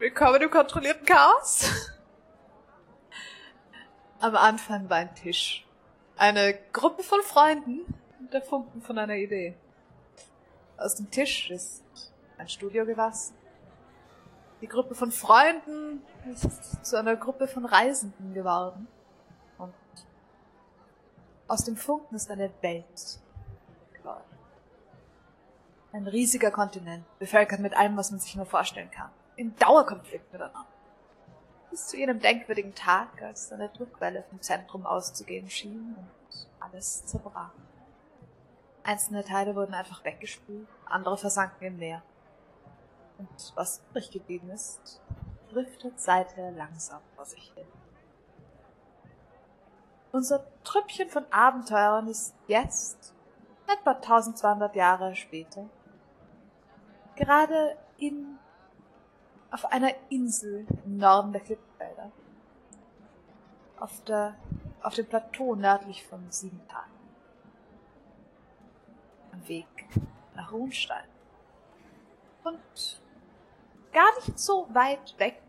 Willkommen im kontrollierten Chaos. Am Anfang war ein Tisch. Eine Gruppe von Freunden und der Funken von einer Idee. Aus dem Tisch ist ein Studio gewachsen. Die Gruppe von Freunden ist zu einer Gruppe von Reisenden geworden. Und aus dem Funken ist eine Welt geworden. Ein riesiger Kontinent, bevölkert mit allem, was man sich nur vorstellen kann. In Dauerkonflikt miteinander. Bis zu jenem denkwürdigen Tag, als eine Druckwelle vom Zentrum auszugehen schien und alles zerbrach. Einzelne Teile wurden einfach weggespült, andere versanken im Meer. Und was übrig geblieben ist, driftet seither langsam vor sich hin. Unser Trüppchen von Abenteurern ist jetzt, etwa 1200 Jahre später, gerade in, auf einer Insel im Norden der Klippenwälder. Auf der, auf dem Plateau nördlich von Siebental. Am Weg nach Runstein. Und gar nicht so weit weg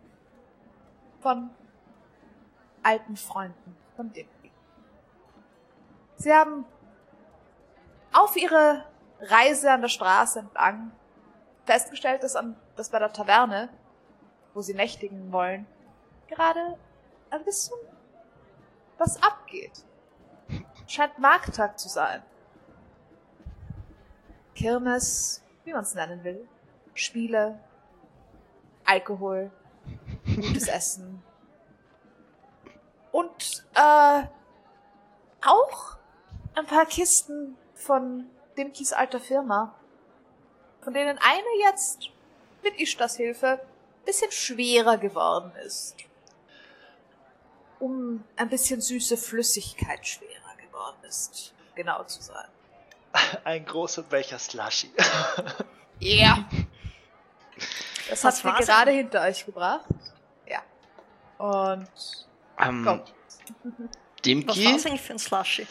von alten Freunden von Dimby. Sie haben auf ihre Reise an der Straße entlang festgestellt, dass, an, dass bei der Taverne, wo sie nächtigen wollen, gerade ein bisschen was abgeht. Scheint Markttag zu sein. Kirmes, wie man es nennen will. Spiele, Alkohol, gutes Essen. Und äh, auch ein paar Kisten von Dimkis alter Firma, von denen eine jetzt mit Ishtas Hilfe bisschen schwerer geworden ist. Um ein bisschen süße Flüssigkeit schwerer geworden ist, genau zu sein. Ein großer Becher Slushy. Ja. Yeah. Das hat mir gerade hinter euch gebracht. Ja. Und. Ähm, komm. Dimki? Was eigentlich für ein Slushy?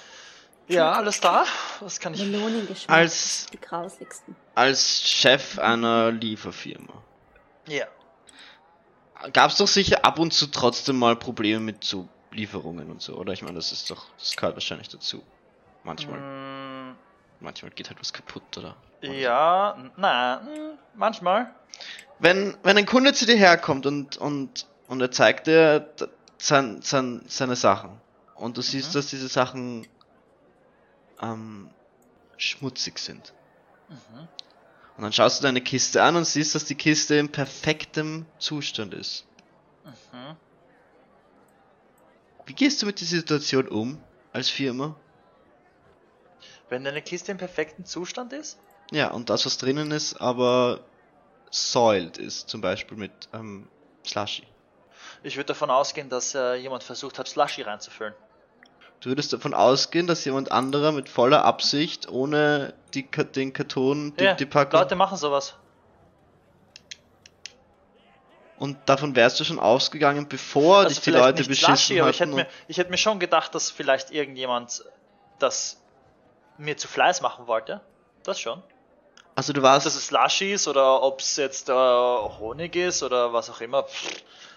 Ja, alles da. Was kann ich. Als, die grauslichsten. Als Chef einer Lieferfirma. Ja. Gab's doch sicher ab und zu trotzdem mal Probleme mit so Lieferungen und so, oder? Ich meine, das ist doch, das gehört wahrscheinlich dazu. Manchmal. Mm. Manchmal geht halt was kaputt, oder? Ja, na, manchmal. Wenn, wenn ein Kunde zu dir herkommt und, und, und er zeigt dir sein, sein, seine Sachen und du siehst, mhm. dass diese Sachen ähm, schmutzig sind. Mhm. Und dann schaust du deine Kiste an und siehst, dass die Kiste in perfektem Zustand ist. Mhm. Wie gehst du mit dieser Situation um als Firma? Wenn deine Kiste im perfekten Zustand ist? Ja, und das, was drinnen ist, aber soiled ist, zum Beispiel mit ähm, Slushy. Ich würde davon ausgehen, dass äh, jemand versucht hat, Slushy reinzufüllen. Du würdest davon ausgehen, dass jemand anderer mit voller Absicht, ohne die, den Karton, die, ja, die Packung... Leute machen sowas. Und davon wärst du schon ausgegangen, bevor also dich die Leute beschissen aber ich hätte, mir, ich hätte mir schon gedacht, dass vielleicht irgendjemand das mir zu Fleiß machen wollte. Das schon. Also du warst... Dass es Slushy ist oder ob es jetzt äh, Honig ist oder was auch immer.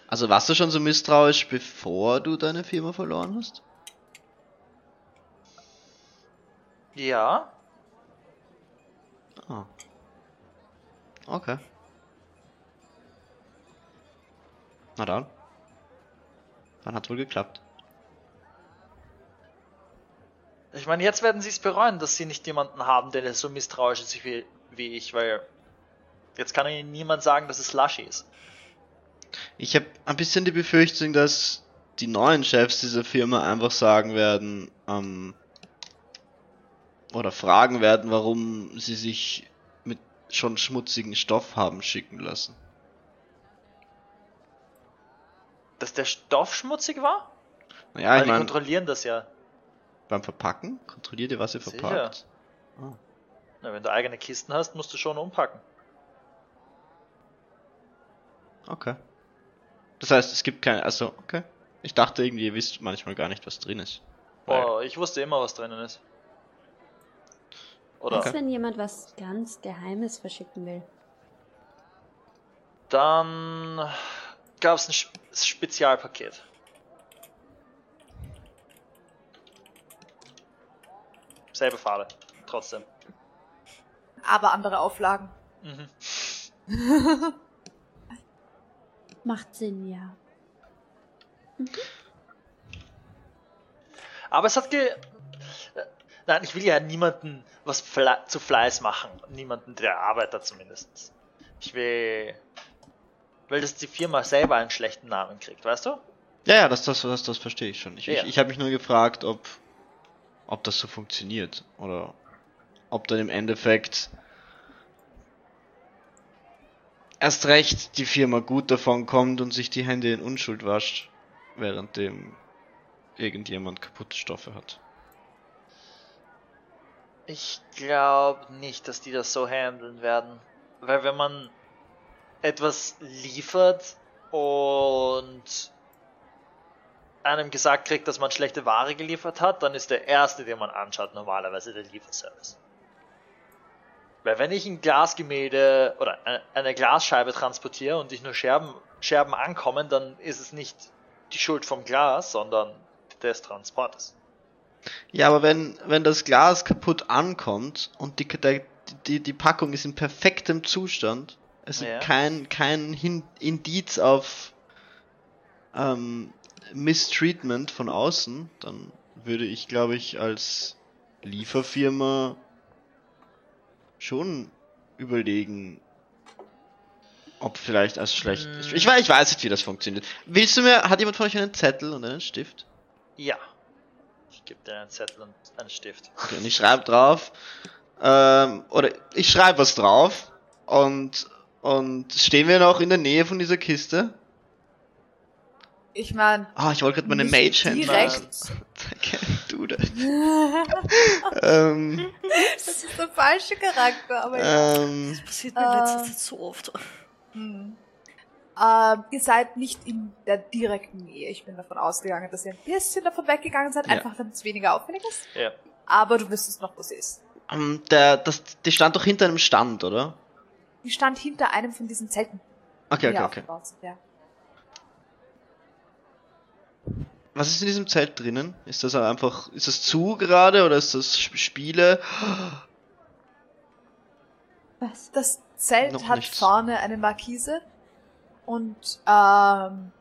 Also warst du schon so misstrauisch, bevor du deine Firma verloren hast? Ja. Ah. Okay. Na dann. Dann hat wohl geklappt. Ich meine, jetzt werden sie es bereuen, dass sie nicht jemanden haben, der so misstrauisch ist wie, wie ich, weil jetzt kann ihnen niemand sagen, dass es Lushy ist. Ich habe ein bisschen die Befürchtung, dass die neuen Chefs dieser Firma einfach sagen werden, ähm, oder fragen werden, warum sie sich mit schon schmutzigen Stoff haben schicken lassen. Dass der Stoff schmutzig war? Naja, Weil ich meine, kontrollieren das ja. Beim Verpacken? Kontrolliert ihr, was ihr Sicher. verpackt? Oh. Na, wenn du eigene Kisten hast, musst du schon umpacken. Okay. Das heißt, es gibt keine. Also, okay. Ich dachte irgendwie, ihr wisst manchmal gar nicht, was drin ist. Boah, ich wusste immer, was drinnen ist. Oder? Was, wenn jemand was ganz Geheimes verschicken will? Dann gab es ein Sp- Spezialpaket. Selbe Farbe, trotzdem. Aber andere Auflagen. Mhm. Macht Sinn, ja. Aber es hat ge. Äh, Nein, ich will ja niemanden was Fle zu Fleiß machen. Niemanden der Arbeiter zumindest. Ich will. Weil das die Firma selber einen schlechten Namen kriegt, weißt du? Ja, ja, das, das, das, das verstehe ich schon. Ich, Ja. ich, ich habe mich nur gefragt, ob, ob das so funktioniert. Oder ob dann im Endeffekt erst recht die Firma gut davon kommt und sich die Hände in Unschuld wascht, währenddem irgendjemand kaputte Stoffe hat. Ich glaube nicht, dass die das so handeln werden. Weil wenn man etwas liefert und einem gesagt kriegt, dass man schlechte Ware geliefert hat, dann ist der erste, den man anschaut, normalerweise der Lieferservice. Weil wenn ich ein Glasgemälde oder eine- Glasscheibe transportiere und ich nur Scherben, Scherben ankommen, dann ist es nicht die Schuld vom Glas, sondern des Transportes. Ja, aber wenn, wenn das Glas kaputt ankommt und die, die, die Packung ist in perfektem Zustand, also Ja. kein, kein Hin Indiz auf ähm, Mistreatment von außen, dann würde ich, glaube ich, als Lieferfirma schon überlegen, ob vielleicht als schlecht ist. Ich, weiß- ich weiß nicht, wie das funktioniert. Willst du mir, hat jemand von euch einen Zettel und einen Stift? Ja. Ich gebe dir einen Zettel und einen Stift. Okay, und ich schreibe drauf, ähm, oder ich schreibe was drauf und, und stehen wir noch in der Nähe von dieser Kiste? Ich meine, Ah, ich wollte gerade meine Mage Hand direkt. machen. I can't do that. ähm, das ist der falsche Charakter, aber ja. ähm, Passiert mir in letzter Äh. Zeit so oft. Hm. Ähm, ihr seid nicht in der direkten Nähe. Ich bin davon ausgegangen, dass ihr ein bisschen davon weggegangen seid, Ja. einfach damit es weniger auffällig ist. Ja. Aber du wüsstest noch, wo sie ist. ähm, der, das, die stand doch hinter einem Stand, oder? Die stand hinter einem von diesen Zelten, Okay, die okay, okay. sind. Ja. Was ist in diesem Zelt drinnen? Ist das einfach, ist das zu gerade oder ist das Sp- Spiele? Was? Das Zelt Noch hat nichts. vorne eine Markise und ähm,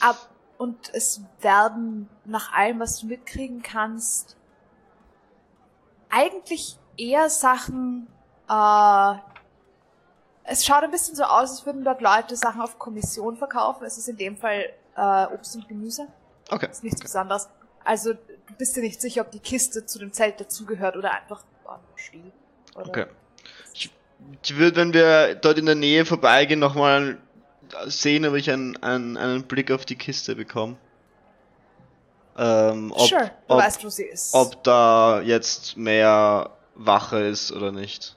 ab und es werden nach allem, was du mitkriegen kannst, eigentlich eher Sachen. Äh, es schaut ein bisschen so aus, als würden dort Leute Sachen auf Kommission verkaufen. Es ist in dem Fall äh, Obst und Gemüse. Okay. ist nichts Besonderes. Also du bist dir nicht sicher, ob die Kiste zu dem Zelt dazugehört oder einfach oh, steht. Oder Okay. Ich, ich würde, wenn wir dort in der Nähe vorbeigehen, nochmal sehen, ob ich einen, einen, einen Blick auf die Kiste bekomme. Ähm, ob, sure, du ob, weißt, wo sie ist. ob da jetzt mehr Wache ist oder nicht.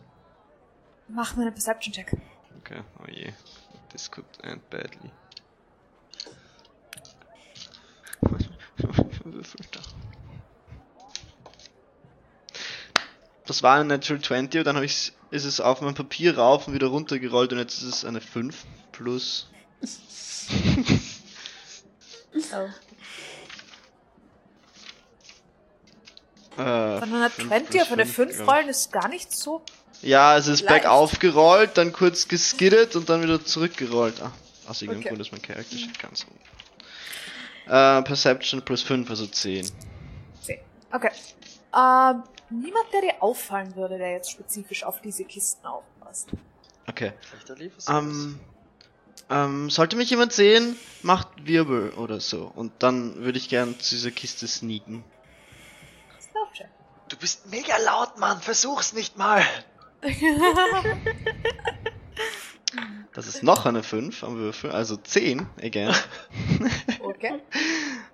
Mach mir einen Perception-Check. Okay, oh je. This could end badly. Das war eine Natural 20 und dann habe ich ist es auf mein Papier rauf und wieder runtergerollt und jetzt ist es eine 5 plus. Oh. Äh, Von einer fünf 20 plus auf eine fünf, 5 glaub ich. rollen ist gar nicht so. Ja, es ist Leicht. bergauf gerollt, dann kurz geskiddet und dann wieder zurückgerollt. Ah, aus irgendeinem Okay. Grund ist mein Charakter schon ganz rum. Äh, Perception plus 5, also 10. 10. Okay. Ähm, niemand, der dir auffallen würde, der jetzt spezifisch auf diese Kisten aufpasst. Okay. Ähm, ähm, sollte mich jemand sehen, macht Wirbel oder so. Und dann würde ich gern zu dieser Kiste sneaken. Du bist mega laut, Mann. Versuch's nicht mal. Das ist noch eine 5 am Würfel, also 10, again. Okay.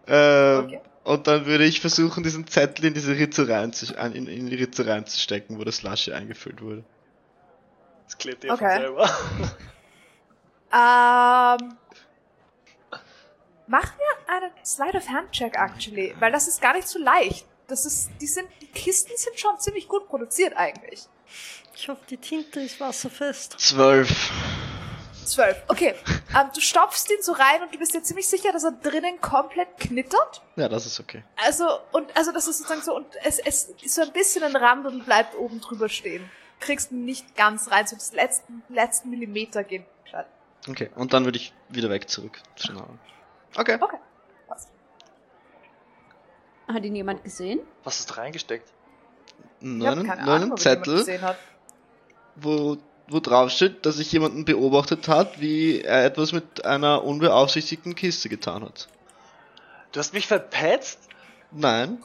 ähm, Okay. Und dann würde ich versuchen, diesen Zettel in diese Ritze reinzu in, in die Ritze reinzustecken, wo das Lasche eingefüllt wurde. Das klebt ihr Okay. von selber. Ähm, mach mir einen Slide of Hand Check, actually. Weil das ist gar nicht so leicht. Das ist, die sind, die Kisten sind schon ziemlich gut produziert eigentlich. Ich hoffe, die Tinte ist wasserfest. 12. Zwölf. Okay. Ähm, du stopfst ihn so rein und du bist dir ziemlich sicher, dass er drinnen komplett knittert. Ja, das ist okay. Also, und, also, das ist sozusagen so, und es, es ist so ein bisschen ein Rand und bleibt oben drüber stehen. Kriegst ihn nicht ganz rein, so das letzten, letzten Millimeter gehen. Okay, und dann würde ich wieder weg zurück. Okay. Okay. Passt. Hat ihn jemand gesehen? Was ist da reingesteckt? Ihn jemand Zettel, wo, wo drauf steht, dass sich jemanden beobachtet hat, wie er etwas mit einer unbeaufsichtigten Kiste getan hat. Du hast mich verpetzt? Nein.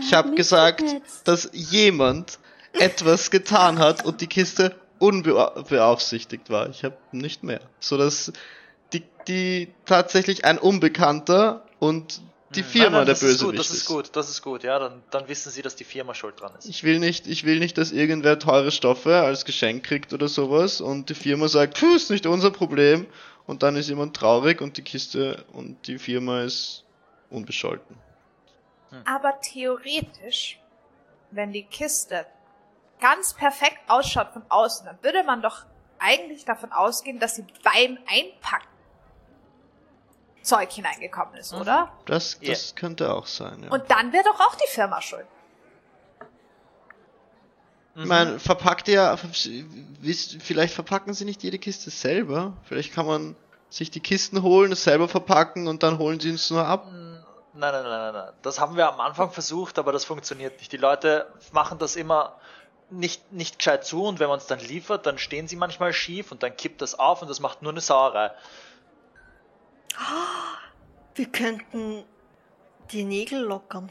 Ich habe mich gesagt, verpetzt. dass jemand etwas getan hat und die Kiste unbeaufsichtigt war. Ich habe nicht mehr. So dass die, die tatsächlich ein Unbekannter und die Hm. Firma nein, nein, der das ist Bösewicht gut, das ist gut, das ist gut, ja, dann, dann wissen sie, dass die Firma schuld dran ist. Ich will nicht, ich will nicht, dass irgendwer teure Stoffe als Geschenk kriegt oder sowas und die Firma sagt, puh, ist nicht unser Problem und dann ist jemand traurig und die Kiste und die Firma ist unbescholten. Aber theoretisch, wenn die Kiste ganz perfekt ausschaut von außen, dann würde man doch eigentlich davon ausgehen, dass sie beim Einpacken Zeug hineingekommen ist, Mhm. oder? Das, Ja. das könnte auch sein, ja. Und dann wäre doch auch die Firma schuld. ich meine, verpackt ihr, wisst- vielleicht verpacken sie nicht jede Kiste selber. Vielleicht kann man sich die Kisten holen, es selber verpacken und dann holen sie uns nur ab. Nein, nein, nein, nein, nein. Das haben wir am Anfang versucht, aber das funktioniert nicht. Die Leute machen das immer nicht, nicht gescheit zu und wenn man es dann liefert, dann stehen sie manchmal schief und dann kippt das auf und das macht nur eine Sauerei. Wir könnten die Nägel lockern.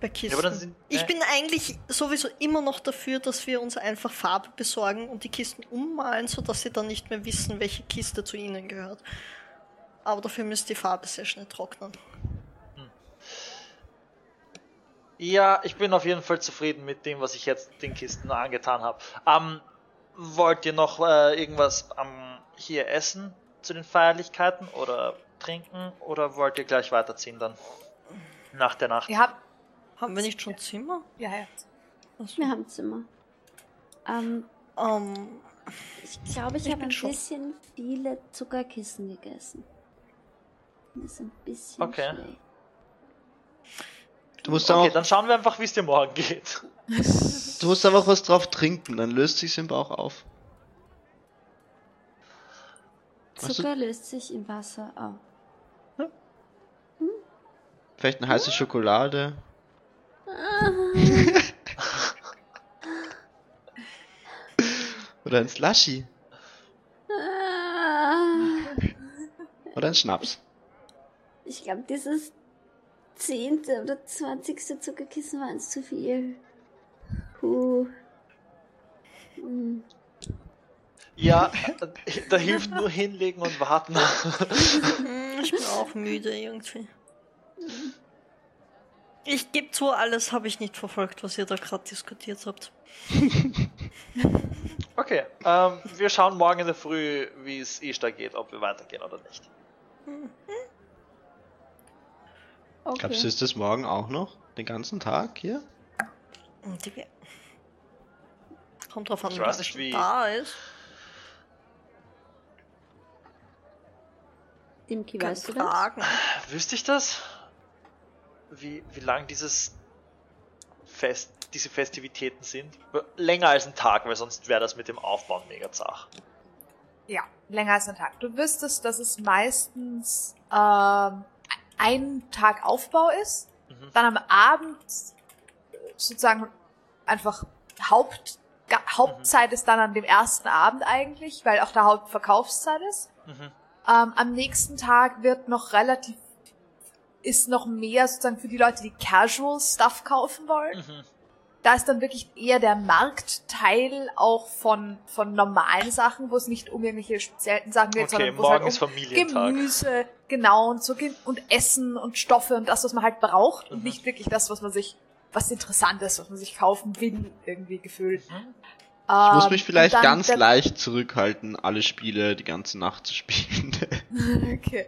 Bei Kisten. dann sind- ich äh. bin eigentlich sowieso immer noch dafür, dass wir uns einfach Farbe besorgen und die Kisten ummalen, sodass sie dann nicht mehr wissen, welche Kiste zu ihnen gehört. Aber dafür müsste die Farbe sehr schnell trocknen. Ja, ich bin auf jeden Fall zufrieden mit dem, was ich jetzt den Kisten angetan habe. Ähm, wollt ihr noch äh, irgendwas ähm, hier essen zu den Feierlichkeiten oder trinken oder wollt ihr gleich weiterziehen dann? Nach der Nacht. Ihr habt, Haben wir nicht schon Zimmer? ja, ja. Wir haben Zimmer. Ähm, Ähm, ich glaube, ich, Ich habe ein schon- bisschen viele Zuckerkissen gegessen. Das ist ein bisschen Okay. schlecht. Du musst, Okay, auch, dann schauen wir einfach, wie es dir morgen geht. du musst einfach was drauf trinken, dann löst sich's im Bauch auf. Zucker löst sich im Wasser auf. Vielleicht eine heiße Schokolade. Oder ein Slushy. Ah. Oder ein Schnaps. Ich glaube, dieses zehnte oder zwanzigste Zuckerkissen war eins zu viel. Puh. Hm. Ja, da hilft nur hinlegen und warten. hm, ich bin auch müde irgendwie. Ich gebe zu, alles habe ich nicht verfolgt, was ihr da gerade diskutiert habt. Okay, ähm, wir schauen morgen in der Früh, wie es Ishtar geht, ob wir weitergehen oder nicht. Okay. Glaubst du, ist das morgen auch noch? Den ganzen Tag hier? Die Kommt drauf an, Ich wer weiß nicht, wie- da ist. Dimki, weißt du das? fragen. Wüsste ich das? Wie, wie lang dieses Fest, diese Festivitäten sind? Länger als ein Tag, weil sonst wäre das mit dem Aufbauen mega zach. Ja, länger als ein Tag. Du wüsstest, dass es meistens ähm, ein Tag Aufbau ist, Mhm. dann am Abend äh, sozusagen einfach Haupt, Hauptzeit ist dann an dem ersten Abend eigentlich, weil auch der Hauptverkaufszeit ist. Mhm. Ähm, am nächsten Tag wird noch relativ, ist noch mehr sozusagen für die Leute, die Casual Stuff kaufen wollen. Da ist dann wirklich eher der Marktteil auch von, von normalen Sachen, wo es nicht um irgendwelche speziellen Sachen geht, Okay, sondern wo es halt morgen ist um. Gemüse, genau, und so und Essen und Stoffe und das, was man halt braucht und Mhm. nicht wirklich das, was man sich, was interessant ist, was man sich kaufen will, irgendwie gefühlt. Mhm. Ich muss Ähm, mich vielleicht und ganz leicht zurückhalten, alle Spiele die ganze Nacht zu spielen. Okay.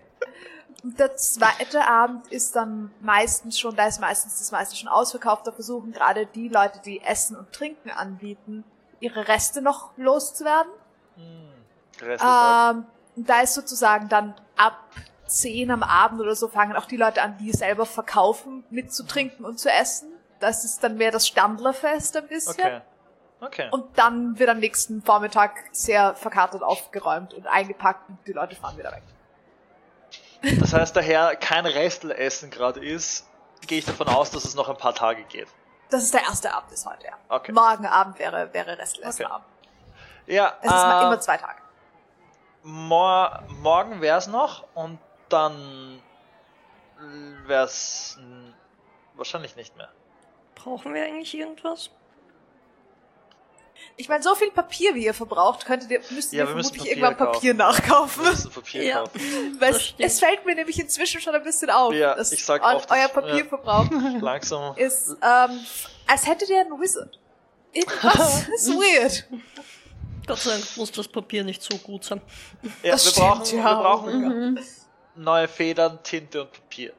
Und der zweite Abend ist dann meistens schon, da ist meistens das meiste schon ausverkauft. Da versuchen gerade die Leute, die Essen und Trinken anbieten, ihre Reste noch loszuwerden. Mhm. Resteltag. Ähm, da ist sozusagen dann ab 10 am Abend oder so fangen auch die Leute an, die selber verkaufen, mitzutrinken und zu essen. Das ist dann mehr das Standlerfest ein bisschen. okay. Okay. Und dann wird am nächsten Vormittag sehr verkartet aufgeräumt und eingepackt und die Leute fahren wieder weg. Das heißt daher, kein Restelessen gerade ist, gehe ich davon aus, dass es noch ein paar Tage geht. Das ist der erste Abend ist heute, ja. Okay. Morgen Abend wäre, wäre Restlessen Okay. Abend. Ja, Es ist äh, immer zwei Tage. mor morgen wär's noch und dann wär's n- wahrscheinlich nicht mehr. Brauchen wir eigentlich irgendwas? Ich meine, so viel Papier, wie ihr verbraucht, könntet ihr, müsst Ja, ihr wir müssen vermutlich Papier irgendwann Papier kaufen. nachkaufen. Wir müssen Papier Ja. kaufen. Weil es, es fällt mir nämlich inzwischen schon ein bisschen auf, Ja, dass ich sag oft, euer Papierverbrauch Langsam. ist, ähm, als hättet ihr einen Wizard. Irgendwas ist weird. Gott sei Dank muss das Papier nicht so gut sein. Ja, Das wir stimmt, brauchen, ja. wir brauchen Mhm. neue Federn, Tinte und Papier.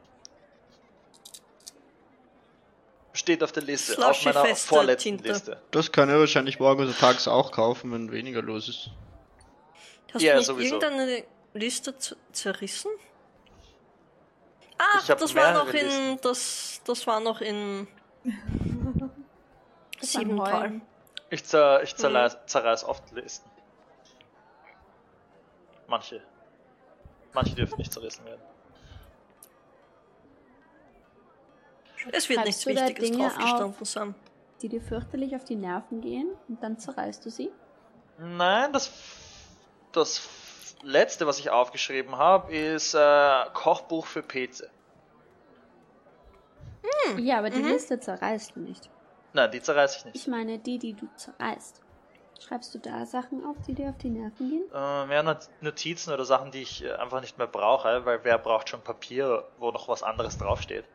Steht auf der Liste, auf meiner vorletzten Tinte. Liste. Das kann er wahrscheinlich morgen oder tags auch kaufen, wenn weniger los ist. Hast Ja, du nicht sowieso. irgendeine Liste zerrissen? Hab das war noch in Listen. das das war noch in Siebental. Ich, zer, ich Mhm. zerreiß, zerreiß oft Listen. Manche. Manche dürfen nicht zerrissen werden. Es wird Schreibst nichts Wichtiges Dinge draufgestanden sein. Die dir fürchterlich auf die Nerven gehen und dann zerreißt du sie. Nein, das, das letzte, was ich aufgeschrieben habe, ist äh, Kochbuch für PC. Ja, aber die Mhm. Liste zerreißt du nicht. Nein, die zerreiß ich nicht. Ich meine die, die du zerreißt. Schreibst du da Sachen auf, die dir auf die Nerven gehen? Äh, mehr Not- Notizen oder Sachen, die ich äh, einfach nicht mehr brauche, weil wer braucht schon Papier, wo noch was anderes draufsteht.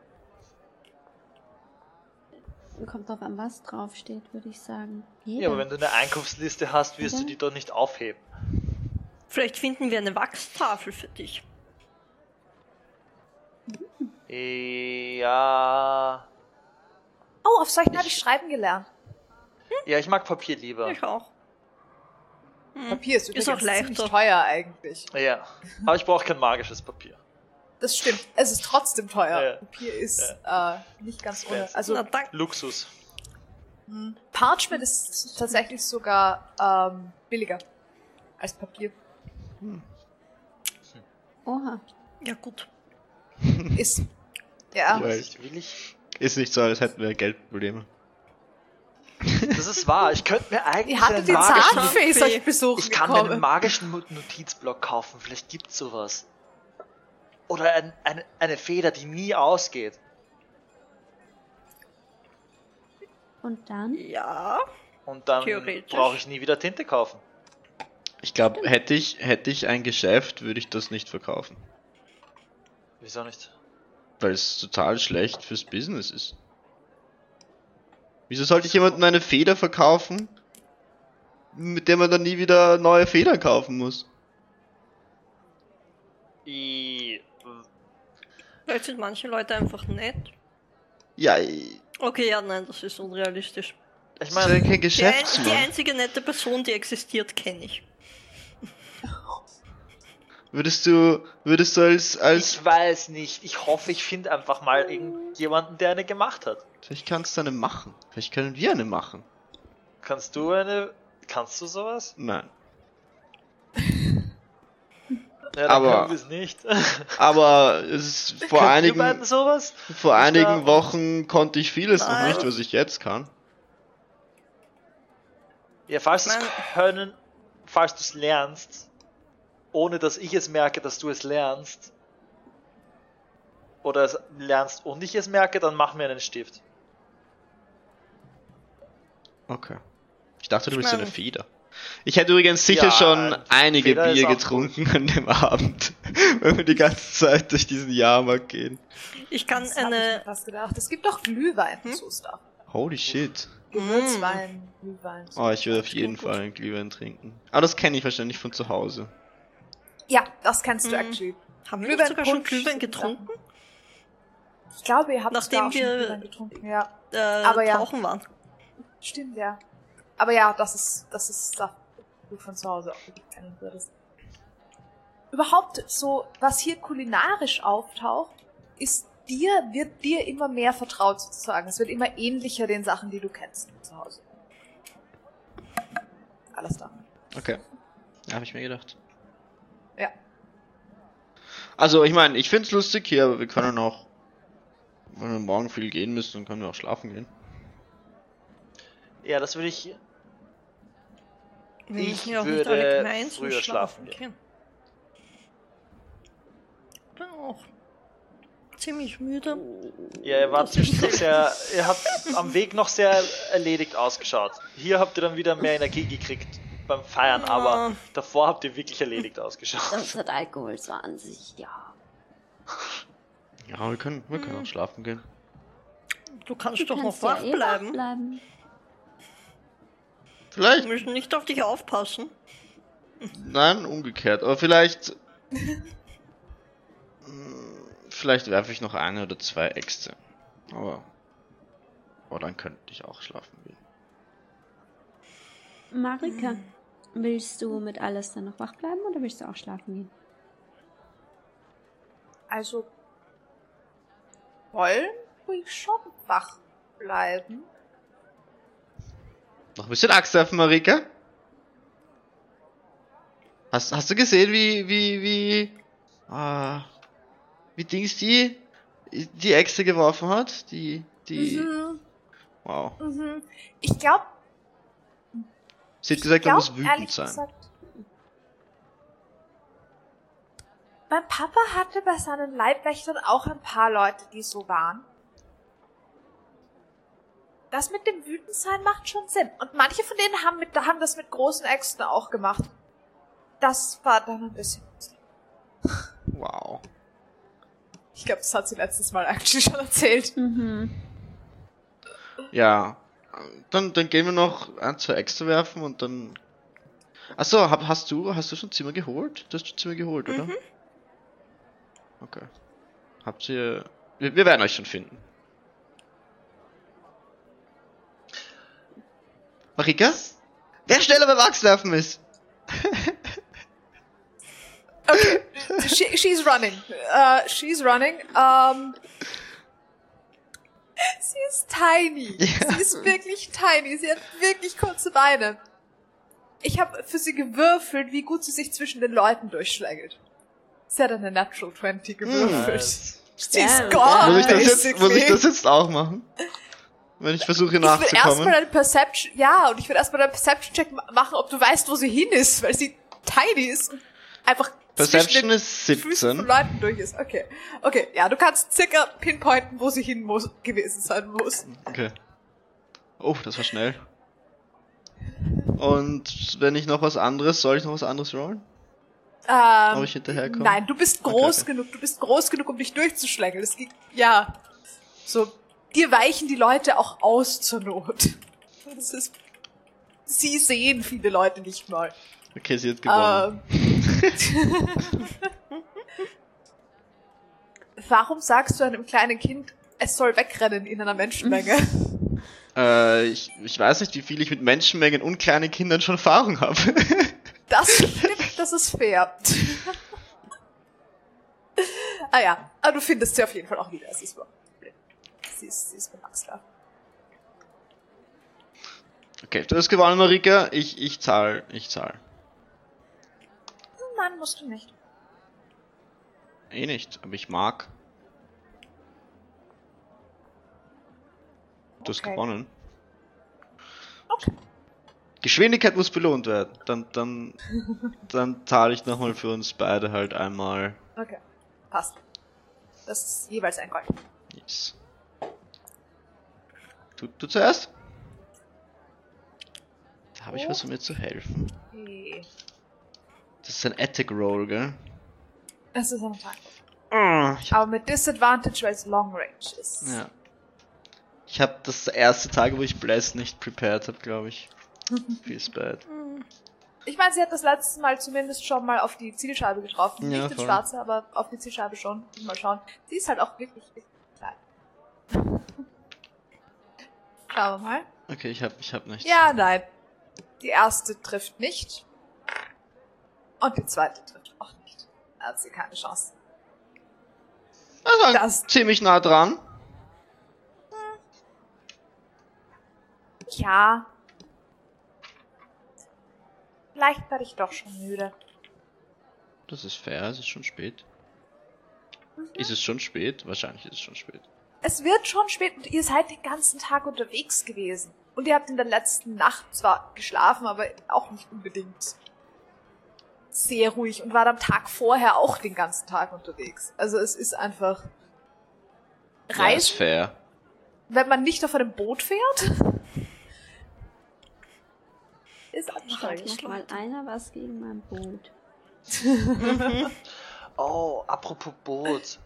Kommt drauf an, was draufsteht, würde ich sagen. Ja, aber wenn du eine Einkaufsliste hast, wirst du Ja. die doch nicht aufheben. Vielleicht finden wir eine Wachstafel für dich. Ja. Oh, auf solchen habe ich schreiben gelernt. Ja, ich mag Papier lieber. Ich auch. Papier ist übrigens auch leichter. teuer eigentlich. Ja. Aber ich brauche kein magisches Papier. Das stimmt. Es ist trotzdem teuer. Ja. Papier ist äh, nicht ganz ohne. Also Na. Luxus. mh, Parchment ist tatsächlich sogar ähm, billiger als Papier. Oha. Ja gut. Ist ja. Ja. Will ich. Ist nicht so, als hätten wir Geldprobleme. Das ist wahr. Ich könnte mir eigentlich Ihr hattet einen den magischen. Ich kann mir einen magischen Notizblock kaufen. Vielleicht gibt's sowas. Oder ein, eine, eine Feder, die nie ausgeht. Und dann? Ja. Und dann brauche ich nie wieder Tinte kaufen. Ich glaube, hätte ich, hätte ich ein Geschäft, würde ich das nicht verkaufen. Wieso nicht? Weil es total schlecht fürs Business ist. Wieso sollte ich jemandem eine Feder verkaufen, mit der man dann nie wieder neue Federn kaufen muss? I, Vielleicht sind manche Leute einfach nett. Ja, ich Okay, ja, nein, das ist unrealistisch. ich meine, kein Die, ein, die Geschäftsmann. einzige nette Person, die existiert, kenne ich. Würdest du, würdest du als, als, ich weiß nicht. Ich hoffe, ich finde einfach mal irgendjemanden, der eine gemacht hat. vielleicht kannst du eine machen. Vielleicht können wir eine machen. Kannst du eine. Kannst du sowas? Nein. Ja, Aber- nicht. Aber es ist vor einigen, vor Ja. einigen Wochen konnte ich vieles noch Nein. nicht, was ich jetzt kann. Ja, falls du es können, falls du es lernst, ohne dass ich es merke, dass du es lernst, oder es lernst und ich es merke, dann mach mir einen Stift. Okay. Ich dachte, du Ich bist so eine mein- Feder. Ich hätte übrigens sicher Ja, schon ein einige Feder Bier auch getrunken an dem Abend, wenn wir die ganze Zeit durch diesen Jahrmarkt gehen. Ich kann Das ich eine. fast gedacht. Es gibt doch Glühwein Hm? so Stuff. Holy shit. Gewürzwein, Glühwein. so. Oh, ich würde auf jeden gut. Fall einen Glühwein trinken. Aber das kenne ich wahrscheinlich von zu Hause. Ja, das kennst du Mhm. actually. Haben wir sogar schon Glühwein getrunken? Ich glaube, ihr habt Nachdem sogar auch schon wir- Glühwein getrunken. Ja, Äh, Aber ja. tauchen waren. stimmt, ja. Aber ja, das ist, das ist du von zu Hause auch kennen würdest. überhaupt so, was hier kulinarisch auftaucht, ist dir, wird dir immer mehr vertraut sozusagen. Es wird immer ähnlicher den Sachen, die du kennst zu Hause. Alles da. Okay. Ja, habe ich mir gedacht. Ja. Also, ich meine, ich find's lustig hier, aber wir können auch, wenn wir morgen viel gehen müssen, dann können wir auch schlafen gehen. Ja, das würde ich. Wir Ich ja auch nicht würde alle früher schlafen schlafen gehen. Bin auch ziemlich müde. Ja, ihr wart zwischendurch sehr. Ihr habt am Weg noch sehr erledigt ausgeschaut. Hier habt ihr dann wieder mehr Energie gekriegt beim Feiern, aber Ah. davor habt ihr wirklich erledigt ausgeschaut. Das hat Alkohol zwar an sich, ja. Ja, wir können, wir können auch schlafen gehen. Du kannst Du doch kannst noch ja wach eh bleiben. Bleiben. Wir Vielleicht, müssen nicht auf dich aufpassen. nein, umgekehrt, aber vielleicht, Hm, vielleicht werfe ich noch eine oder zwei Äxte. Aber, aber dann könnte ich auch schlafen gehen. Marika, willst du mit alles dann noch wach bleiben oder willst du auch schlafen gehen? Also wollen ruhig schon wach bleiben. Noch ein bisschen Axt werfen, Marika? Hast, hast du gesehen, wie, wie, wie, ah, wie Dings die, die Äxte geworfen hat? Die, die, Mhm, wow. mhm. Ich glaube, Sie hat gesagt, ich er muss glaub, wütend sein. gesagt, mein Papa hatte bei seinen Leibwächtern auch ein paar Leute, die so waren. Das mit dem Wütendsein macht schon Sinn. Und manche von denen haben, mit, haben das mit großen Äxten auch gemacht. Das war dann ein bisschen. Wow. Ich glaube, das hat sie letztes Mal eigentlich schon erzählt. Mhm. Ja. Dann, dann gehen wir noch ein, zwei Äxte werfen und dann. Achso, hab, hast du, hast du schon Zimmer geholt? Du hast schon Zimmer geholt, oder? Okay. Habt ihr. Wir, wir werden euch schon finden. Marika? Wer schneller beim Axtwerfen ist? Okay, she, she's running. Uh, she's running. Um, sie ist tiny. Ja. Sie ist wirklich tiny. Sie hat wirklich kurze Beine. Ich habe für sie gewürfelt, wie gut sie sich zwischen den Leuten durchschlägelt. Sie hat eine Natural 20 gewürfelt. Nice. Sie ist gone, muss, ich das jetzt, muss ich das jetzt auch machen? Wenn ich versuche Ich will erstmal nachzukommen? einen Perception, ja, und ich will erstmal einen Perception-Check ma- machen, ob du weißt, wo sie hin ist, weil sie tiny ist und einfach Perception ist Füßen 17. von Leuten durch ist. Okay. Okay, ja, du kannst circa pinpointen, wo sie hin muss, gewesen sein muss. Okay. Oh, das war schnell. Und wenn ich noch was anderes, soll ich noch was anderes rollen? Ähm, Ob ich hinterherkomme? Nein, du bist groß Okay. genug, du bist groß genug, um dich durchzuschlängeln. Es geht, ja. So, dir weichen die Leute auch aus zur Not. Das ist, sie sehen viele Leute nicht mal. Okay, sie hat gewonnen. Ähm. Warum sagst du einem kleinen Kind, es soll wegrennen in einer Menschenmenge? Äh, ich, ich weiß nicht, wie viel ich mit Menschenmengen und kleinen Kindern schon Erfahrung habe. Das stimmt, das ist fair. ah ja, aber du findest sie auf jeden Fall auch wieder. Es ist Problem. Sie ist, sie ist mit okay, du hast gewonnen, Marika. Ich, ich zahl, ich zahl. Nein, musst du nicht. Eh nicht, aber ich mag. Du hast Okay. gewonnen. Okay. Geschwindigkeit muss belohnt werden. Dann, dann, dann zahle ich nochmal für uns beide halt einmal. Okay, passt. Das ist jeweils ein Gold. Yes. Du, du zuerst? Da habe ich was, um mir zu helfen. Okay. Das ist ein Attic Roll, gell? Es ist ein Ich hab, Aber mit Disadvantage, weil es Long Range ist. ja. Ich habe das erste Tag, wo ich Bless nicht prepared habe, glaube ich. Feels bad. Ich meine, sie hat das letzte Mal zumindest schon mal auf die Zielscheibe getroffen. Ja, Nicht voll. Schwarze, aber auf die Zielscheibe schon. Mal schauen. Sie ist halt auch wirklich, wirklich klein. Wir mal. Okay, ich hab, ich hab nichts. Ja, nein. Die erste trifft nicht. Und die zweite trifft auch nicht. hat sie keine Chance. Also Das- ziemlich nah dran. Ja. Vielleicht werde ich doch schon müde. Das ist fair, es ist schon spät. Ist es schon spät? Wahrscheinlich ist es schon spät. Es wird schon spät und ihr seid den ganzen Tag unterwegs gewesen. Und ihr habt in der letzten Nacht zwar geschlafen, aber auch nicht unbedingt sehr ruhig und wart am Tag vorher auch den ganzen Tag unterwegs. Also es ist einfach Ja, ist Reisen, fair. wenn man nicht auf einem Boot fährt. Ist anstrengend. noch mal einer was gegen mein Boot. Oh, apropos Boot.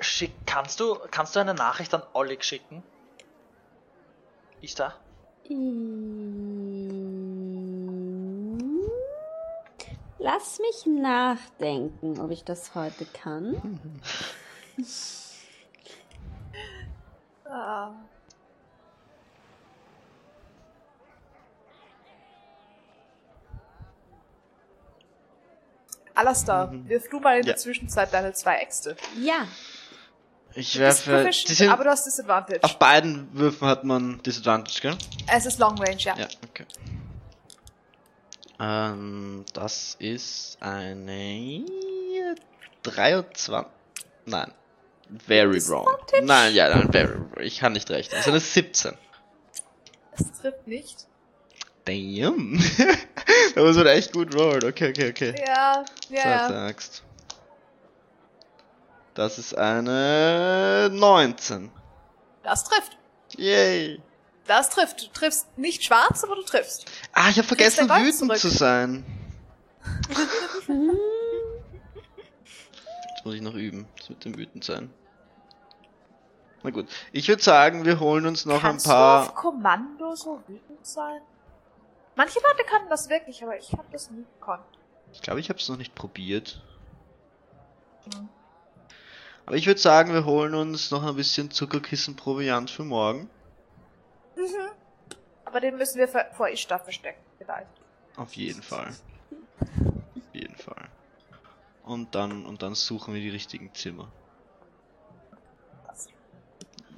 Schick, kannst du, kannst du eine Nachricht an Oleg schicken? Ist da? Mm. Lass mich nachdenken, ob ich das heute kann. Ah. Alastar, wirf du mal in Ja. der Zwischenzeit deine zwei Äxte. Ja, Ich werfe. sind, aber du hast Disadvantage. auf beiden Würfen hat man Disadvantage, gell? Es ist Long Range, ja. Ja, okay. Ähm, das ist eine 23. Nein. Very wrong. Nein, ja, nein, very, ich kann nicht rechnen. Das ist eine 17. Es trifft nicht. Damn. da muss man echt gut rollen. Okay, okay, okay. Ja, ja, So ja. sagst. Das ist eine 19. Das trifft. Yay. Das trifft. Du triffst nicht schwarz, aber du triffst. Ah, ich habe vergessen, wütend zurück. zu sein. Jetzt muss ich noch üben. Das mit dem wütend sein. Na gut. Ich würde sagen, wir holen uns noch Kannst ein du auf paar. Kommando so wütend sein? Manche Leute können das wirklich, aber ich habe das nie gekonnt. Ich glaube, ich habe es noch nicht probiert. Hm. Aber ich würde sagen, wir holen uns noch ein bisschen Zuckerkissen-Proviant für morgen. Mhm. Aber den müssen wir vor Ishtar verstecken, vielleicht. Auf jeden Fall. Auf jeden Fall. Und dann, und dann suchen wir die richtigen Zimmer.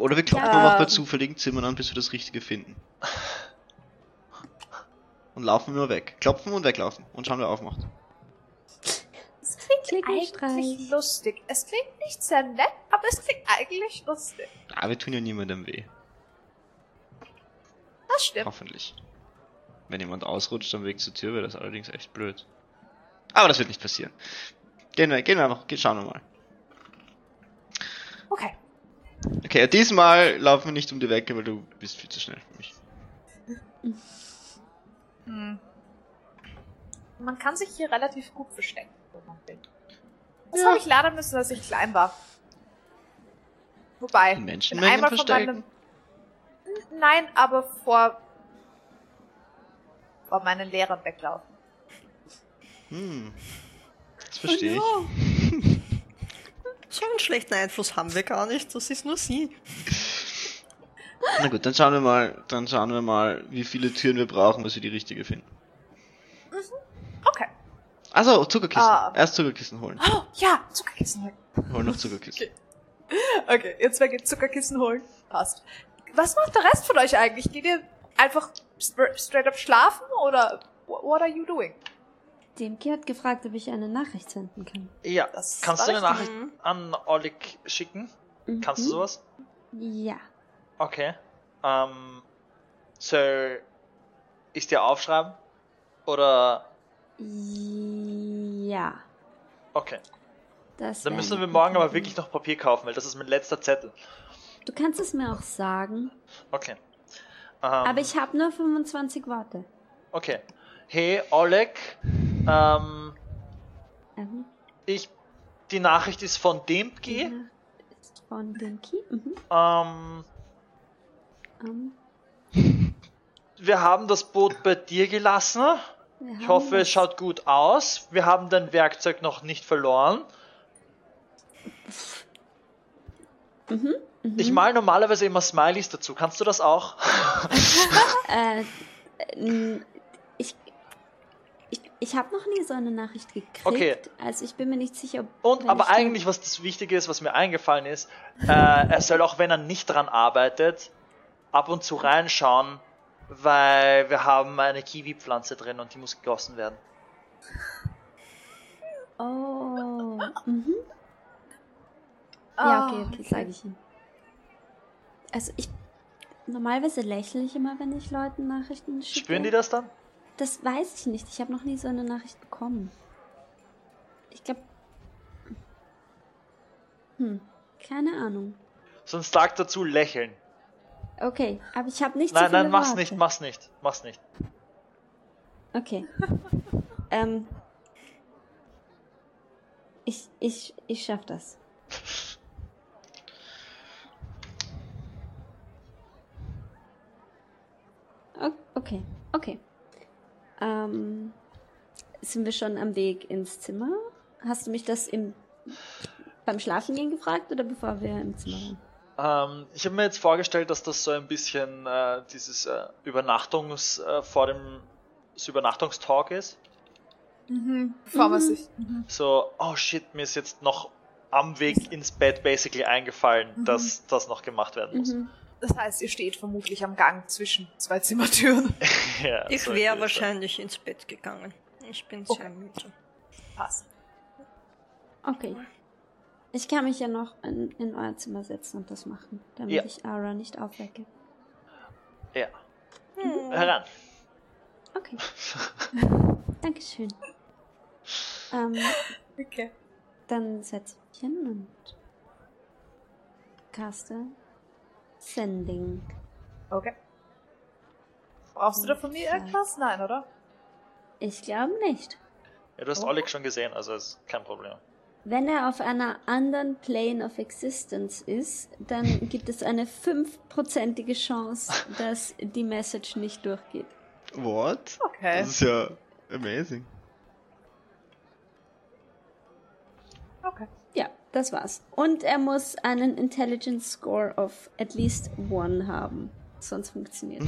Oder wir klopfen Ja. einfach bei zufälligen Zimmern an, bis wir das Richtige finden. Und laufen nur weg. Klopfen und weglaufen. Und schauen, wer aufmacht. Es klingt Klickenstreich. eigentlich lustig. Es klingt nicht sehr nett, aber es klingt eigentlich lustig. Ah, wir tun ja niemandem weh. Das stimmt. Hoffentlich. Wenn jemand ausrutscht am Weg zur Tür, wäre das allerdings echt blöd. Aber das wird nicht passieren. Gehen wir, gehen wir einfach, gehen, schauen wir mal. Okay. Okay, diesmal laufen wir nicht um die Wecke, weil du bist viel zu schnell für mich. Hm. Man kann sich hier relativ gut verstecken. Das Ja. habe ich lernen müssen, als ich klein war. Wobei, In bin einmal von meinem... Nein, aber vor... vor meinen Lehrern weglaufen. Hm. Das verstehe ich. So einen schlechten Einfluss haben wir gar nicht, das ist nur sie. Na gut, dann schauen wir mal, dann schauen wir mal, wie viele Türen wir brauchen, bis wir die richtige finden. Okay. Also, Zuckerkissen. Ah. Erst Zuckerkissen holen. Oh, ja, Zuckerkissen holen. Wir holen noch Zuckerkissen. Okay, ihr zwei geht Zuckerkissen holen. Passt. Was macht der Rest von euch eigentlich? Geht ihr einfach stra- straight up schlafen oder wh- what are you doing? Demki hat gefragt, ob ich eine Nachricht senden kann. Ja, Das kannst du eine. Nachricht an Oleg schicken? Kannst du Mhm. sowas? Ja. Okay. Ähm, soll ich dir aufschreiben? Oder. Ja. Okay. Das Dann müssen wir morgen aber wirklich noch Papier kaufen, weil das ist mein letzter Zettel. Du kannst es mir auch sagen, Okay. Ähm, aber ich habe nur 25 Worte. Okay. Hey, Oleg. Ähm, Ähm, ich. Die Nachricht ist von Dempki. die ist von Demki. Mhm. Ähm, Ähm, wir haben das Boot bei dir gelassen. Ich hoffe, es schaut gut aus. Wir haben dein Werkzeug noch nicht verloren. Mhm. Mhm. Ich mal normalerweise immer Smileys dazu. Kannst du das auch? Äh, ich, ich, ich habe noch nie so eine Nachricht gekriegt. Okay. Also ich bin mir nicht sicher. Und aber eigentlich, was das Wichtige ist, was mir eingefallen ist, äh, er soll auch, wenn er nicht dran arbeitet, ab und zu reinschauen, weil wir haben eine Kiwi-Pflanze drin und die muss gegossen werden. Oh. Mhm. Ah, Ja, okay, okay, sage ich ihm. Also ich. Normalerweise lächle ich immer, wenn ich Leuten Nachrichten schicke. Spüren die das dann? Das weiß ich nicht. Ich habe noch nie so eine Nachricht bekommen. Ich glaube. Hm, keine Ahnung. Sonst sag dazu lächeln. Okay, aber ich habe nicht so Nein, viele nein, mach's Worte. nicht, mach's nicht, mach's nicht. Okay. ähm. Ich, ich, ich schaff das. Okay, okay. Ähm, sind wir schon am Weg ins Zimmer? Hast du mich das im, beim Schlafengehen gefragt oder bevor wir im Zimmer waren? Ähm, ich habe mir jetzt vorgestellt, dass das so ein bisschen äh, dieses äh, Übernachtungs äh, vor dem das Übernachtungstalk ist. Mhm, bevor man Mhm. sich. Mhm. So, oh shit, mir ist jetzt noch am Weg ins Bett basically eingefallen, Mhm. dass das noch gemacht werden muss. Mhm. Das heißt, ihr steht vermutlich am Gang zwischen zwei Zimmertüren. ja, Ich so wäre wahrscheinlich ins Bett gegangen. Ich bin Okay. sehr müde. Passt. Okay. Ich kann mich ja noch in, in euer Zimmer setzen und das machen, damit Ja. ich Ara nicht aufwecke. Ja, Hm. heran. Okay. Dankeschön. Ähm, Okay. dann setze ich mich hin und caste Sending. Okay. Brauchst du da von mir Vielleicht. irgendwas? Nein, oder? Ich glaube nicht. Ja, du hast Oh. Oleg schon gesehen, also ist kein Problem. Wenn er auf einer anderen Plane of Existence ist, dann gibt es eine fünfprozentige Chance, dass die Message nicht durchgeht. What? Okay. Das ist ja amazing. Okay. Ja, das war's. Und er muss einen Intelligence Score of at least one haben. Sonst funktioniert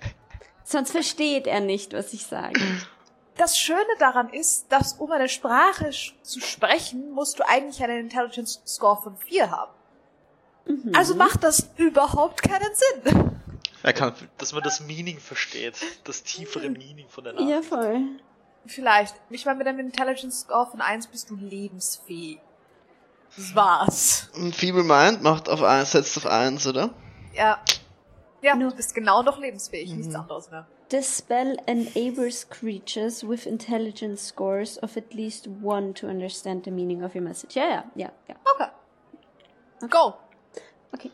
Sonst versteht er nicht, was ich sage. Das Schöne daran ist, dass um eine Sprache zu sprechen, musst du eigentlich einen Intelligence Score von 4 haben. Mhm. Also macht das überhaupt keinen Sinn. er kann. Dass man das Meaning versteht, das tiefere Meaning von der Nachricht. Ja, voll. Vielleicht. Ich meine, mit einem Intelligence Score von 1 bist du lebensfähig. Das war's. Ein Feeble Mind macht auf 1, setzt auf 1, oder? Ja. Ja, Nur- du bist genau noch lebensfähig, nichts Mhm. anderes mehr. This spell enables creatures with intelligence scores of at least one to understand the meaning of your message. Ja, ja, ja, ja. Okay. Go. Okay.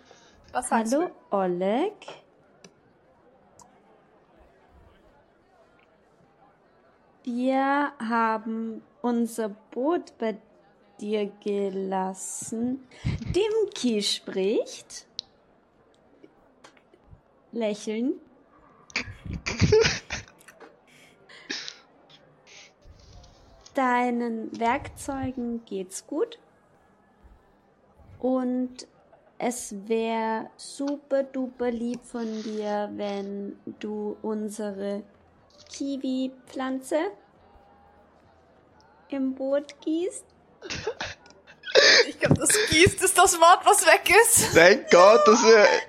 Was sagst Hallo, Oleg. Wir haben unser Boot bei dir gelassen. Dimki spricht. Lächeln. Deinen Werkzeugen geht's gut. Und es wäre super duper lieb von dir, wenn du unsere Kiwi-Pflanze im Boot gießt. Ich glaube, das gießt ist das Wort, was weg ist. Thank God, das,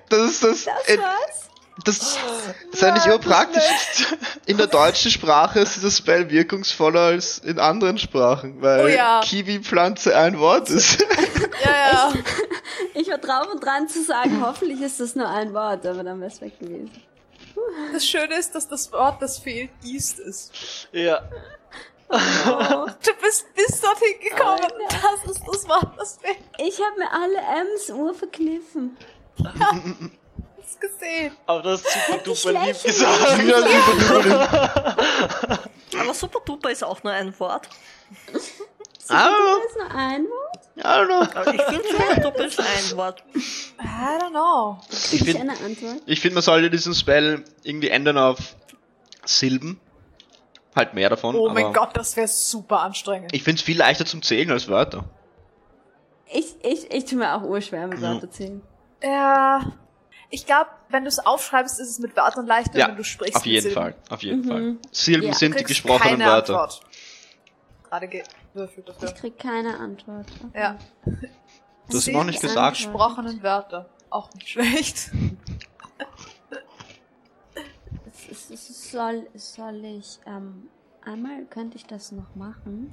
das ist das. Das war's. Das ist ja nicht immer praktisch. In der deutschen Sprache ist dieses Spell wirkungsvoller als in anderen Sprachen, weil Oh ja. Kiwi-Pflanze ein Wort ist. Ja, ja. Ich war drauf und dran zu sagen, hoffentlich ist das nur ein Wort, aber dann wäre es weg gewesen. Das Schöne ist, dass das Wort, das fehlt, gießt ist. Ja, Du bist bis dorthin gekommen. Oh, Das ist das Wort, das fehlt. Ich habe mir alle M's urverkniffen. Hast gesehen. aber das ist super duper lieb gesagt. Ja, super. Aber super duper ist auch nur ein Wort. Ah, Das ist nur ein Wort. I don't know. Aber ich finde super duper ist ein Wort. I don't know. Ich finde, ich find, man sollte diesen Spell irgendwie ändern auf Silben. Halt mehr davon. Oh aber mein Gott, das wäre super anstrengend. Ich finde es viel leichter zum Zählen als Wörter. Ich, ich, ich tue mir auch urschwer mit. Wörter zählen. Ja. Ich glaube, wenn du es aufschreibst, ist es mit Wörtern leichter, Ja, wenn du sprichst. Auf jeden Silben. Fall, auf jeden Mhm. Fall. Silben Ja. sind die gesprochenen keine Wörter. Antwort. Gerade gewürfelt dafür. Ich krieg keine Antwort. Okay. Ja. Du hast Sie ihm auch nicht die gesagt. Gesprochenen Wörter. Auch nicht schlecht. Soll, soll ich, ähm, einmal könnte ich das noch machen.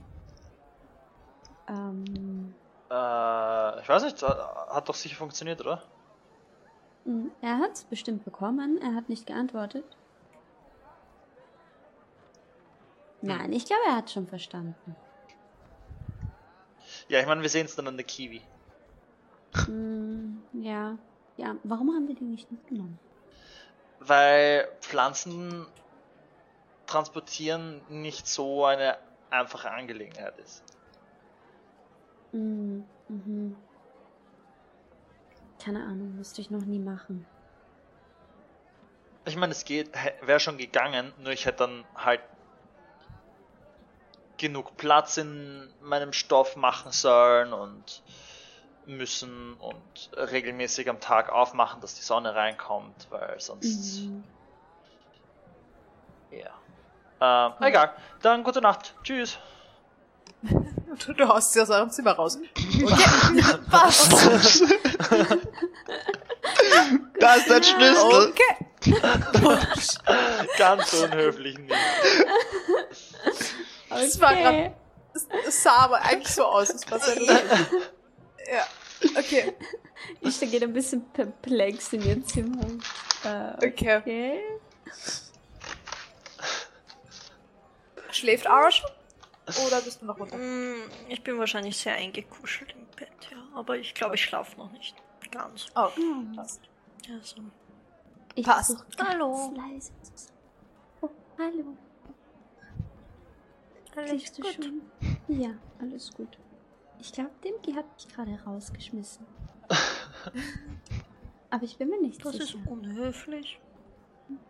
Ähm, Äh, ich weiß nicht, hat doch sicher funktioniert, oder? Mh, er hat es bestimmt bekommen, er hat nicht geantwortet. Nein, ich glaube, er hat schon verstanden. Ja, ich meine, wir sehen es dann an der Kiwi. Hm, ja, ja, warum haben wir die nicht mitgenommen? Weil Pflanzen transportieren nicht so eine einfache Angelegenheit ist. Hm, mhm. Keine Ahnung, müsste ich noch nie machen. Ich meine, es geht, wäre schon gegangen, nur ich hätte dann halt genug Platz in meinem Stoff machen sollen und müssen und regelmäßig am Tag aufmachen, dass die Sonne reinkommt, weil sonst. Mhm. Ja. Ähm, egal. Dann gute Nacht. Tschüss. Du, du haust sie aus eurem Zimmer raus. Okay. Was? Da ist dein Schlüssel! Okay. Ganz unhöflich nicht. Das war grad- es sah aber eigentlich so aus. Es war sehr lustig. Ja. Okay. Ich geht ein bisschen perplex in ihr Zimmer. Äh, Okay. okay. Schläft Ara schon? Oder bist du noch runter? Mm, Ich bin wahrscheinlich sehr eingekuschelt im Bett, ja. Aber ich glaube, ich schlafe noch nicht ganz. Oh, Hm. passt. Also. Ich Passt. Hallo. leise. Oh, hallo. Alles du gut. schon? Ja, alles gut. Ich glaube, Dimki hat mich gerade rausgeschmissen. Aber ich bin mir nicht Das ist sicher. unhöflich.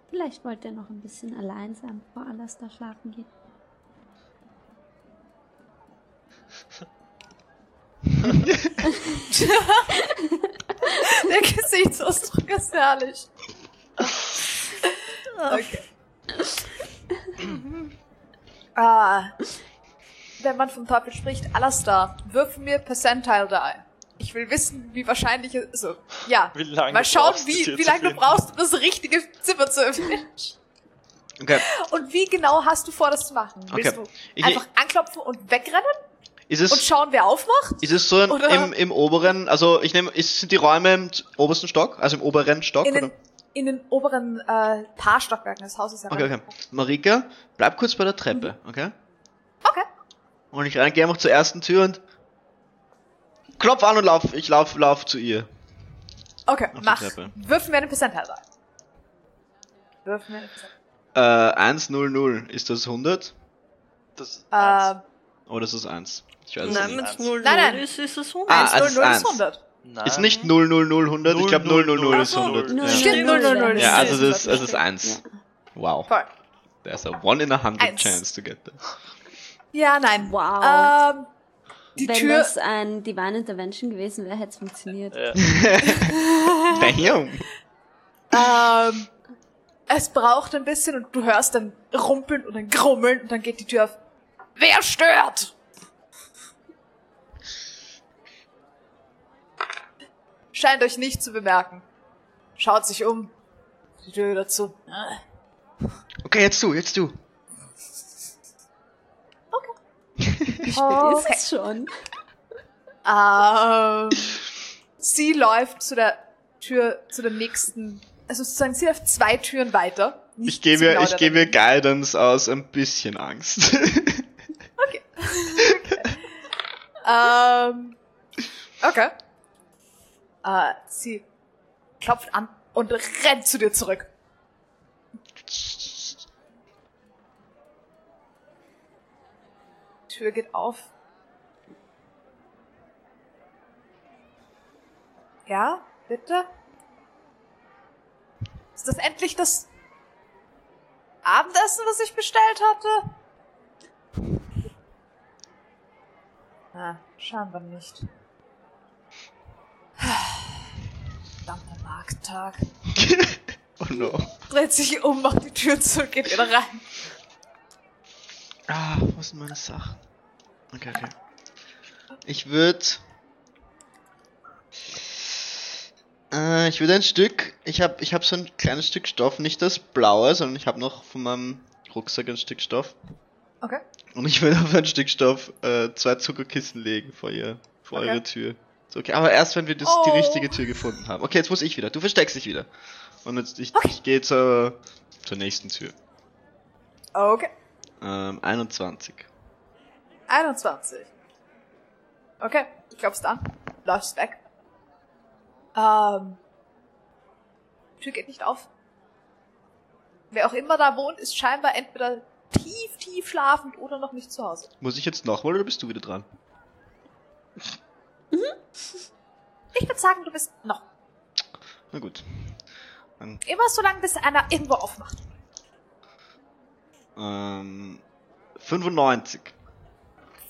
Vielleicht wollte er noch ein bisschen allein sein, bevor Alastair schlafen geht. Der Gesichtsausdruck ist herrlich. Okay. ah, wenn man vom Teufel spricht, Alastar, wirf mir Percentile die. Ich will wissen, wie wahrscheinlich es so. Ja. Wie lange Mal du schauen, wie, wie lange du brauchst, um das richtige Zimmer zu erwischen. Okay. Und wie genau hast du vor, das zu machen? Willst Okay. du Ich- einfach anklopfen und wegrennen Ist und es, schauen, wer aufmacht? ist es so ein, im, im oberen, also ich nehme, sind die Räume im obersten Stock, also im oberen Stock? In oder? den, in den oberen äh, paar Stockwerken des Hauses Okay, okay. Marika, bleib kurz bei der Treppe, okay? Okay. Und ich rein, gehe einfach zur ersten Tür und klopf an und lauf, ich lauf, lauf zu ihr. Okay, die mach. Treppe. Wirf mir eine Percentile rein. Wirf mir eine Percentile. Äh, 100, ist das 100? Das Äh, Oder ist das 1? Ich weiß es Nein, wenn es Eins. 0 Nein, nein. ist, ist es 100. Ah, 1, also 0, 0 eins. ist 100. Nein. Ist nicht 000 100, ich glaube 000 ist Ach so, 100. null, Ja. Stimmt, 0, 0, 0. ja, ist also das, 100. es ist 1. Wow. Voll. There's a 1 in a 100 Eins. chance to get that. Ja, nein. Wow. Ähm, die Wenn Tür. das ein Divine Intervention gewesen wäre, hätte es funktioniert. Ja. Damn. Ähm, es braucht ein bisschen und du hörst dann rumpeln und dann grummeln und dann geht die Tür auf. Wer stört? Scheint euch nicht zu bemerken. Schaut sich um. Die Tür wieder zu. Okay, jetzt du, jetzt du. Ist es schon. Ähm, sie läuft zu der Tür, zu der nächsten, also sozusagen sie läuft zwei Türen weiter. Nicht Ich gebe genau ich gebe. Guidance aus ein bisschen Angst. Ähm, okay. Äh, sie klopft an und rennt zu dir zurück. Tür geht auf. Ja, bitte? Ist das endlich das Abendessen, was ich bestellt hatte? Ah, scheinbar nicht. Verdammter Markttag. Oh no. Dreht sich um, macht die Tür zu und geht wieder rein. Ah, was sind meine Sachen? Okay, okay. Ich würde. Äh, ich würde ein Stück. Ich habe ich hab so ein kleines Stück Stoff, nicht das blaue, sondern ich habe noch von meinem Rucksack ein Stück Stoff. Okay. Und ich will auf ein Stück Stoff äh, zwei Zuckerkissen legen vor ihr, vor Okay. eure Tür. So, okay, aber erst wenn wir das, die Oh. richtige Tür gefunden haben. Okay, jetzt muss ich wieder. Du versteckst dich wieder. Und jetzt ich, Okay. ich gehe zur, zur nächsten Tür. Okay. Ähm, 21. 21. Okay, du klopfst an, läufst weg. Ähm, Tür geht nicht auf. Wer auch immer da wohnt, ist scheinbar entweder tief, tief schlafend oder noch nicht zu Hause. Muss ich jetzt nochmal oder bist du wieder dran? Ich würde sagen, du bist noch. Na gut. Dann, Immer so lange, bis einer irgendwo aufmacht. ähm, 95.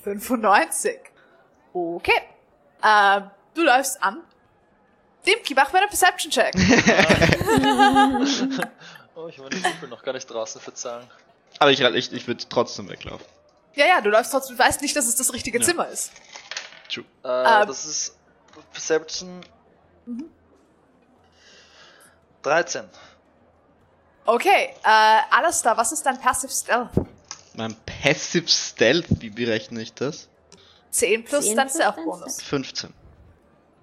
95. Okay. Ähm, du läufst an. Dimki, mach mir einen Perception-Check. Oh, ich meine Kumpel noch gar nicht draußen verzahlen. Aber ich, ich, ich würde trotzdem weglaufen. ja, ja, du läufst trotzdem, du weißt nicht, dass es das richtige Ja. Zimmer ist. True. Äh, Ähm. das ist Perception Mhm. 13. Okay, äh, Alistair, was ist dein Passive Stealth? Mein Passive Stealth, wie berechne ich das? 10 plus 10 dein plus dein Stealth-Bonus. 15.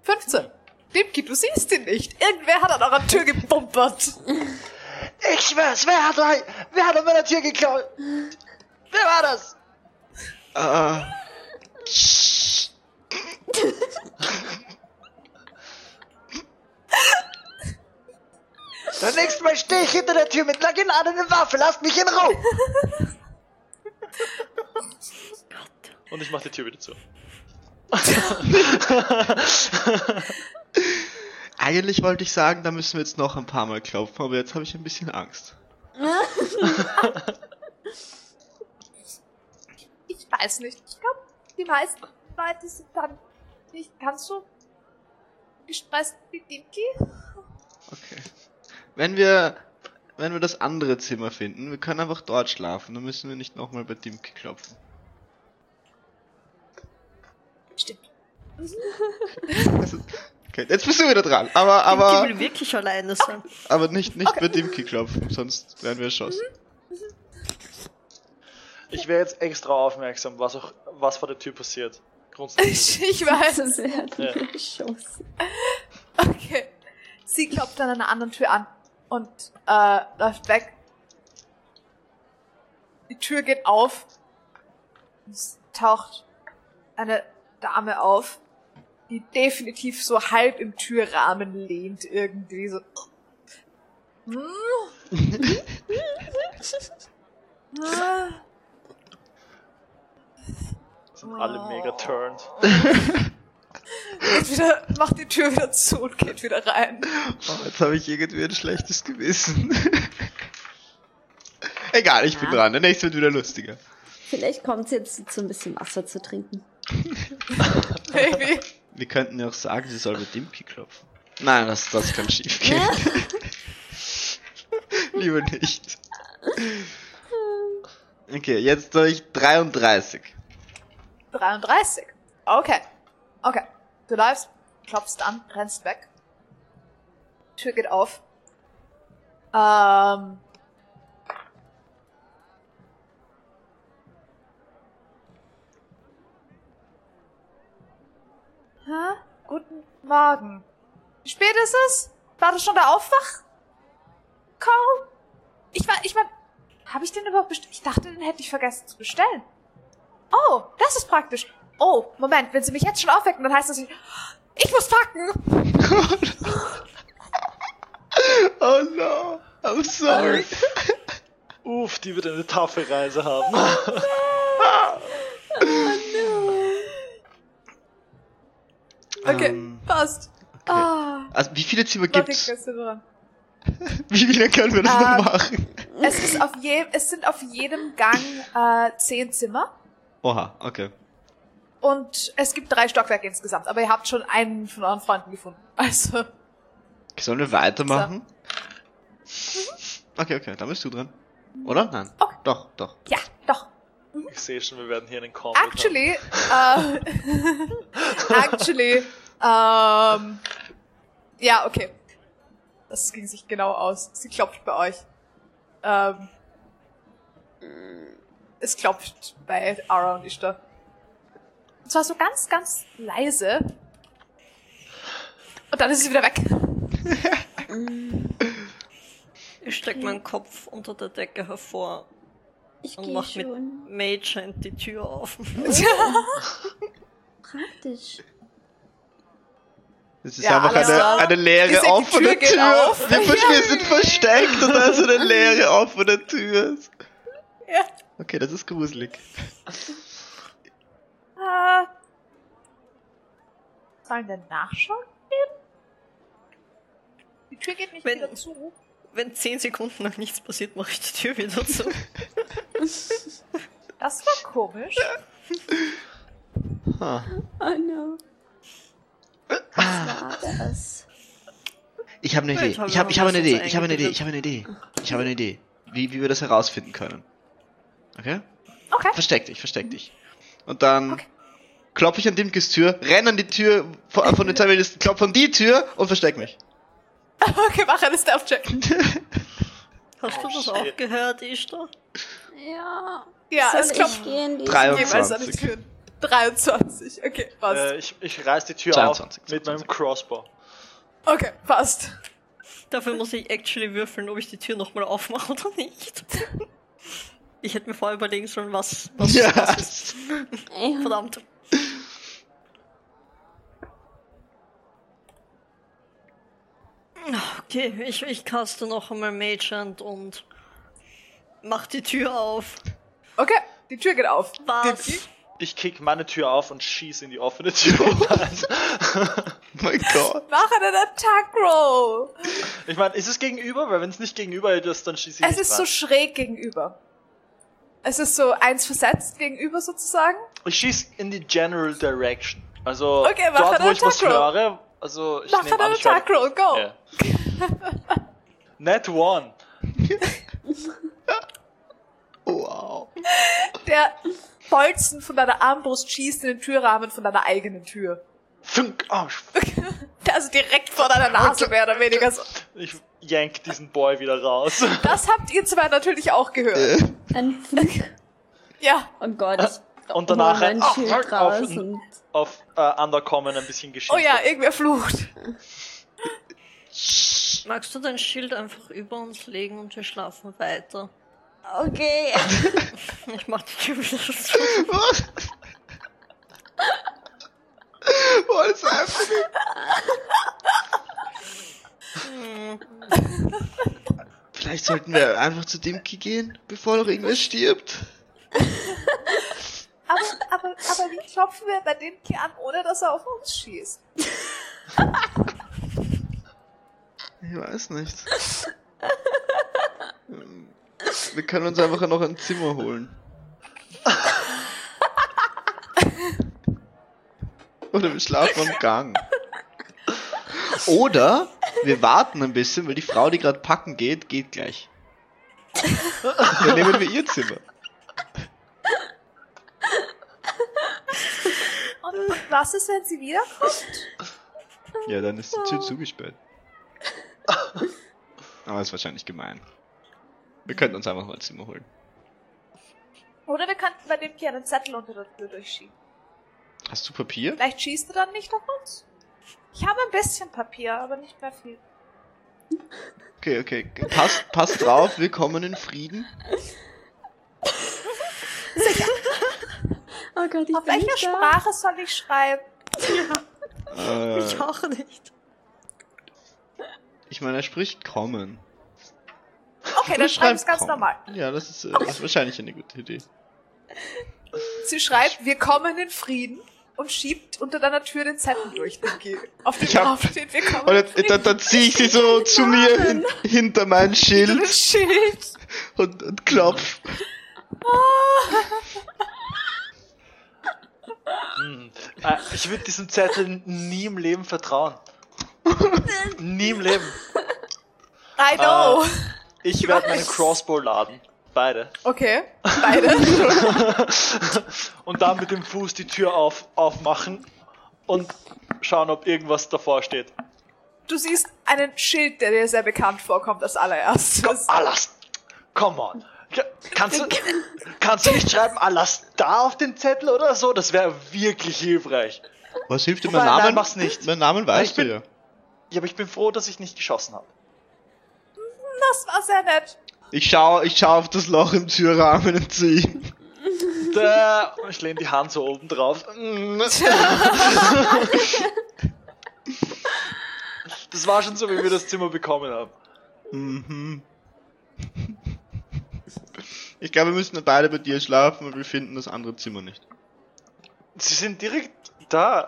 15. Dimki, du siehst ihn nicht. Irgendwer hat an eurer Tür gebumpert. Ich schwör's, wer hat, wer hat an meiner Tür geklaut? Wer war das? Ah. Beim nächsten Mal stehe ich hinter der Tür mit einer geladenen Waffe. Lasst mich in Ruhe. Und ich mach die Tür wieder zu. Eigentlich wollte ich sagen, da müssen wir jetzt noch ein paar Mal klopfen, aber jetzt habe ich ein bisschen Angst. Ich weiß nicht. Ich glaube, die meisten Leute sind dann nicht ganz so gestresst wie Dimki. Okay. Wenn wir, wenn wir das andere Zimmer finden, wir können einfach dort schlafen, dann müssen wir nicht nochmal bei Dimke klopfen. Stimmt. Okay, jetzt bist du wieder dran, aber, aber, Dimki will wirklich alleine sein. aber nicht, nicht bei Dimke klopfen, sonst werden wir erschossen. Ich wäre jetzt extra aufmerksam, was auch was vor der Tür passiert. Grundsätzlich. Ich, ich weiß. Das wäre Ja. geschossen. Okay. Sie klopft an einer anderen Tür an und äh, läuft weg. Die Tür geht auf. Es taucht eine Dame auf, die definitiv so halb im Türrahmen lehnt irgendwie so. Ah. Sind alle mega turned. geht wieder, macht die Tür wieder zu und geht wieder rein. Oh, jetzt habe ich irgendwie ein schlechtes Gewissen. Egal, ich bin Ja. dran. Der nächste wird wieder lustiger. Vielleicht kommt es jetzt zu ein bisschen Wasser zu trinken. Maybe. Wir könnten ja auch sagen, sie soll bei Dimki klopfen. Nein, das, das kann schief gehen. Lieber nicht. Okay, jetzt ich 33. 33. Okay. Okay. Du läufst, klopfst an, rennst weg. Tür geht auf. Ähm. Hä? Guten Morgen. Wie spät ist es? War das schon der Aufwach? Call? Ich war, ich mein, habe ich den überhaupt bestellt? Ich dachte, den hätte ich vergessen zu bestellen. Oh, das ist praktisch. Oh, Moment, wenn Sie mich jetzt schon aufwecken, dann heißt das, ich, ich muss packen. Oh no, I'm sorry. Uff, die wird eine taffe Reise haben. Okay, Ähm, passt. Ah, Also wie viele Zimmer gibt's? dran. Wie viele können wir das noch Ähm, machen? Es ist auf je, es sind auf jedem Gang äh, zehn Zimmer Oha, okay. und es gibt drei Stockwerke insgesamt, aber ihr habt schon einen von euren Freunden gefunden. Also, Sollen wir weitermachen? Okay, okay, dann bist du dran. Oder? Nein. Okay. Doch, doch. Ja. Ich sehe schon, wir werden hier einen Conflict Actually, äh, actually, ähm, ja, okay. Das ging sich genau aus. Sie klopft bei euch. Ähm, es klopft bei Ara und Ishtar. Und zwar so ganz, ganz leise. Und dann ist sie wieder weg. Ich steck meinen Kopf unter der Decke hervor Ich und mach mit schon. Mage Hand die Tür auf. Praktisch. Das ist Ja, einfach eine, klar. eine leere die offene Tür Tür. auf. Wir, wir sind versteckt und da ist eine leere offene Tür. Ja. Okay, das ist gruselig. Äh, sollen wir nachschauen? Die Tür geht nicht Wenn- wieder zu. Wenn zehn Sekunden lang nichts passiert, mache ich die Tür wieder zu. Das war komisch. Ah. Oh no. Was war das? Ich habe eine Idee. Ich habe ich eine Idee. Ich habe eine Idee. Ich habe eine Idee. Ich habe eine Idee. Wie, wie wir das herausfinden können. Okay? Okay. Versteck dich, versteck dich. Und dann klopfe ich an Dimkes Tür, renn an die Tür von, von den zwei Ministen, klopfe an die Tür und versteck mich. Okay, mach einen Stealth-Check. Hast du das shit. auch gehört, Ishtar? Ja. Ja, Soll es klopft ich gehen? Die- 23. jeweils an die Türen. 23. Okay, passt. Äh, ich, ich reiß die Tür 22, auf mit 22. meinem Crossbow. Okay, passt. Dafür muss ich actually würfeln, ob ich die Tür nochmal aufmache oder nicht. Ich hätte mir vorher überlegen sollen, was, was, Ja. was ist. Ja. Verdammt. Okay, ich, ich caste noch einmal Mage Hand und mach die Tür auf. Okay, die Tür geht auf. Was? Ich kick meine Tür auf und schieß in die offene Tür mein Gott. Mach einen Attack Roll. Ich meine, ist es gegenüber? Weil wenn es nicht gegenüber ist, dann schieße ich Es nicht ist so rein. schräg gegenüber. Es ist so eins versetzt gegenüber sozusagen. Ich schieß in die General Direction. Also Okay, dort, wo ich was höre. Also ich Mach nehme an, ich Roll, go. Ja. Net one. Wow. Der Bolzen von deiner Armbrust schießt in den Türrahmen von deiner eigenen Tür. Funk. Oh, Also direkt vor deiner Nase mehr oder weniger so. ich yank diesen Boy wieder raus. Das habt ihr zwei natürlich auch gehört. Äh, Ein Funk. Ja, Oh Gott. Und danach hol mein ein- Schild raus und Auf äh, Undercommon ein bisschen geschießt. oh ja, irgendwer flucht. Magst du dein Schild einfach über uns legen und wir schlafen weiter? Okay. Ich mach die Tür wieder zu. Was? What is happening? Vielleicht sollten wir einfach zu Dimki gehen, bevor noch irgendwer stirbt. Aber, aber, aber wie klopfen wir bei dem Tier an, ohne dass er auf uns schießt? Ich weiß nicht. Wir können uns einfach noch ein Zimmer holen. Oder wir schlafen am Gang. Oder wir warten ein bisschen, weil die Frau, die gerade packen geht, geht gleich. Dann nehmen wir ihr Zimmer. Und, und was ist, wenn sie wiederkommt? Ja, dann ist die Tür zugesperrt. Aber ist wahrscheinlich gemein. Wir könnten uns einfach mal ein Zimmer holen. Oder wir könnten bei dem Tier einen Zettel unter der Tür durchschieben. Hast du Papier? Vielleicht schießt er dann nicht auf uns. Ich habe ein bisschen Papier, aber nicht mehr viel. Okay, okay. Passt, passt drauf, wir kommen in Frieden. Oh Gott, ich Auf bin welcher. Sprache soll ich schreiben? Äh, Ich auch nicht. ich meine, er spricht kommen. Okay, dann schreib es ganz kommen. normal. Ja, das ist, äh, das ist wahrscheinlich eine gute Idee. Sie schreibt, wir kommen in Frieden und schiebt unter deiner Tür den Zettel durch, Dinky. Auf dem Ich hab- drauf steht, wir kommen Und in jetzt, Frieden. dann, dann ziehe ich sie so zu mir hin, hinter mein Ein Schild Schild. und, und klopf. Hm. Äh, ich würde diesem Zettel nie im Leben vertrauen. Nie im Leben. I know. Ich werde meinen Crossbow laden. Beide. Okay, beide. Und dann mit dem Fuß die Tür auf, aufmachen und schauen, ob irgendwas davor steht. Du siehst einen Schild, der dir sehr bekannt vorkommt als allererstes. Alas! Come on! Kannst du, kannst du nicht schreiben, Alas da auf den Zettel oder so? Das wäre wirklich hilfreich. Was hilft dir mein Name? nein, mach's nicht. Mein Namen weißt du ja. Ja, aber ich bin froh, dass ich nicht geschossen habe. Das war sehr nett. Ich schau, ich schau auf das Loch im Türrahmen und zu ihm. Da, ich lehne die Hand so oben drauf. Das war schon so, wie wir das Zimmer bekommen haben. Mhm. Ich glaube, wir müssen beide bei dir schlafen und wir finden das andere Zimmer nicht. Sie sind direkt da.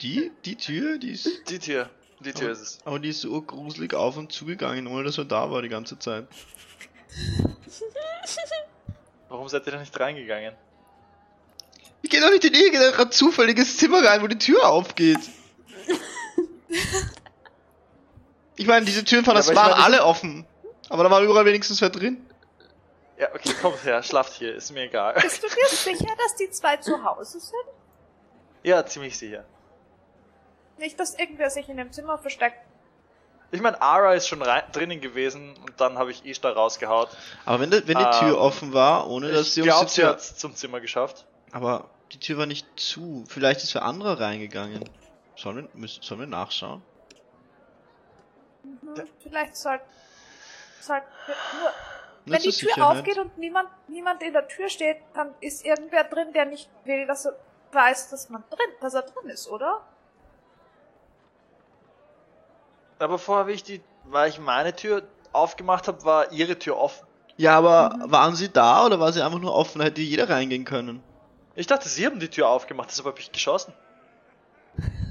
Die, die Tür, die ist, Die Tür. Die Tür ist es. aber die ist so gruselig auf und zugegangen, ohne dass er da war die ganze Zeit. Warum seid ihr da nicht reingegangen? Ich gehe doch nicht in irgendein zufälliges Zimmer rein, wo die Tür aufgeht. Ich meine, diese Türen von Ja, das aber ich waren meine, alle offen. Aber da war überall wenigstens wer drin. Ja, okay, kommt her, schlaft hier, ist mir egal. Bist du dir sicher, dass die zwei zu Hause sind? Ja, ziemlich sicher. Nicht, dass irgendwer sich in dem Zimmer versteckt. Ich meine, Ara ist schon rein, drinnen gewesen und dann habe ich Ishtar rausgehaut. Aber wenn, die- wenn die Tür Ähm, offen war, ohne dass sie uns sie die Tür... hat zum Zimmer geschafft. Aber die Tür war nicht zu. Vielleicht ist wer anderer reingegangen. Sollen wir, müssen, sollen wir nachschauen? Hm, Vielleicht sollten wir nur. Wenn die Tür Sicherheit. aufgeht und niemand, niemand in der Tür steht, dann ist irgendwer drin, der nicht will, dass er weiß, dass man drin, dass er drin ist, oder? Aber vorher, wie ich die, weil ich meine Tür aufgemacht habe, war ihre Tür offen. Ja, aber Mhm. waren sie da oder war sie einfach nur offen? Hätte jeder reingehen können. Ich dachte, sie haben die Tür aufgemacht, deshalb habe ich geschossen.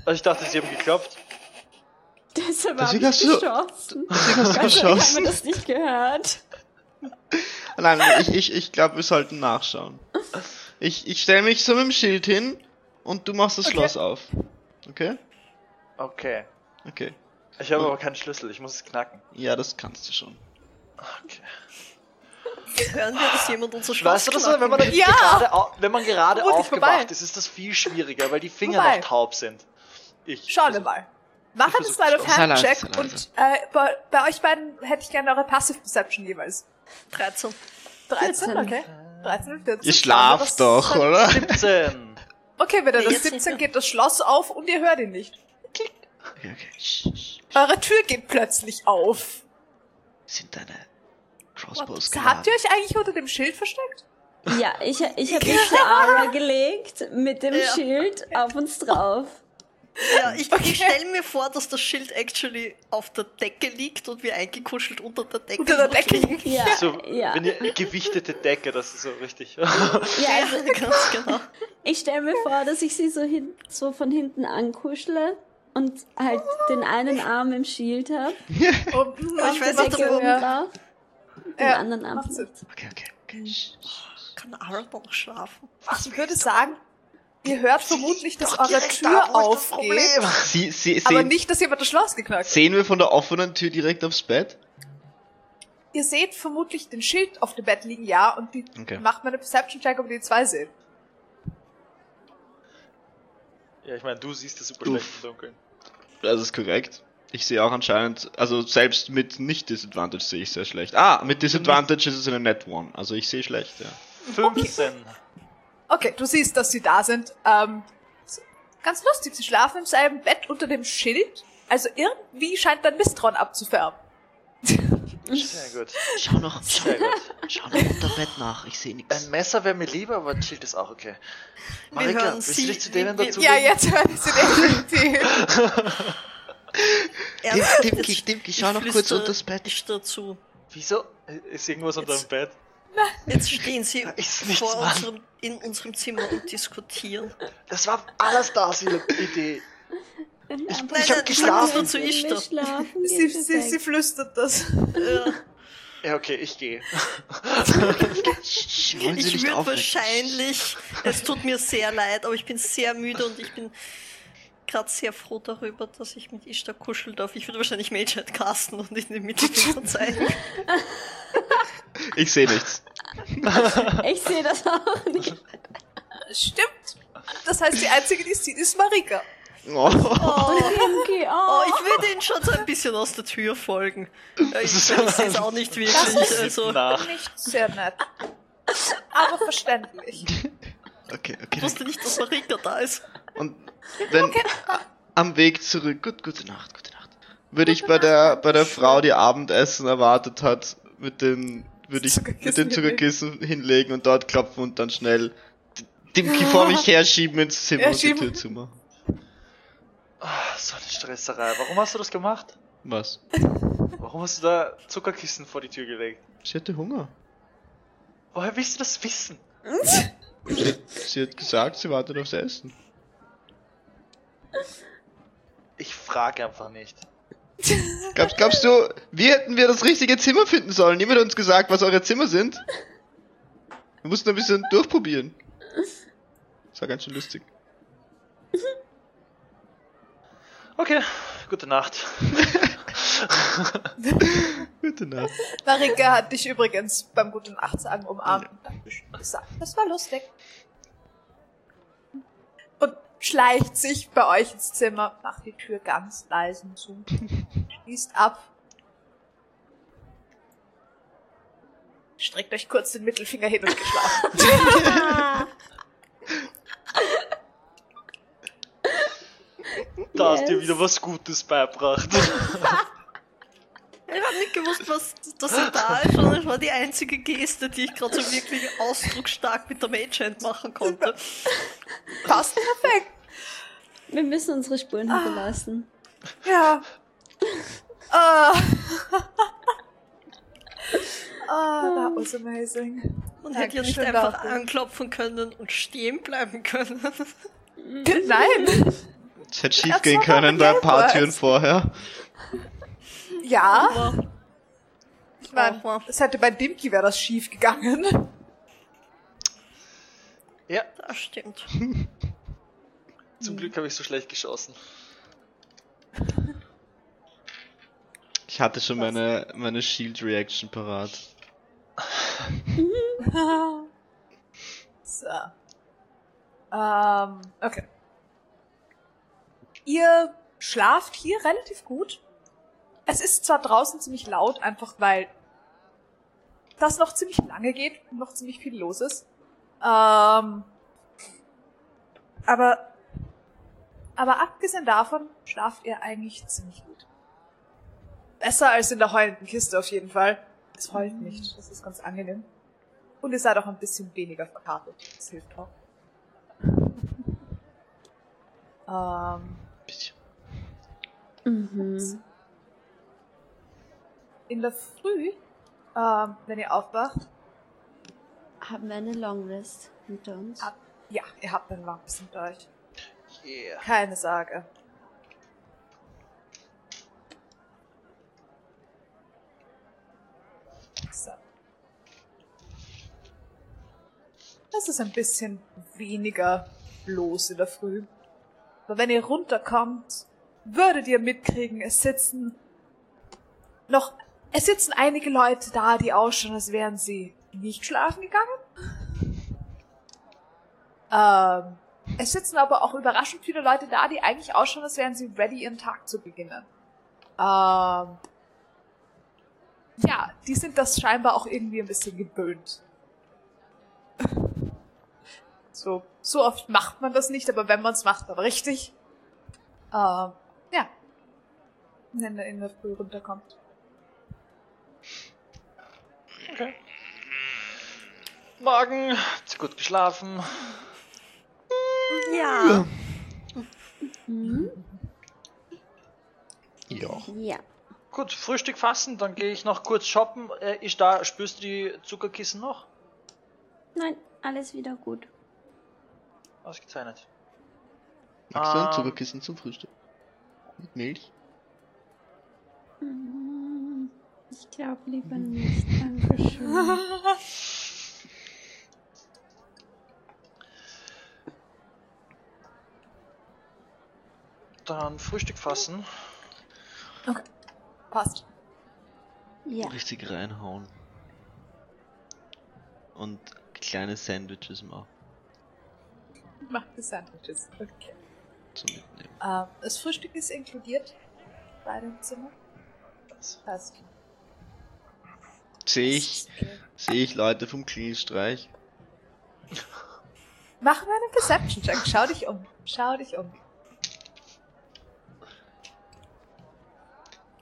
Also ich dachte, sie haben geklopft. Deshalb habe ich geschossen. Deswegen hast du Gott sei Dank haben wir geschossen. das nicht gehört. Nein, ich, ich, ich glaube, wir sollten nachschauen. Ich, ich stelle mich so mit dem Schild hin und du machst das Okay. Schloss auf. Okay? Okay. Okay. Ich habe aber keinen Schlüssel, ich muss es knacken. Ja, das kannst du schon. Okay. Hören wir, dass jemand unser Schloss Weißt du das, wenn man? Ja! gerade, au- wenn man gerade vorbei. aufgewacht ist, ist das viel schwieriger, weil die Finger Vorbei. noch taub sind. Ich. Schauen wir mal. Mach einen versuch Slide of das auch. Hand Sei Check leise, sei und äh, bei, bei euch beiden hätte ich gerne eure Passive Perception jeweils. 13. 13, 14. okay. 13 und 14. Ihr schlaft doch, oder? 17. Okay, wenn er das jetzt nicht 17 mehr. geht das Schloss auf und ihr hört ihn nicht. Okay, okay. Sch. Eure Tür geht plötzlich auf. Sind deine Crossbows Habt geladen? ihr euch eigentlich unter dem Schild versteckt? Ja, ich, ich habe mich Ara gelegt mit dem Ja. Schild auf uns drauf. Ja, ich, Okay. ich stelle mir vor, dass das Schild actually auf der Decke liegt und wir eingekuschelt unter der Decke Unter der Decke liegen. Ja, So, ja. wenn ihr gewichtete Decke, das ist so richtig. ja also, Ja, ganz genau. ich stelle mir vor, dass ich sie so, hin, so von hinten ankuschle und halt den einen Arm im Shield habe Und, ich weiß nicht, oben ja, drauf. Den ja, anderen Arm. Okay, okay, okay. Sch. Kann Aaron noch schlafen? Ich würde sagen, ihr hört vermutlich, dass eure da, Tür aufgeht, Sie, sie, aber sehen, nicht, dass jemand das Schloss geknackt hat. sehen wir von der offenen Tür direkt aufs Bett? Ihr seht vermutlich den Schild auf dem Bett liegen, ja, und die Okay. macht mal eine Perception-Check, ob ihr die zwei seht. Ja, ich meine, du siehst das super Uff. schlecht im Dunkeln. Das ist korrekt. Ich sehe auch anscheinend, also selbst mit Nicht-Disadvantage sehe ich sehr schlecht. Ah, mit Disadvantage ist es eine Net One. Also ich sehe schlecht, ja. 15. Okay, du siehst, dass sie da sind. Ähm, ganz lustig, sie schlafen im selben Bett unter dem Schild. Also irgendwie scheint dein Misstrauen abzufärben. Sehr gut. Schau noch, Sehr gut. schau noch unter Bett nach. Ich sehe nichts. Ein Messer wäre mir lieber, aber ein Schild ist auch okay. Wir Marika, hören willst sie- du dich zu denen wir- dazu Ja, jetzt hören sie definitiv. Dimki, jetzt- Dimki, schau noch kurz flüstere unters Bett. Ich dazu. Wieso? Ist irgendwas unter dem Bett? Jetzt stehen sie nichts, vor unserem, in unserem Zimmer und diskutieren. Das war alles da, Idee. Ich, Nein, ich nein, hab geschlafen. zu ich. Schlafen, sie, sie, sie flüstert das. Ja, Ja, okay, ich gehe. Ich würde wahrscheinlich, es tut mir sehr leid, aber ich bin sehr müde und ich bin gerade sehr froh darüber, dass ich mit Ishtar kuscheln darf. Ich würde wahrscheinlich Mage casten und in den Mittelfinger zeigen. Ich sehe nichts. Ich sehe das auch nicht. Stimmt. Das heißt, die einzige, die es sieht, ist Marika. Oh. Okay, Oh, oh. ich würde ihn schon so ein bisschen aus der Tür folgen. Äh, Ich sehe es auch nicht wirklich. Also, Nach. Nicht sehr nett. Aber verständlich. Okay, ich okay. wusste nicht, dass Marika da ist. Und wenn am Weg zurück, gut, gute Nacht, gute Nacht. Würde ich bei der bei der Frau, die Abendessen erwartet hat, mit den würde ich mit den Zuckerkissen hinlegen und dort klopfen und dann schnell Dimki vor mich herschieben ins Zimmer und die. Tür zumachen. Ah, so eine Stresserei. Warum hast du das gemacht? Was? Warum hast du da Zuckerkissen vor die Tür gelegt? Sie hatte Hunger. Woher willst du das wissen? Sie hat gesagt, sie wartet aufs Essen. Ich frage einfach nicht. Glaubst, glaubst du, wie hätten wir das richtige Zimmer finden sollen? Niemand hat uns gesagt, was eure Zimmer sind. Wir mussten ein bisschen durchprobieren. Das war ganz schön lustig. Okay, gute Nacht. Gute Nacht. Marika hat dich übrigens beim Guten Nacht sagen umarmt gesagt. Das war lustig. Schleicht sich bei euch ins Zimmer, macht die Tür ganz leise zu, schließt ab. Streckt euch kurz den Mittelfinger hin und geschlafen. Da hast dir Yes. wieder was Gutes beibracht. Ich habe nicht gewusst, was dass er da ist, und das war die einzige Geste, die ich gerade so wirklich ausdrucksstark mit der Mage Hand machen konnte. Passt perfekt. Wir müssen unsere Spuren hinterlassen. Ja. Ah. Ah, that was amazing. Man hätte ja nicht einfach dafür. anklopfen können und stehen bleiben können. Nein. Es hätte schief Das gehen können bei ein paar. Türen vorher. Ja. Aber Ich meine, Aber- es hätte bei Dimki wäre das schief gegangen. ja, das stimmt. zum Glück habe ich so schlecht geschossen. Ich hatte schon meine, meine Shield Reaction parat. so. Ähm, okay. Ihr schlaft hier relativ gut. Es ist zwar draußen ziemlich laut, einfach weil das noch ziemlich lange geht und noch ziemlich viel los ist. Ähm, aber, aber abgesehen davon schlaft ihr eigentlich ziemlich gut. Besser als in der heulenden Kiste auf jeden Fall. Es heult nicht, das ist ganz angenehm. Und ihr seid auch ein bisschen weniger verkatert. Das hilft auch. ähm, Bisschen. Mhm. in der Früh, ähm, wenn ihr aufwacht, Haben wir eine Long Rest hinter uns? Ab- ja, ihr habt einen Lamps mit euch. Yeah. Keine Sorge. So. Es ist ein bisschen weniger los in der Früh. Aber wenn ihr runterkommt, würdet ihr mitkriegen, es sitzen noch, es sitzen einige Leute da, die ausschauen, als wären sie nicht schlafen gegangen. Ähm, es sitzen aber auch überraschend viele Leute da, die eigentlich ausschauen, als wären sie ready, ihren Tag zu beginnen. Ähm, ja, die sind das scheinbar auch irgendwie ein bisschen gewöhnt. So, so oft macht man das nicht, aber wenn man es macht, dann richtig. Ähm, ja. Wenn er in der Früh runterkommt. Okay. Morgen, hast du gut geschlafen? Ja. Mhm. Ja. Ja. Gut, Frühstück fassen, dann gehe ich noch kurz shoppen. Äh, ist da, spürst du die Zuckerkissen noch? Nein, alles wieder gut. Ausgezeichnet. Magst du ein Ähm. Zuckerkissen zum Frühstück? Mit Milch? Mhm. Ich glaube lieber nicht. Dankeschön. dann Frühstück fassen. Passt. Ja. Richtig reinhauen. Und kleine Sandwiches machen Macht die Sandwiches. Okay. zum Mitnehmen. Ähm, das Frühstück ist inkludiert bei dem Zimmer. Passt. Sehe ich, sehe ich Leute vom Clean-Streich? Mach mal einen Perception-Check. Schau dich um. Schau dich um.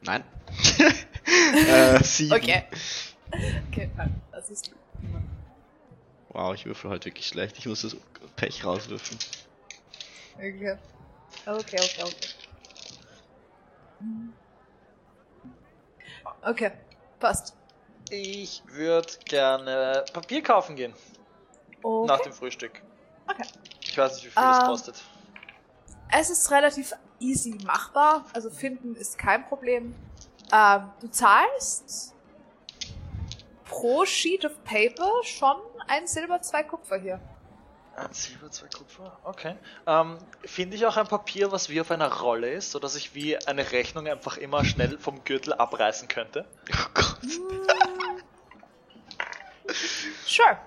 Nein. äh, sieben. Okay. Okay, nein, das ist gut. Wow, ich würfel heute wirklich schlecht. Ich muss das Pech rauswürfeln. Okay. Okay, okay, okay. Okay, passt. Ich würde gerne Papier kaufen gehen. Nach Okay. dem Frühstück. Okay. Ich weiß nicht, wie viel das Ähm, kostet. Es ist relativ easy machbar, also finden ist kein Problem. Ähm, du zahlst pro Sheet of Paper schon ein Silber, zwei Kupfer hier. Ein Silber, zwei Kupfer. Okay. Ähm, Finde ich auch ein Papier, was wie auf einer Rolle ist, sodass ich wie eine Rechnung einfach immer schnell vom Gürtel abreißen könnte. Oh Gott. Sure,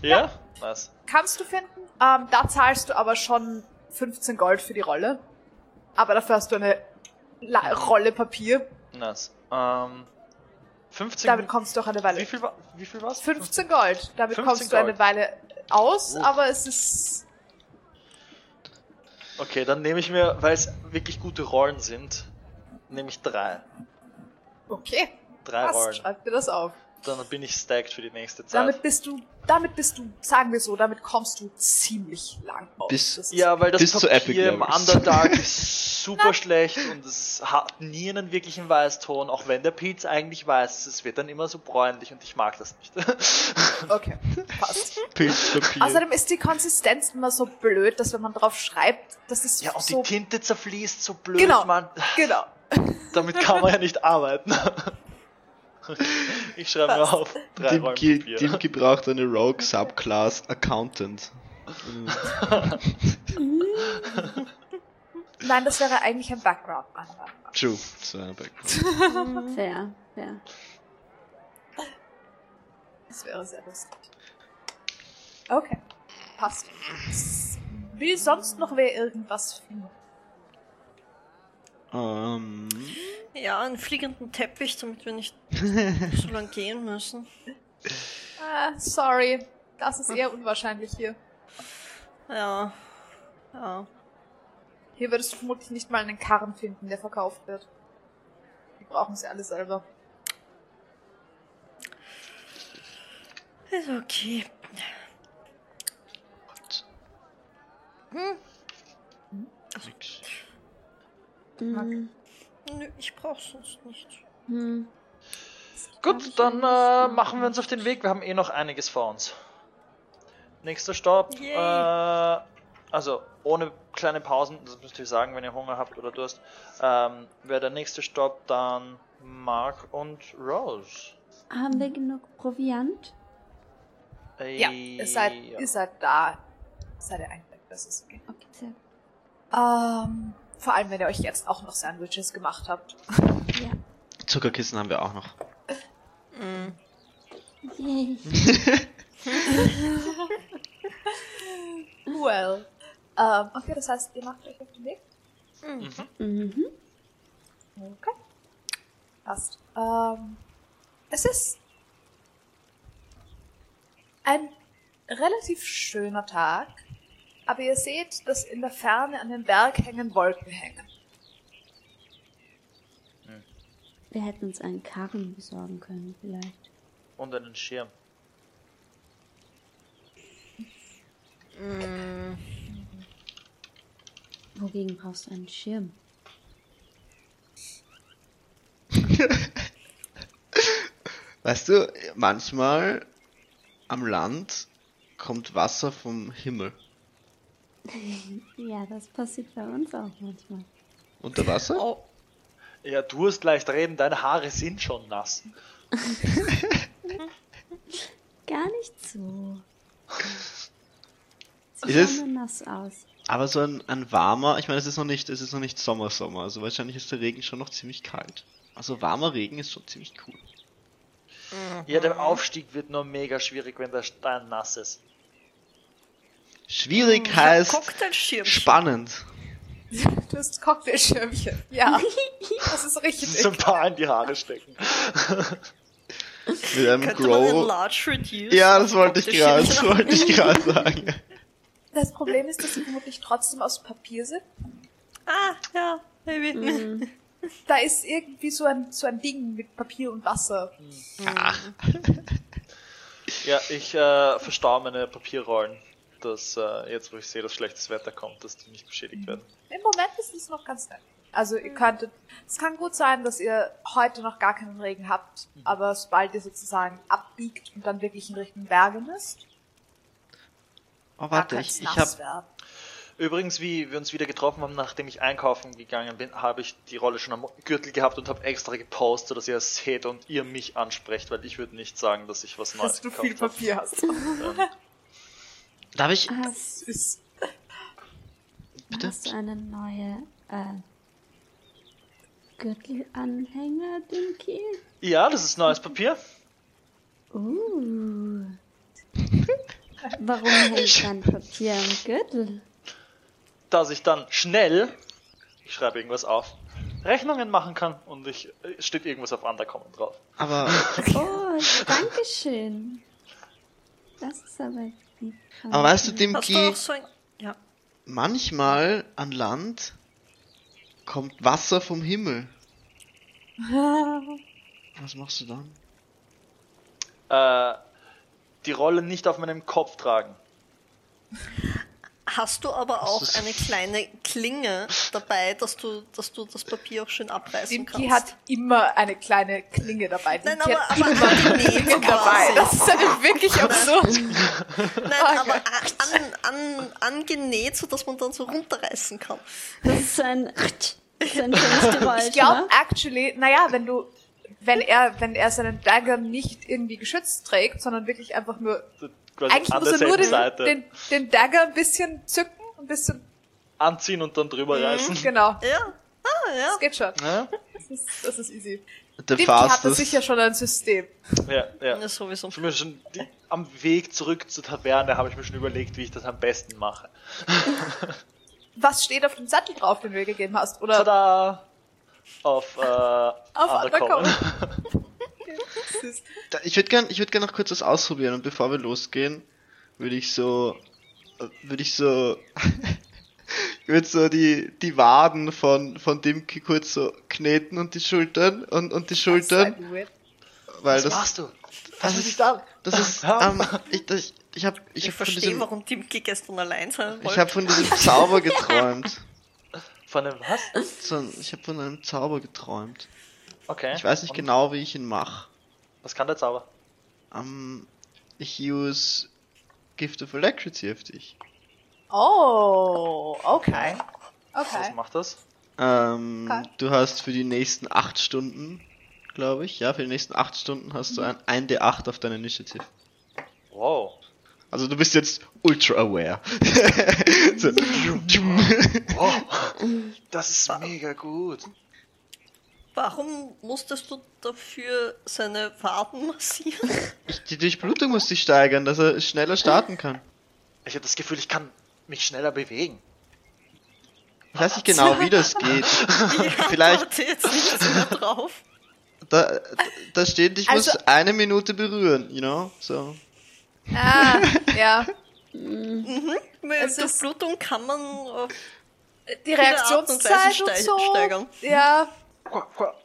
Ja? Nice. kannst du finden. Ähm, da zahlst du aber schon 15 Gold für die Rolle. Aber dafür hast du eine La Rolle Papier. Nice. Ähm, 15. Damit kommst du auch eine Weile. wie viel, wa- wie viel war's? 15 Gold. Damit 15 kommst du eine Gold. Weile aus, Uff. aber es ist. Okay, dann nehme ich mir, weil es wirklich gute Rollen sind, nehme ich drei. Okay. Drei Passt, Rollen. schreib dir das auf. Dann bin ich stacked für die nächste Zeit. Damit bist du, damit bist du, sagen wir so, damit kommst du ziemlich lang aus. Bis- Ja, weil das Bis zu Epic Papier im. Underdark ist super schlecht und es hat nie einen wirklichen Weißton, auch wenn der Pilz eigentlich weiß ist. Es wird dann immer so bräunlich und ich mag das nicht. Okay, passt. Pilzpapier. Außerdem ist die Konsistenz immer so blöd, dass wenn man drauf schreibt, das ist ja, und so. die Tinte zerfließt so blöd, Genau. man. Genau. Damit kann man ja nicht arbeiten. Ich schreibe mir auf drei Rollen Dimki, Papier. Dimki braucht eine Rogue Subclass Accountant. Nein, das wäre eigentlich ein Background. Nein. True. So eine Background. Fair, fair. Das wäre sehr lustig. Okay, passt. Will sonst noch wer irgendwas finden? Ähm, Ja, einen fliegenden Teppich, damit wir nicht so lang gehen müssen. Ah, sorry. Das ist eher unwahrscheinlich hier. Ja. Ja. Hier würdest du vermutlich nicht mal einen Karren finden, der verkauft wird. Die brauchen sie alle selber. Ist okay. nix. Hm, Nö, ich brauch's sonst nicht. hm. Gut, dann äh, machen wir uns auf den Weg. Wir haben eh noch einiges vor uns. Nächster Stopp. Äh, also ohne kleine Pausen, das müsst ihr sagen, wenn ihr Hunger habt oder Durst. Ähm, Wäre der nächste Stopp dann Mark und Rose. Haben wir genug Proviant? Äh, Ja, ihr seid, ja. ihr seid da. Seid ihr eingedeckt, das ist okay. Okay, sehr gut. Ähm, vor allem, wenn ihr euch jetzt auch noch Sandwiches gemacht habt. Ja. Zuckerkissen haben wir auch noch. Mm. Well. Ähm, okay, das heißt, ihr macht euch auf den Weg? Mhm. Okay. Passt. Ähm, es ist ein relativ schöner Tag, aber ihr seht, dass in der Ferne an den Berg hängen Wolken hängen. Wir hätten uns einen Karren besorgen können, vielleicht. Und einen Schirm. Mm. Wogegen brauchst du einen Schirm? Weißt du, manchmal am Land kommt Wasser vom Himmel. Ja, das passiert bei uns auch manchmal. Unter Wasser? Oh, Ja, du hast leicht reden, deine Haare sind schon nass. Gar nicht so. Sie Ist es- schauen nur nass aus. Aber so ein, ein warmer, ich meine, es ist noch nicht, es ist noch nicht Sommer, Sommer, also wahrscheinlich ist der Regen schon noch ziemlich kalt. Also warmer Regen ist schon ziemlich cool. Ja, der Aufstieg wird nur mega schwierig, wenn der Stein nass ist. Schwierig Hm, heißt Cocktailschirmchen. spannend. Du hast Cocktailschirmchen. Ja, das ist richtig. So ein paar in die Haare stecken. Mit einem Könnte Grow. Ja, das wollte ich gerade, das wollte ich gerade sagen. Das Problem ist, dass sie vermutlich trotzdem aus Papier sind. Ah, ja, maybe. Mhm. Da ist irgendwie so ein, so ein Ding mit Papier und Wasser. Ach, Ja, ich äh, verstaue meine Papierrollen, dass äh, jetzt, wo ich sehe, dass schlechtes Wetter kommt, dass die nicht beschädigt werden. Im Moment ist es noch ganz nett. Also ihr könntet, es kann gut sein, dass ihr heute noch gar keinen Regen habt, aber sobald ihr sozusagen abbiegt und dann wirklich in Richtung Berge müsst, oh, warte, ich, ich hab, werden. Übrigens, wie wir uns wieder getroffen haben, nachdem ich einkaufen gegangen bin, habe ich die Rolle schon am Gürtel gehabt und habe extra gepostet, dass ihr es seht und ihr mich ansprecht, weil ich würde nicht sagen, dass ich was Neues Dass du gekauft viel habe. Papier hast. Ähm, darf ich, Hast, Ist Bitte? hast du eine neue äh, Gürtelanhänger, Dinky? ja, das ist neues Papier. Uh. Warum hängt dann Papier am Gürtel? dass ich dann schnell, ich schreibe irgendwas auf, Rechnungen machen kann und ich es steht irgendwas auf Undercommon drauf. aber, Oh, danke schön. Das ist aber aber weißt du, Dimki, so ein... Ja. manchmal an Land kommt Wasser vom Himmel. Was machst du dann? Äh, die Rolle nicht auf meinem Kopf tragen. Hast du aber auch eine kleine Klinge dabei, dass du, dass du das Papier auch schön abreißen Dimki kannst? hat immer eine kleine Klinge dabei. Nein, Dimki aber, hat aber Klinge dabei. Das ist eine wirklich absurd. Nein, aber an, an, angenäht, sodass man dann so runterreißen kann. Das ist so ein, so ein schönes Geräusch, Ich glaube, ne? actually, naja, wenn du, wenn er, wenn er seinen Dagger nicht irgendwie geschützt trägt, sondern wirklich einfach nur, Quasi eigentlich an muss er nur den, Seite den, den Dagger ein bisschen zücken, ein bisschen, anziehen und dann drüber reißen. genau. Ja. Ah, ja. Das geht schon. Ja, Das ist, das ist easy. Der Dimki hat da fastest. sicher schon ein System. ja, ja. ja sowieso. Ich mir schon die, am Weg zurück zur Taverne habe ich mir schon überlegt, wie ich das am besten mache. Was steht auf dem Sattel drauf, den du mir gegeben hast? Oder Tada! Auf, äh, Auf Undercommon. Ich würde gern, ich würde gern noch kurz was ausprobieren und bevor wir losgehen, würde ich so, äh, würde ich so, ich würde so die, die Waden von, von Dimki kurz so kneten und die Schultern und, und die Schultern, weird. weil Was das, machst du? das mich ist, das ist, ähm, ich, das, ich hab, ich Ich hab verstehe, diesem, warum Dimki gestern allein sein ich wollte. hab von diesem Zauber geträumt. Von dem was? So, ich hab von einem Zauber geträumt. Okay. Ich weiß nicht Und genau, wie ich ihn mache. Was kann der Zauber? Ähm, ich use Gift of Electricity auf dich. Oh, okay. Was Okay. macht das? Ähm, Okay. du hast für die nächsten 8 Stunden, glaube ich, ja, für die nächsten 8 Stunden hast du ein 1d8 auf deine Initiative. Wow. Also du bist jetzt ultra aware. so. wow. Das ist mega gut. Warum musstest du dafür seine Waden massieren? die Durchblutung muss sich steigern, dass er schneller starten kann. Ich habe das Gefühl, ich kann mich schneller bewegen. Ich weiß nicht genau, wie das geht. Vielleicht, Warte jetzt nicht mehr drauf. da, da steht, ich Also- muss eine Minute berühren, you know? So. Ah, ja. Mit Es Durchblutung kann man auf Die und Reaktionszeit und steig- so. steigern. Ja,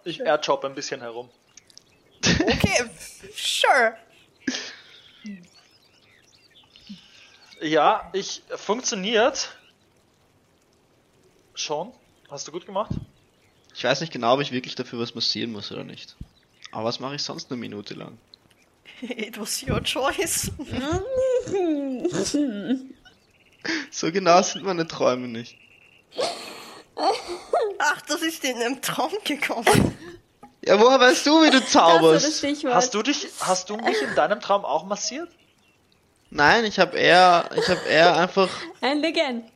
Ich airjob ein bisschen herum. okay. Sure. Ja, ich funktioniert. Schon. Hast du gut gemacht? Ich weiß nicht genau, ob ich wirklich dafür was massieren muss oder nicht. Aber was mache ich sonst eine Minute lang? It was your choice. So genau sind meine Träume nicht. Ach, das ist in einem Traum gekommen. Ja, woher weißt du, wie du Das das zauberst? Hast du dich, hast du mich in deinem Traum auch massiert? Nein, ich habe eher, ich habe eher einfach, And again.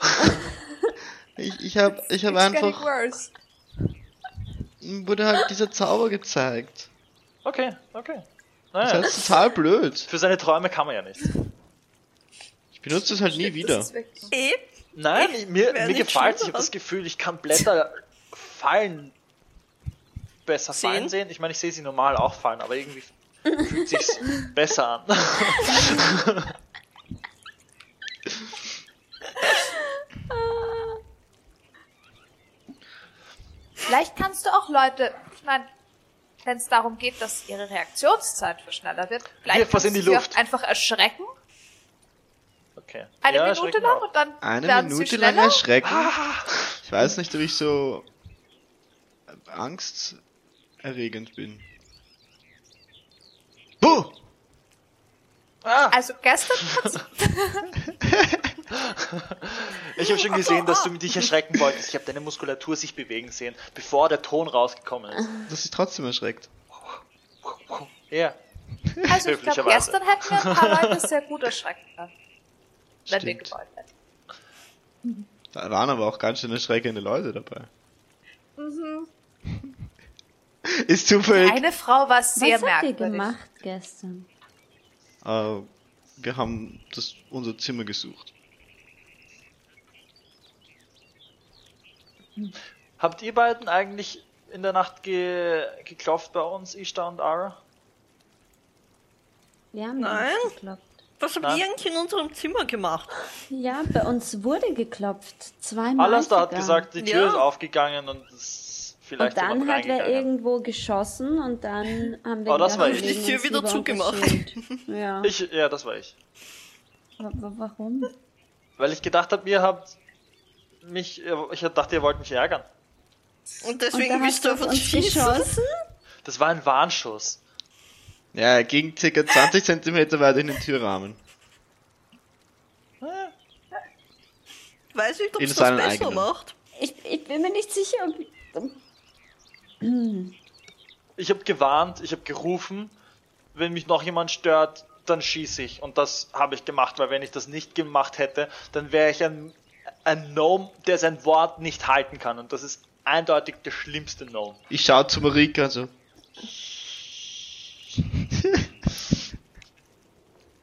ich, ich habe, ich habe einfach, worse. wurde halt dieser Zauber gezeigt. Okay, okay. Das Naja, heißt total blöd. für seine Träume kann man ja nichts. Ich benutze es halt nie wieder. Das ist Eh, Nein, Ich mir, wär mir gefällt schuld Ich habe das. Gefühl, ich kann Blätter fallen besser Sehen? fallen sehen. Ich meine, ich sehe sie normal auch fallen, aber irgendwie fühlt sich's besser an. Vielleicht kannst du auch Leute, ich meine, wenn es darum geht, dass ihre Reaktionszeit schneller wird, vielleicht kannst in die du sie Luft. einfach erschrecken, Okay. eine Ja, Minute lang und dann Eine Minute sie lang erschrecken. Ah! Ich weiß nicht, ob ich so angsterregend bin. Huh! Ah! Also gestern hat's, Ich habe schon gesehen, dass du dich erschrecken wolltest. Ich habe deine Muskulatur sich bewegen sehen, bevor der Ton rausgekommen ist. Das ist trotzdem erschreckt. Ja. also ich glaube, gestern hätten wir ein paar Leute sehr gut erschrecken können. Wenn wir Stimmt. gewollt hätten. Da waren aber auch ganz schön erschreckende Leute dabei. Mhm. Ist zufällig. Eine Frau war sehr Was habt ihr merkwürdig. gemacht gestern? Äh, wir haben das, unser Zimmer gesucht. Habt ihr beiden eigentlich in der Nacht ge geklopft bei uns, Ishtar und Ara? Wir haben Nein. nicht geklopft. Was wir eigentlich in unserem Zimmer gemacht? Ja, bei uns wurde geklopft. Zweimal. Alastair hat gesagt, die Tür Ja. ist aufgegangen und es ist vielleicht Und dann hat wer reingegangen. irgendwo geschossen und dann haben wir Oh, das war ich. Die Tür wieder zugemacht. Ja. Ich, ja, das war ich. Wa- wa- Warum? Weil ich gedacht habe, ihr habt mich, ich dachte, ihr wollt mich ärgern. Und Und deswegen hast bist du auf uns uns geschossen? Das war ein Warnschuss. Ja, er ging circa 20 Zentimeter weiter in den Türrahmen. Weiß nicht, ob es das besser eigenen. macht. Ich, ich bin mir nicht sicher, ob. Ich habe gewarnt, ich habe gerufen, wenn mich noch jemand stört, dann schieße ich. Und das habe ich gemacht, weil wenn ich das nicht gemacht hätte, dann wäre ich ein, ein Gnome, der sein Wort nicht halten kann. Und das ist eindeutig der schlimmste Gnome. Ich schaue zu Marika, also.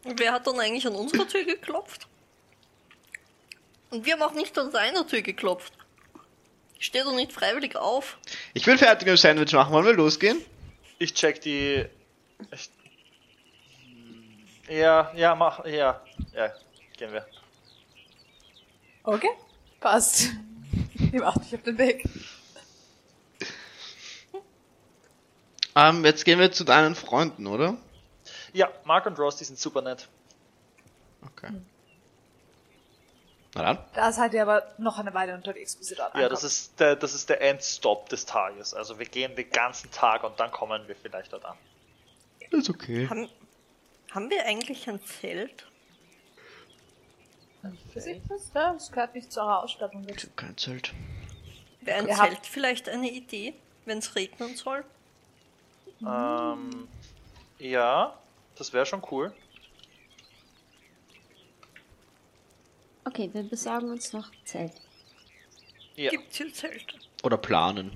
Und wer hat dann eigentlich an unserer Tür geklopft? Und wir haben auch nicht an seiner Tür geklopft. Steh doch nicht freiwillig auf. Ich bin fertig mit dem Sandwich machen. Wollen wir losgehen? Ich check die. Ich, ja, ja, mach, ja, ja, gehen wir. Okay, passt. Ihr macht mich auf den Weg. Ähm, jetzt gehen wir zu deinen Freunden, oder? Ja, Mark und Ross, die sind super nett. Okay. Na dann. Da seid ihr aber noch eine Weile unterwegs, bis ihr dort Ja, das ist der, das ist der Endstop des Tages. Also wir gehen den ganzen Tag und dann kommen wir vielleicht dort an. Ist okay. Haben, haben wir eigentlich ein Zelt? Für sich das, ja, das gehört nicht zu eurer Ausstattung. Ich hab kein Zelt. Wäre ein Ihr habt- Zelt vielleicht eine Idee, wenn es regnen soll? Ähm, ja, das wäre schon cool. Okay, wir besorgen uns noch Zelt. Ja. Gibt's hier Zelte? Oder planen.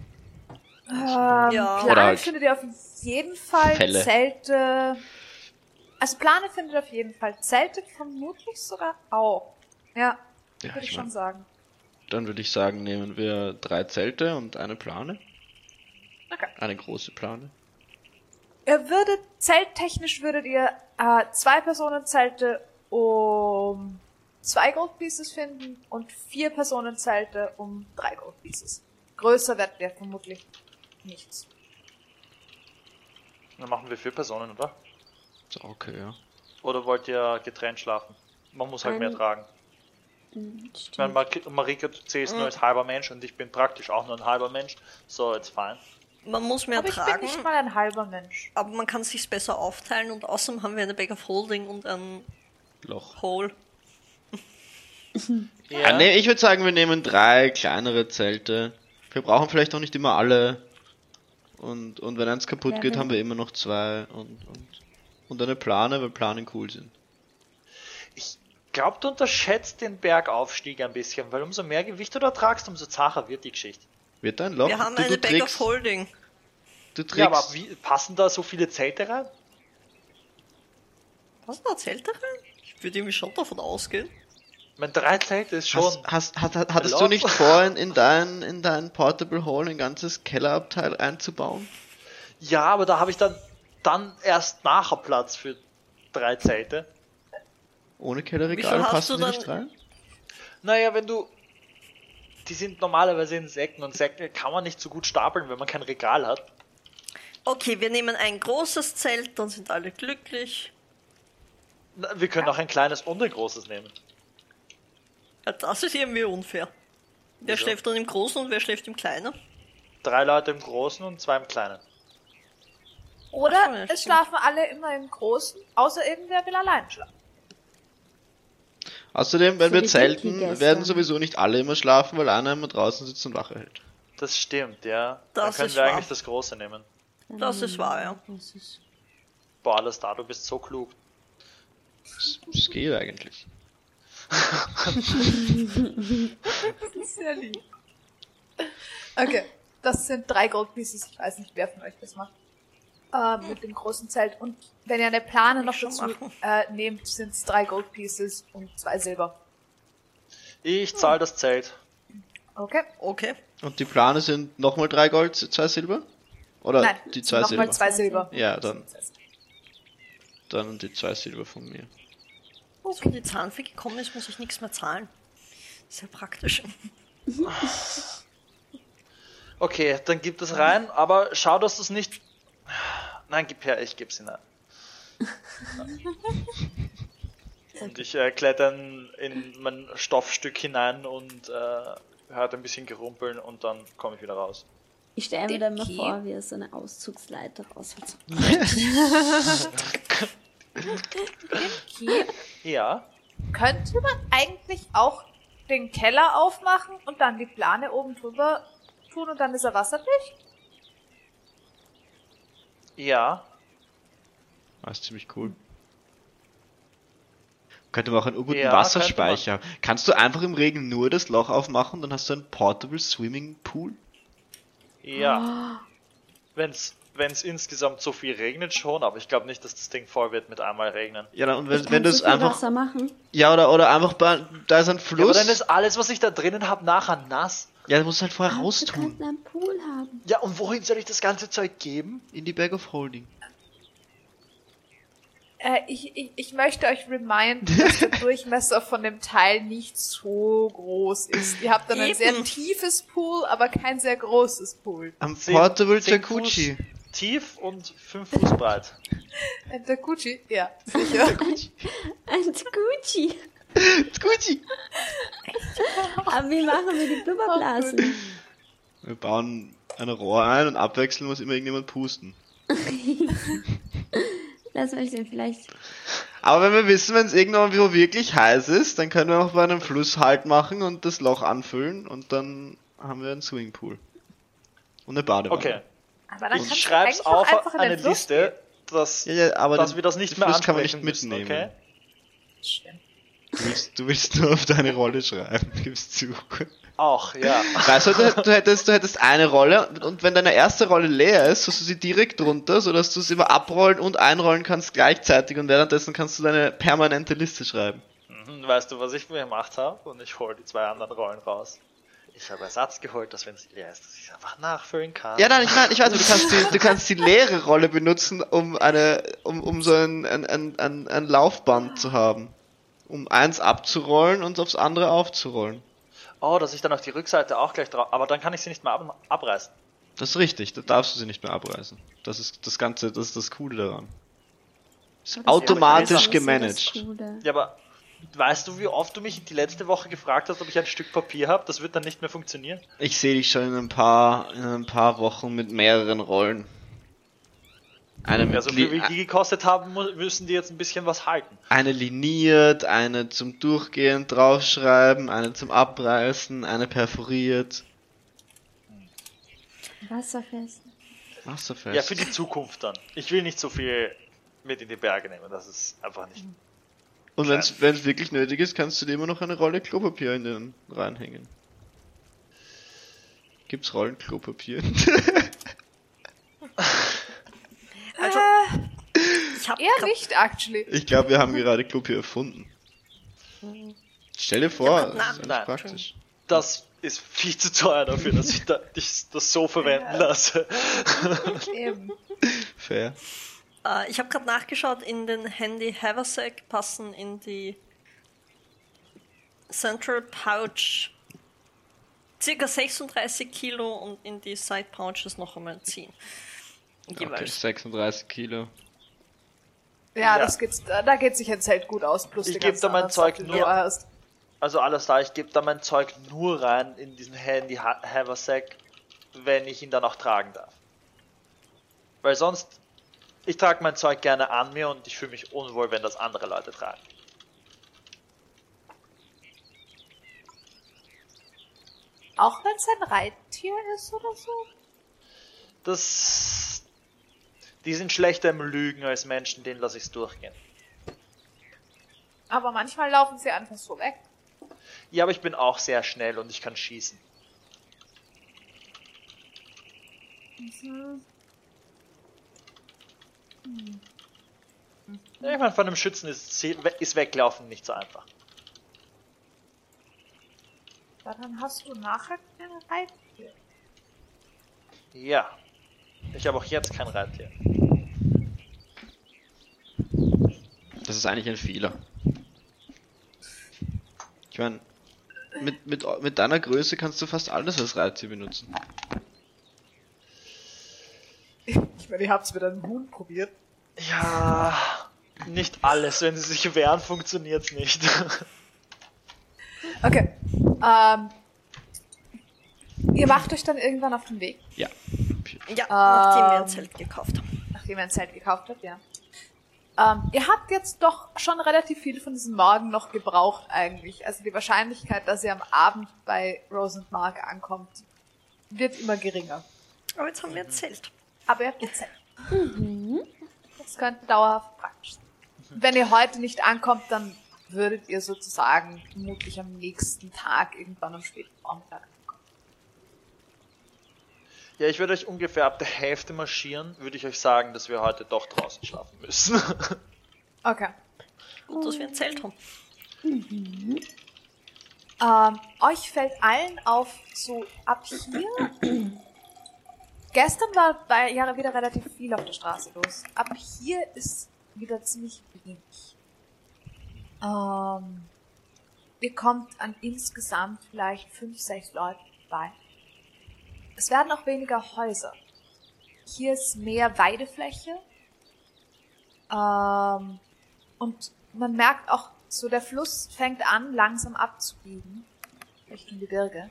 Ähm, Ja. Plan Oder halt findet ihr auf jeden Fall Fälle. Zelte. Also Plane findet ihr auf jeden Fall. Zelte vermutlich sogar auch. Ja, Ja, würde ich ich schon mein, sagen. dann würde ich sagen, nehmen wir drei Zelte und eine Plane. Okay. Eine große Plane. Ihr würdet, zelttechnisch würdet ihr äh, zwei Personenzelte um zwei Gold Pieces finden und vier Personenzelte um drei Gold Pieces. Größer wird der vermutlich nichts. Dann machen wir vier Personen, oder? Ist auch okay, ja. Oder wollt ihr getrennt schlafen? Man muss halt mehr Ein- tragen. Hm, Ich meine, Stimmt. Mar Marika, du zählst nur als halber Mensch und ich bin praktisch auch nur ein halber Mensch. So, it's fine. Man muss mehr Aber ich bin tragen, nicht mal ein halber Mensch. aber man kann sich's besser aufteilen und außerdem haben wir eine Bag of Holding und ein Loch. Hole. Ja, Ah, nee, ich würde sagen, wir nehmen drei kleinere Zelte. Wir brauchen vielleicht auch nicht immer alle. Und, und wenn eins kaputt Ja, geht, wenn- haben wir immer noch zwei und, und, und eine Plane, weil Planen cool sind. Ich glaube, du unterschätzt den Bergaufstieg ein bisschen, weil umso mehr Gewicht du da tragst, umso zacher wird die Geschichte. Wird da ein Loch? Wir haben du, eine du Bag trägst, of Holding. du trägst, Ja, aber wie, passen da so viele Zelte rein? Was da Zelte rein? Ich würde irgendwie schon davon ausgehen. Ich meine, drei Zelte ist schon. Hast, hast, hat, hattest du Lot. nicht vor, in, in dein, in dein Portable Hall ein ganzes Kellerabteil einzubauen? Ja, aber da habe ich dann, dann erst nachher Platz für drei Zelte. Ohne Kellerregal hast passen du die nicht dann- rein? Naja, wenn du. Die sind normalerweise in Säcken und Säcke kann man nicht so gut stapeln, wenn man kein Regal hat. Okay, wir nehmen ein großes Zelt, dann sind alle glücklich. Na, Wir können auch ein kleines und ein großes nehmen. Ja, das ist irgendwie unfair. Wer Wieso? schläft dann im Großen und wer schläft im Kleinen? Drei Leute im Großen und zwei im Kleinen. Oder Ach es stimmt. schlafen alle immer im Großen, außer irgendwer will allein schlafen. Außerdem, wenn So wir zelten, werden sowieso nicht alle immer schlafen, weil einer immer draußen sitzt und Wache hält. Das stimmt, ja. Das Dann können ist wir wahr. eigentlich das Große nehmen. Das ist wahr, ja. Das ist Boah, alles da, du bist so klug. Das, das geht eigentlich. Sehr lieb. Okay, das sind drei Gold Pieces. Ich weiß nicht, wer von euch das macht. Äh, mit dem großen Zelt. Und wenn ihr eine Plane noch dazu äh, nehmt, sind es drei Gold Pieces und zwei Silber. Ich zahle das Zelt. Okay? Okay. Und die Plane sind nochmal drei Gold, zwei Silber? Oder Nein, die zwei nochmal Silber? zwei Silber. Ja, dann, dann die zwei Silber von mir. So, wenn die Zahnfee gekommen ist, muss ich nichts mehr zahlen. Sehr praktisch. Okay, dann gib das rein, aber schau, dass du es nicht. Nein, gib her, ich geb's hinein. Und ich äh, kletter in, in mein Stoffstück hinein und äh, hört ein bisschen gerumpeln und dann komme ich wieder raus. Ich stelle mir dann mal Okay. vor, wie er so eine Auszugsleiter rausholt. Ja, Könnte man eigentlich auch den Keller aufmachen und dann die Plane oben drüber tun und dann ist er wasserdicht? Ja. Das ist ziemlich cool. Könnte man auch einen U-Boot Ja, Wasserspeicher. Kannst du einfach im Regen nur das Loch aufmachen, dann hast du einen Portable Swimming Pool? Ja. Wenn's, wenn's insgesamt so viel regnet schon, aber ich glaube nicht, dass das Ding voll wird mit einmal regnen. Ja, dann, und wenn, wenn du es einfach. Wasser machen. Ja, oder, oder einfach bei, da ist ein Ja, aber Fluss. dann ist alles, was ich da drinnen habe, nachher nass. Ja, du musst halt vorher Wir raustun. könnten einen Pool haben. Ja, und wohin soll ich das ganze Zeug geben? In die Bag of Holding. Äh, ich, ich, ich möchte euch reminden, dass der Durchmesser von dem Teil nicht so groß ist. Ihr habt dann ein Eben. sehr tiefes Pool, aber kein sehr großes Pool. Am Portable Jacuzzi. Tief und 5 Fuß breit. Der Gucci, ja, sicher. Ein Gucci. Jacuzzi. Aber wie machen wir die Blubberblasen? Wir bauen ein Rohr ein und abwechselnd muss immer irgendjemand pusten. Lass mich den vielleicht. Aber wenn wir wissen, wenn es irgendwann wo wirklich heiß ist, dann können wir auch bei einem Fluss Halt machen und das Loch anfüllen und dann haben wir einen Swimmingpool. Und eine Badewanne. Okay. Aber dann Ich schreib's auf einfach in eine Liste, dass, Ja, ja, aber dass den- wir das nicht mehr Fluss kann man nicht müssen, mitnehmen. okay? Stimmt. Du willst, du willst nur auf deine Rolle schreiben, gibst zu. Auch, ja. Weißt du, du, du, hättest, du hättest eine Rolle und wenn deine erste Rolle leer ist, hast du sie direkt drunter, sodass du es immer abrollen und einrollen kannst gleichzeitig und währenddessen kannst du deine permanente Liste schreiben. Mhm, Weißt du, was ich mir gemacht habe? Und ich hole die zwei anderen Rollen raus. Ich habe Ersatz geholt, dass wenn sie leer ist, dass ich es einfach nachfüllen kann. Ja, nein, ich meine, ich weiß, du kannst die, du kannst die leere Rolle benutzen, um eine, um, um so ein, ein, ein, ein, ein Laufband zu haben. Um eins abzurollen und aufs andere aufzurollen. Oh, dass ich dann auf die Rückseite auch gleich drauf. Aber dann kann ich sie nicht mehr ab abreißen. Das ist richtig, da darfst du sie nicht mehr abreißen. Das ist das Ganze, das ist das Coole daran. Ist automatisch gemanagt. Ja, aber weißt du, wie oft du mich die letzte Woche gefragt hast, ob ich ein Stück Papier habe? Das wird dann nicht mehr funktionieren. Ich sehe dich schon in ein paar, in ein paar Wochen mit mehreren Rollen. Eine, Ja, mit so viel wie die gekostet haben, müssen die jetzt ein bisschen was halten. eine liniert, eine zum Durchgehen draufschreiben, eine zum Abreißen, eine perforiert. Wasserfest. Wasserfest. Ja, für die Zukunft dann. Ich will nicht so viel mit in die Berge nehmen. Das ist einfach nicht. Und wenn es wirklich nötig ist, kannst du dir immer noch eine Rolle Klopapier in den reinhängen. Gibt's Rollen Klopapier? Also, äh, ich habe eher nicht, actually. ich glaube, wir haben gerade Klopapier erfunden. Stell dir vor, Ja, das ist nein. praktisch. Das ist viel zu teuer dafür, dass ich da, dich das so verwenden lasse. Eben. Fair. Äh, ich habe gerade nachgeschaut, in den Handy Haversack passen in die Central Pouch circa 36 Kilo und in die Side Pouches noch einmal 10. Okay, Jeweils. 36 Kilo. Ja, Ja. das geht's, da geht sich ein Zelt gut aus, plus Ich die geb ganzen da mein Zeug Sachen, nur- hast. Also alles da, ich gebe da mein Zeug nur rein in diesen Handy Ha- Haversack, wenn ich ihn dann auch tragen darf. Weil sonst, ich trage mein Zeug gerne an mir und ich fühle mich unwohl, wenn das andere Leute tragen. Auch wenn es ein Reittier ist oder so? Das, die sind schlechter im Lügen als Menschen, denen lasse ich es durchgehen. Aber manchmal laufen sie einfach so weg. Ja, aber ich bin auch sehr schnell und ich kann schießen. Ja, ich meine, von einem Schützen ist, ist weglaufen nicht so einfach. Ja, dann hast du nachher kein Reittier. Ja. Ich habe auch jetzt kein Reittier. Das ist eigentlich ein Fehler. Ich meine, mit, mit, mit deiner Größe kannst du fast alles als Reittier benutzen. Ich meine, ihr habt's mit einem Huhn probiert. Ja, nicht alles. Wenn sie sich wehren, funktioniert's nicht. Okay. Ähm, ihr macht euch dann irgendwann auf den Weg, Ja. Ja, nachdem wir Ähm. ein Zelt gekauft haben. nachdem ihr ein Zelt gekauft habt, ja. Ähm, ihr habt jetzt doch schon relativ viel von diesem Morgen noch gebraucht eigentlich. Also die Wahrscheinlichkeit, dass ihr am Abend bei Rose und Mark ankommt, wird immer geringer. Aber jetzt haben wir ein Zelt. Aber ihr habt ein Zelt. Das könnte dauerhaft praktisch sein. Wenn ihr heute nicht ankommt, dann würdet ihr sozusagen vermutlich am nächsten Tag irgendwann am späten Vormittag ankommen. ja, ich würde euch ungefähr ab der Hälfte marschieren, würde ich euch sagen, dass wir heute doch draußen schlafen müssen. Okay. Gut, dass wir ein Zelt haben. Ähm, euch fällt allen auf, so ab hier. Gestern war, war ja wieder relativ viel auf der Straße los. Ab hier ist wieder ziemlich wenig. Ähm, ihr kommt an insgesamt vielleicht fünf, sechs Leute vorbei. Es werden auch weniger Häuser. Hier ist mehr Weidefläche. Ähm, und man merkt auch, so der Fluss fängt an, langsam abzubiegen. Richtung Gebirge.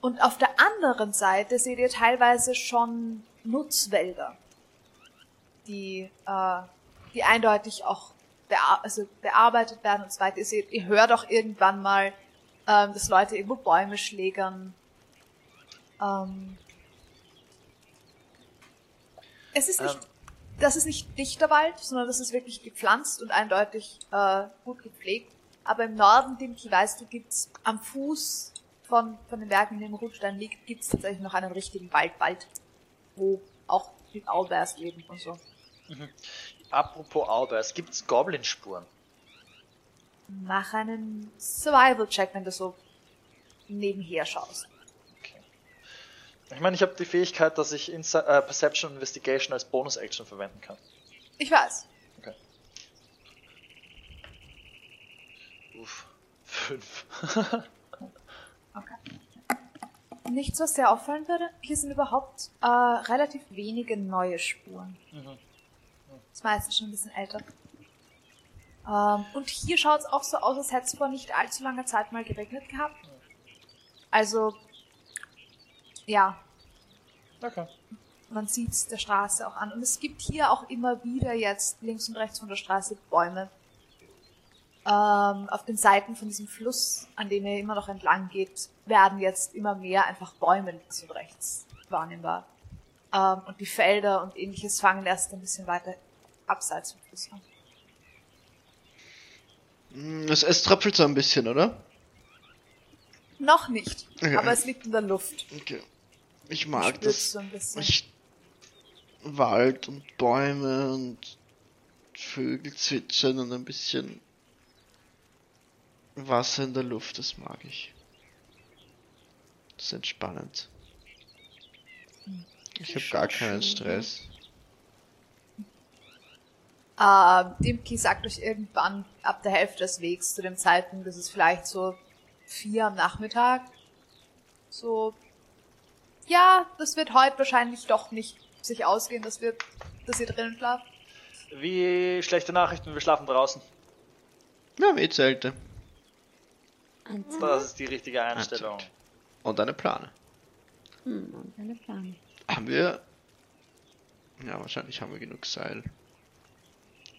Und auf der anderen Seite seht ihr teilweise schon Nutzwälder, die, äh, die eindeutig auch bear also bearbeitet werden und so weiter. Ihr, seht, ihr hört auch irgendwann mal, ähm, dass Leute irgendwo Bäume schlägern. Ähm, es ist nicht Ähm. das ist nicht dichter Wald, sondern das ist wirklich gepflanzt und eindeutig äh, gut gepflegt. Aber im Norden, Dimki, weißt du, gibt's am Fuß von, von den Bergen, in dem Rutstein liegt, gibt's tatsächlich noch einen richtigen Waldwald, wo auch die Owlbears leben und so. Apropos Owlbears, gibt's Goblin-Spuren? Mach einen Survival-Check, wenn du so nebenher schaust. Okay. Ich meine, ich habe die Fähigkeit, dass ich Insi äh, Perception und Investigation als Bonus-Action verwenden kann. Ich weiß. Okay. Uff. Fünf. Okay. Nichts, was sehr auffallen würde. Hier sind überhaupt äh, relativ wenige neue Spuren. Mhm. Das meiste schon ein bisschen älter. Ähm, und hier schaut es auch so aus, als hätte es vor nicht allzu langer Zeit mal geregnet gehabt. Also, ja, Okay. man sieht es der Straße auch an. Und es gibt hier auch immer wieder jetzt links und rechts von der Straße Bäume. Ähm, auf den Seiten von diesem Fluss, an dem ihr immer noch entlang geht, werden jetzt immer mehr einfach Bäume links und rechts wahrnehmbar. Ähm, und die Felder und ähnliches fangen erst ein bisschen weiter abseits vom Fluss an. Mm, Es, es tröpfelt so ein bisschen, oder? Noch nicht, Okay. aber es liegt in der Luft. Okay. Ich mag das. so ein bisschen. Ich, Wald und Bäume und Vögel zwitschern und ein bisschen Wasser in der Luft, das mag ich. Das ist entspannend. Ich habe gar keinen Stress. Ähm, Dimki sagt euch irgendwann ab der Hälfte des Wegs zu dem Zeitpunkt, das ist vielleicht so vier am Nachmittag. So, ja, das wird heute wahrscheinlich doch nicht sich ausgehen, dass wir, dass ihr drinnen schlaft. Wie schlechte Nachrichten, wir schlafen draußen. Wir haben eh Zelte. Das ist die richtige Einstellung. Und eine Plane. hm, und eine Plane. Haben wir. Ja, wahrscheinlich haben wir genug Seil.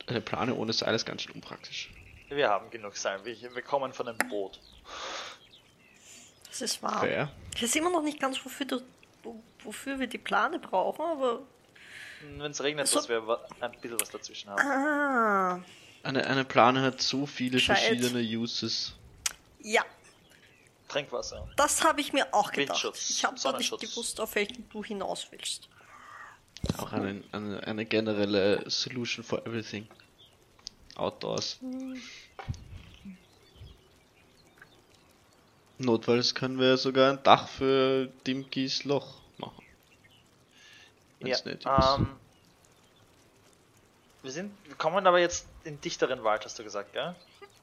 Eine Plane ohne Seil ist ganz schön unpraktisch. Wir haben genug Seil. Wir, wir kommen von einem Boot. Das ist wahr. Fair. Ich weiß immer noch nicht ganz, wofür, du, wo- wofür wir die Plane brauchen, aber. Wenn es regnet, So. dass wir ein bisschen was dazwischen haben. Ah. Eine, eine Plane hat so viele Gescheit. verschiedene Uses. Ja, Trinkwasser. das habe ich mir auch gedacht. Windschutz, ich habe aber nicht Sonnenschutz. gewusst, auf welchen du hinaus willst. Auch eine, eine, eine generelle Solution for everything. Outdoors. Notfalls können wir sogar ein Dach für Dimkis Loch machen. Ja, Wenn's ist. ähm, wir sind, wir kommen aber jetzt in dichteren Wald, hast du gesagt, gell?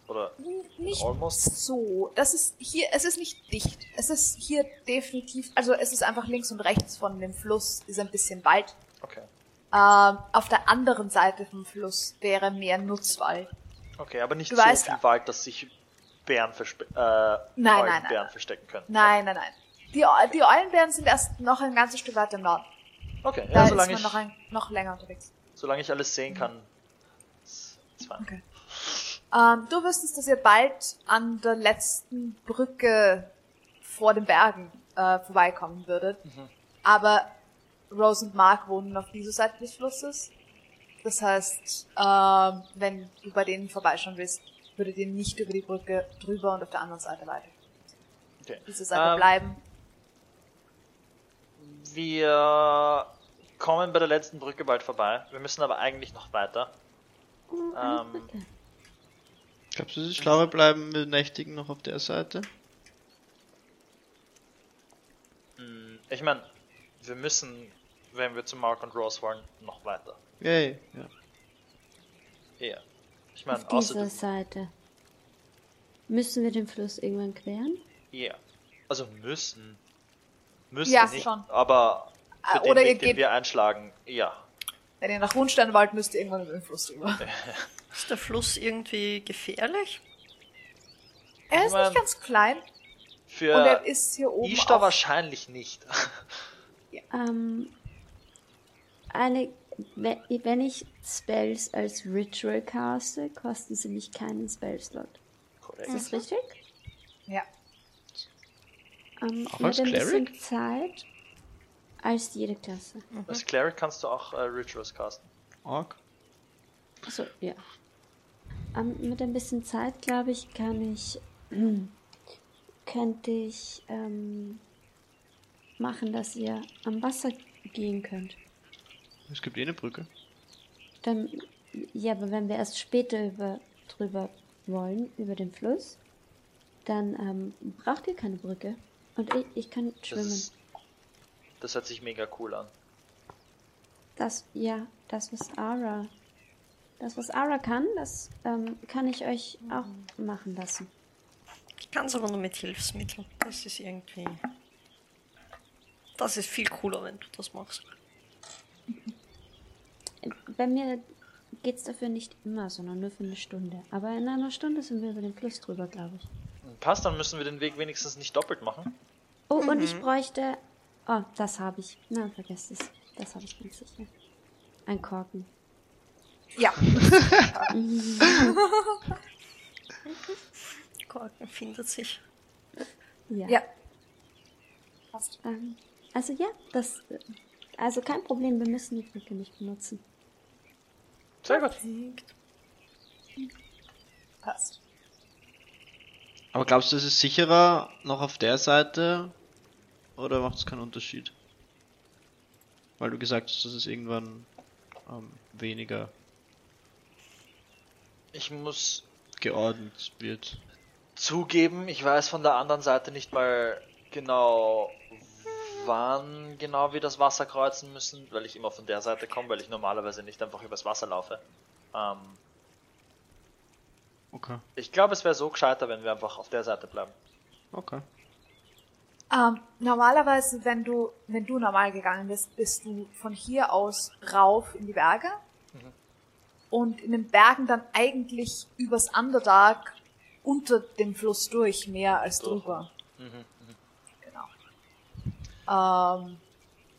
Oder Nicht Almost. so. Das ist hier, es ist nicht dicht. Es ist hier definitiv, also es ist einfach links und rechts von dem Fluss ist ein bisschen Wald. okay, Ähm, auf der anderen Seite vom Fluss wäre mehr Nutzwald. okay, aber nicht Du so weißt- viel Wald, dass sich Bären, verspe äh, Nein, nein, nein, nein. verstecken können. Nein, nein, nein. Die, die Eulenbären sind erst noch ein ganzes Stück weiter im Norden. Okay, Da ja, ist solange man ich, noch, ein, noch länger unterwegs. solange ich alles sehen kann. ist- ist. Okay. Ähm, du wüsstest, dass ihr bald an der letzten Brücke vor den Bergen äh, vorbeikommen würdet. Mhm. Aber Rose und Mark wohnen auf dieser Seite des Flusses. Das heißt, ähm, wenn du bei denen vorbeischauen willst, würdet ihr nicht über die Brücke drüber und auf der anderen Seite weiter. Okay. Diese Seite Ähm, bleiben. Wir kommen bei der letzten Brücke bald vorbei. Wir müssen aber eigentlich noch weiter. Oh, eine ähm, Brücke. Glaubst du, es ist schlauer bleiben wir nächtigen noch auf der Seite? Hm, Ich meine, wir müssen, wenn wir zu Mark und Rose wollen, noch weiter. Yay, ja. Ja. Ich meine, Auf dieser außerdem. Seite. Müssen wir den Fluss irgendwann queren? Ja. Also müssen. Müssen Ja, nicht, schon. aber Ah, für den oder ihr Weg, den geht- wir einschlagen, ja. Wenn ihr nach Rundstein wollt, müsst ihr irgendwann über den Fluss drüber. Ist der Fluss irgendwie gefährlich? Er ist Ich mein, nicht ganz klein und Für er ist hier oben Ishtar auf wahrscheinlich nicht. Ähm, eine, we- wenn ich Spells als Ritual caste, kosten sie mich keinen Spellslot. Korrekt. Ist das richtig? Ja. Ähm, Auch mit als ein bisschen Cleric? Zeit als jede Klasse. Als Cleric kannst du auch äh, Rituals casten. Org. Also, ja. Ähm, mit ein bisschen Zeit, glaube ich, kann ich, könnte ich ähm, machen, dass ihr am Wasser gehen könnt. Es gibt eh eine Brücke. Dann, ja, aber wenn wir erst später über, drüber wollen, über den Fluss, dann ähm, braucht ihr keine Brücke. Und ich, ich kann Das, schwimmen. ist, das hört sich mega cool an. Das, ja, das, was Ara, das, was Ara kann, das ähm, kann ich euch auch machen lassen. Ich kann es aber nur mit Hilfsmitteln. Das ist irgendwie. Das ist viel cooler, wenn du das machst. Bei mir geht's dafür nicht immer, sondern nur für eine Stunde. Aber in einer Stunde sind wir über den Fluss drüber, glaube ich. Passt, dann müssen wir den Weg wenigstens nicht doppelt machen. Oh, und ich bräuchte. Oh, das habe ich. Na, vergesst es. Das habe ich ganz sicher. Ein Korken. Ja. Korken findet sich. Ja. ja. Passt. Ähm, also ja, das. Also kein Problem, wir müssen die Brücke nicht benutzen. Sehr gut. Passt. Aber glaubst du, es ist sicherer noch auf der Seite? Oder macht es keinen Unterschied? Weil du gesagt hast, dass es irgendwann ähm, weniger Ich muss geordnet wird. zugeben, ich weiß von der anderen Seite nicht mal genau, wann genau wir das Wasser kreuzen müssen, weil ich immer von der Seite komme, weil ich normalerweise nicht einfach übers Wasser laufe. Ähm, Okay. ich glaube, es wäre so gescheiter, wenn wir einfach auf der Seite bleiben. Okay. Ähm, normalerweise, wenn du, wenn du normal gegangen bist, bist du von hier aus rauf in die Berge. Mhm. Und in den Bergen dann eigentlich übers Underdark unter dem Fluss durch, mehr als drüber. Mhm. Genau. Ähm,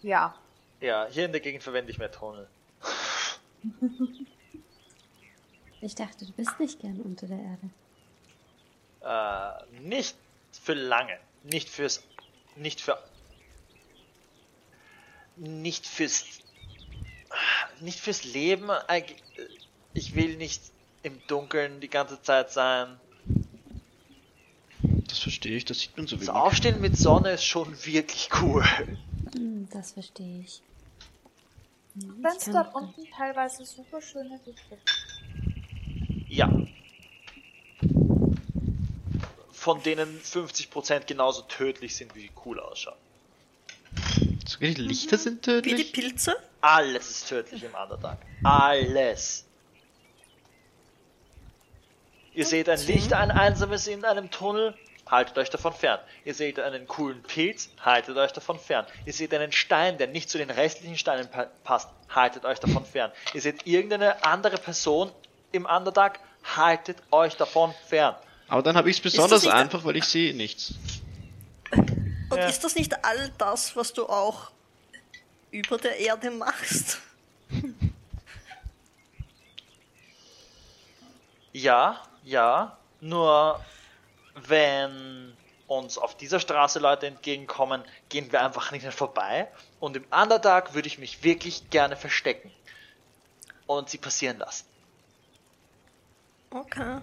ja. Ja, hier in der Gegend verwende ich mehr Tunnel. Ich dachte, du bist nicht gern unter der Erde. Äh, nicht für lange. Nicht fürs. Nicht für. Nicht fürs. Nicht fürs Leben. Ich will nicht im Dunkeln die ganze Zeit sein. Das verstehe ich, das sieht man so Das wenig. Aufstehen mit Sonne ist schon wirklich cool. Hm, das verstehe ich. Hm, Wenn es dort unten teilweise super schöne Lichter gibt. Ja. Von denen 50% genauso tödlich sind, wie sie cool ausschauen. Sogar die Lichter sind Wie die tödlich? Pilze? Alles ist tödlich im Underdark. Alles. Ihr seht ein Licht, ein einsames in einem Tunnel, haltet euch davon fern. Ihr seht einen coolen Pilz, haltet euch davon fern. Ihr seht einen Stein, der nicht zu den restlichen Steinen pa passt, haltet euch davon fern. Ihr seht irgendeine andere Person im Underdark, haltet euch davon fern. Aber dann habe ich es besonders einfach, weil ich sehe nichts. Und Ja. ist das nicht all das, was du auch über der Erde machst? Ja, ja, nur wenn uns auf dieser Straße Leute entgegenkommen, gehen wir einfach nicht mehr vorbei. Und im Underdark würde ich mich wirklich gerne verstecken. Und sie passieren lassen. Okay.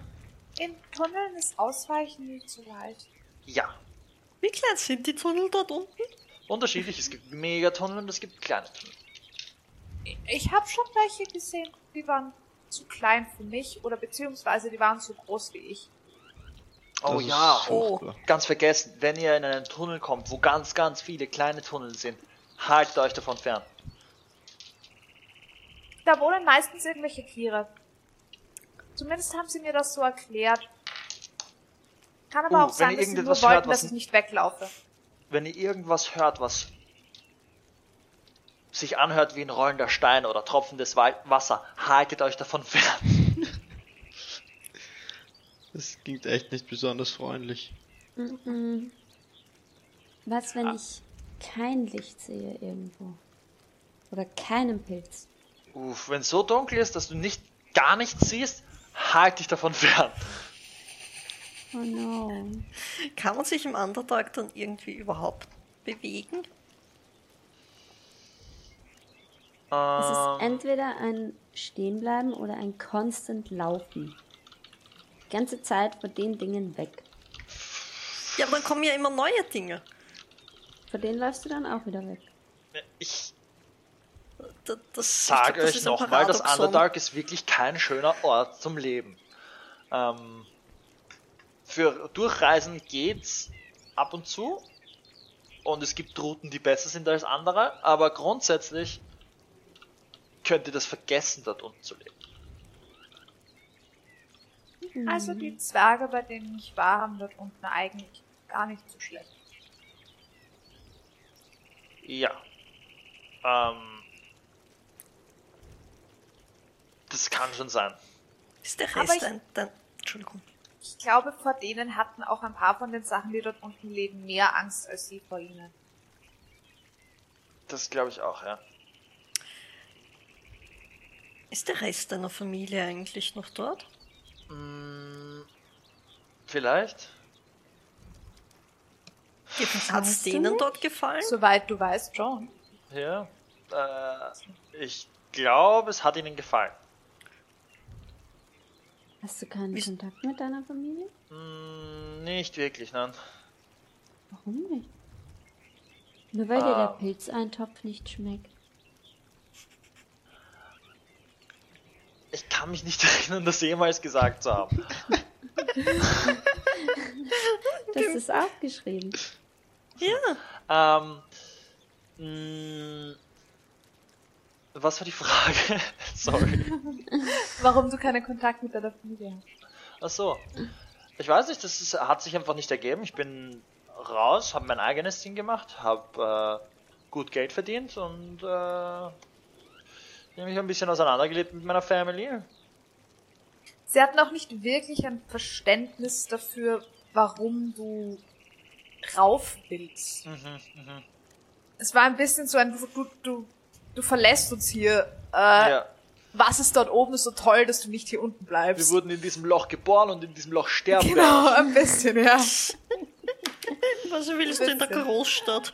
In Tunneln ist Ausweichen nicht so weit. Ja. Wie klein sind die Tunnel dort unten? Unterschiedlich, es gibt Megatunnel und es gibt kleine Tunnel. Ich habe schon welche gesehen, die waren zu klein für mich oder beziehungsweise die waren zu groß wie ich. Oh Das ja, furchtbar. ganz vergessen, wenn ihr in einen Tunnel kommt, wo ganz, ganz viele kleine Tunnel sind, haltet euch davon fern. Da wohnen meistens irgendwelche Tiere. Zumindest haben sie mir das so erklärt. Kann aber Uh, auch sein, dass sie nur wollten, dass ich nicht weglaufe. Wenn ihr irgendwas hört, was sich anhört wie ein rollender Stein oder tropfendes Wa- Wasser, haltet euch davon fern. Das klingt echt nicht besonders freundlich. Mhm. Was, wenn ich kein Licht sehe irgendwo? Oder keinen Pilz? Uff, wenn es so dunkel ist, dass du nicht gar nichts siehst, halt dich davon fern. Oh no. Kann man sich im Underdark dann irgendwie überhaupt bewegen? Es ist Ähm, entweder ein Stehenbleiben oder ein Constant Laufen. Die ganze Zeit vor den Dingen weg. Ja, aber dann kommen ja immer neue Dinge. Vor denen läufst du dann auch wieder weg. ich Da- Das, das euch ist ein nochmal, das. Underdark ist wirklich kein schöner Ort zum Leben. Ähm, für Durchreisen geht's ab und zu. Und es gibt Routen, die besser sind als andere, aber grundsätzlich könnt ihr das vergessen, dort unten zu leben. Also die Zwerge, bei denen ich war, haben dort unten eigentlich gar nicht so schlecht. Ja. Ähm, das kann schon sein. Ist der Rest ich- ein, dein, Entschuldigung. Ich glaube, vor denen hatten auch ein paar von den Sachen, die dort unten leben, mehr Angst als sie vor ihnen. Das glaube ich auch, ja. Ist der Rest deiner Familie eigentlich noch dort? Mm, vielleicht? Hat es denen dort gefallen? Soweit du weißt, schon. Ja. Äh, ich glaube, es hat ihnen gefallen. Hast du keinen Wie- Kontakt mit deiner Familie? Mm, nicht wirklich, nein. Warum nicht? Nur weil dir der Ah. Pilzeintopf nicht schmeckt. Ich kann mich nicht erinnern, das jemals gesagt zu haben. Das ist aufgeschrieben. Ja. Ähm, mh, was war die Frage? Sorry. Warum du keinen Kontakt mit deiner Familie hast. Ach so. Ich weiß nicht, das ist, hat sich einfach nicht ergeben. Ich bin raus, habe mein eigenes Ding gemacht, habe äh, gut Geld verdient und äh, habe mich ein bisschen auseinandergelebt mit meiner Family. Sie hatten auch nicht wirklich ein Verständnis dafür, warum du rauf willst. Mhm, mhm. Es war ein bisschen so ein, du, du, du verlässt uns hier. Äh, Ja, Was ist dort oben so toll, dass du nicht hier unten wir bleibst? wurden in diesem Loch geboren und in diesem Loch sterben Genau, wir. ein bisschen, ja. Was willst du in der. Großstadt?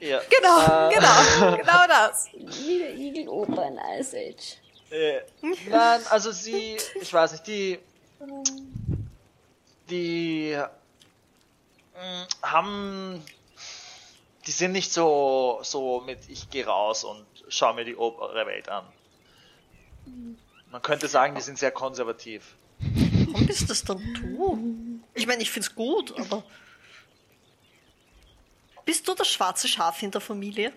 Ja. Genau, Äh, genau, genau das. Wie der Igeloper in Ice Age. Äh, nein, also sie, ich weiß nicht, die, die mh, haben, die sind nicht so, so mit, ich gehe raus und schau mir die obere Welt an. Man könnte sagen, die sind sehr konservativ. Warum bist das dann du? Ich meine, ich find's gut, aber. Bist du das schwarze Schaf in der Familie?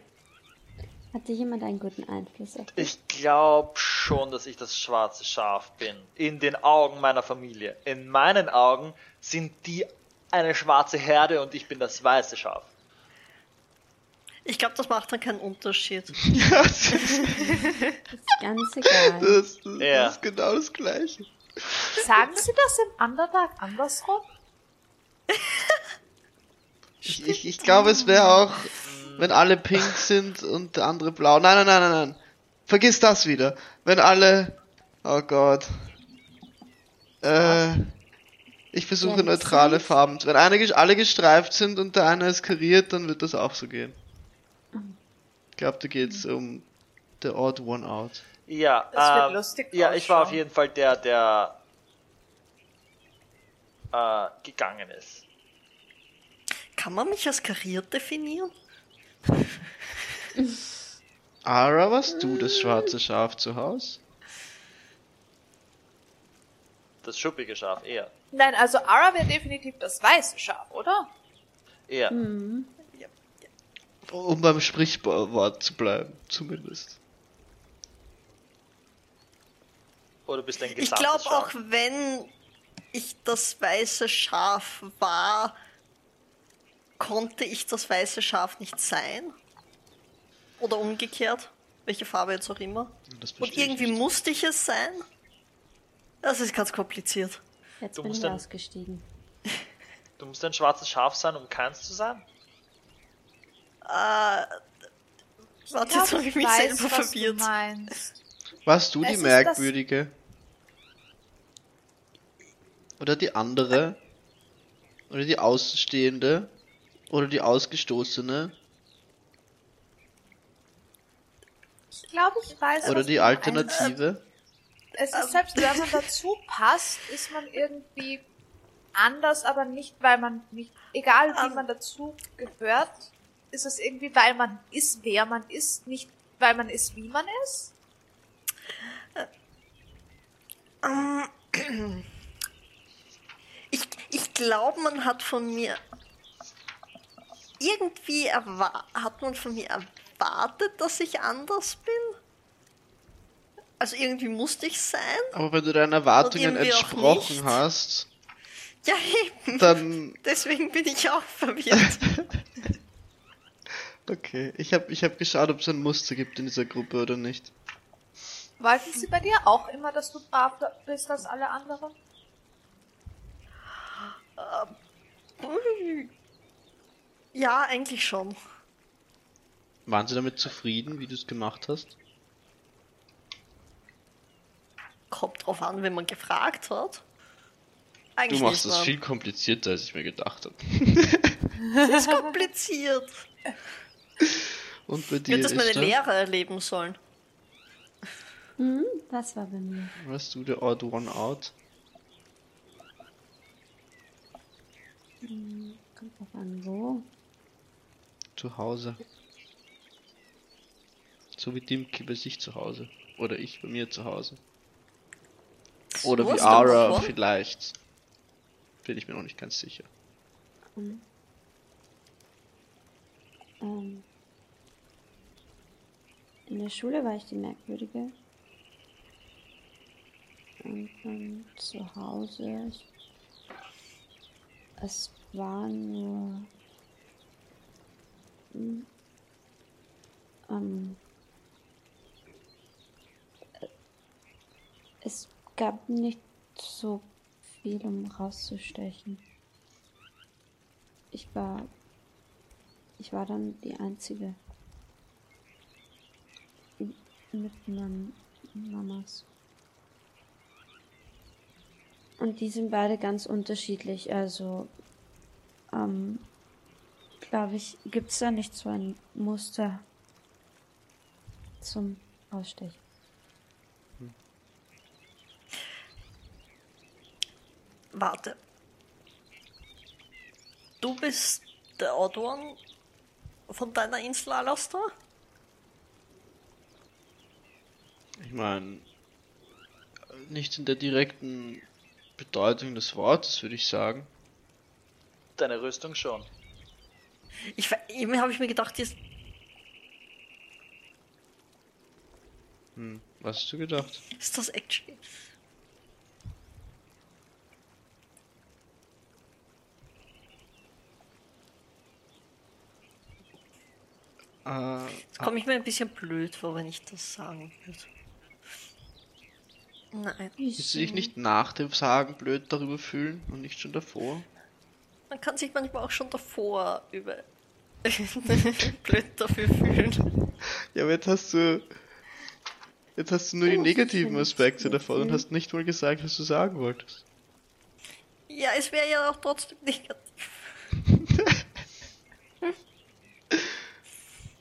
Hatte jemand einen guten Einfluss auf dich? Ich glaube schon, dass ich das schwarze Schaf bin. In den Augen meiner Familie. In meinen Augen sind die eine schwarze Herde und ich bin das weiße Schaf. Ich glaube, das macht dann keinen Unterschied. Ja, das, Ist ganz egal. das, das Ja. ist genau das Gleiche. Sagen Sie das im Underdark andersrum? Ich, ich, ich glaube, es wäre auch, wenn alle pink sind und der andere blau. Nein, nein, nein, nein, nein. Vergiss das wieder. Wenn alle. Oh Gott. Äh. Ich versuche Ja, neutrale. Farben. Wenn alle gestreift sind und der eine ist kariert, dann wird das auch so gehen. Ich glaube, da geht's um the odd one out. Ja, Das wird ähm, lustig Ja, ich war auf jeden Fall der, der äh, gegangen ist. Kann man mich als kariert definieren? Ara, warst du das schwarze Schaf zu Haus? Das schuppige Schaf, eher. Nein, also Ara wäre definitiv das weiße Schaf, oder? Eher. Mhm. Um beim Sprichwort zu bleiben, zumindest. Oder bist du ein Ich glaube auch, wenn ich das weiße Schaf war, konnte ich das weiße Schaf nicht sein. Oder umgekehrt. Welche Farbe jetzt auch immer. Und ich irgendwie nicht. musste ich es sein. Das ist ganz kompliziert. Jetzt Du bin ich ausgestiegen. Du musst ein schwarzes Schaf sein, um keins zu sein? Äh, warte, glaub, jetzt habe ich mich weiß, selber was verwirrt. Du meinst. Warst du Es die Merkwürdige? Oder die andere? Oder die Außenstehende? Oder die Ausgestoßene? Ich glaube, ich weiß. Oder was die. Alternative? Es ist selbst, wenn man dazu passt, ist man irgendwie anders, aber nicht, weil man nicht, egal wie Ähm. man dazu gehört, ist es irgendwie, weil man ist, wer man ist, nicht weil man ist, wie man ist. Ähm, Ich, ich glaube, man hat von mir irgendwie hat man von mir erwartet, dass ich anders bin. Also irgendwie musste ich sein. Aber wenn du deinen Erwartungen entsprochen hast, Ja, eben. dann. Deswegen bin ich auch verwirrt. Okay, ich habe ich hab geschaut, ob es ein Muster gibt in dieser Gruppe oder nicht. Wollten sie bei dir auch immer, dass du braver bist als alle anderen? Ui. ja, eigentlich schon. Waren sie damit zufrieden, wie du es gemacht hast? Kommt drauf an, wenn man gefragt hat. Du Eigentlich machst nicht, es viel komplizierter, als ich mir gedacht habe. Das ist kompliziert. Und bei dir. Ich würde das meine Esther? Lehrer erleben sollen. Mhm, das war bei mir. Warst du der odd one out? Hm, kommt drauf an, wo? Zu Hause. So wie Dimki bei sich zu Hause. Oder ich bei mir zu Hause. Oder wie Ara vielleicht. Bin ich mir noch nicht ganz sicher. Mhm. Ähm, in der Schule war ich die Merkwürdige. Und dann zu Hause. Ich, es war nur. hm, Ähm, äh, es gab nicht so viel, um rauszustechen. Ich war. Ich war dann die Einzige. Mit meinen Mamas. Und die sind beide ganz unterschiedlich. Also, ähm, glaube ich, gibt es da nicht so ein Muster zum Ausstechen. Warte. Du bist der Autor von deiner Insel Alastor? Ich meine, nicht in der direkten Bedeutung des Wortes, würde ich sagen. Deine Rüstung schon. Ich, eben habe ich mir gedacht, jetzt, Hm, was hast du gedacht? ist das actually. Äh, Jetzt komme ich mir ein bisschen blöd vor, wenn ich das sagen würde. Nein. willst du dich nicht nach dem Sagen blöd darüber fühlen und nicht schon davor? Man kann sich manchmal auch schon davor über blöd dafür fühlen. Ja, aber jetzt hast du. Jetzt hast du nur die Oh, negativen das ist Aspekte davon und hast nicht mal gesagt, was du sagen wolltest. Ja, es wäre ja auch trotzdem negativ.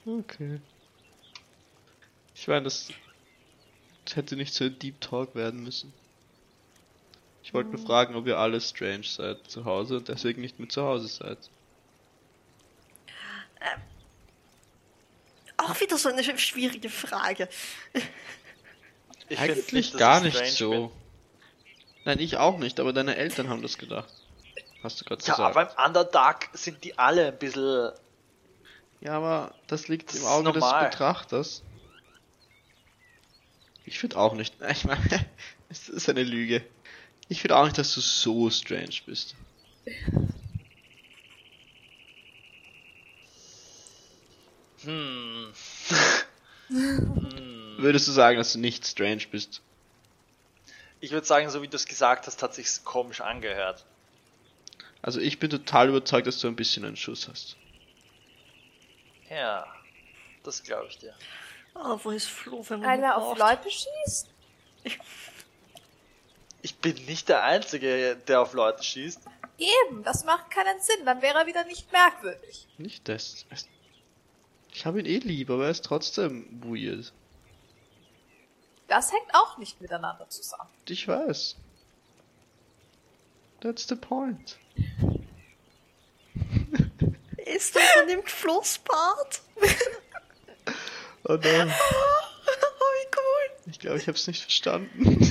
Okay. Ich meine, das, das hätte nicht so ein Deep Talk werden müssen. Ich wollte nur fragen, ob ihr alle strange seid zu Hause und deswegen nicht mehr zu Hause seid. Auch wieder so eine schwierige Frage. Ich Eigentlich nicht, gar ich nicht so. bin. Nein, ich auch nicht, aber deine Eltern haben das gedacht. Hast du gerade Ja, gesagt. aber im Underdark sind die alle ein bisschen. Ja, aber das liegt Das im Auge des Betrachters. Ich finde auch nicht. Ich meine, es ist eine Lüge. Ich finde auch nicht, dass du so strange bist. Hm. Würdest du sagen, dass du nicht strange bist? Ich würde sagen, so wie du es gesagt hast, hat sich's komisch angehört. Also ich bin total überzeugt, dass du ein bisschen einen Schuss hast. Ja, das glaube ich dir. Ah, wo ist Flo, wenn man Einer auf? Leute schießt? Ich bin nicht der Einzige, der auf Leute schießt. Eben, das macht keinen Sinn, dann wäre er wieder nicht merkwürdig. Nicht das. Ich habe ihn eh lieb, aber er ist trotzdem weird. Das hängt auch nicht miteinander zusammen. Ich weiß. That's the point. Ist das an dem Flusspart? Oh nein. Oh, wie cool. Ich glaube, ich habe es nicht verstanden.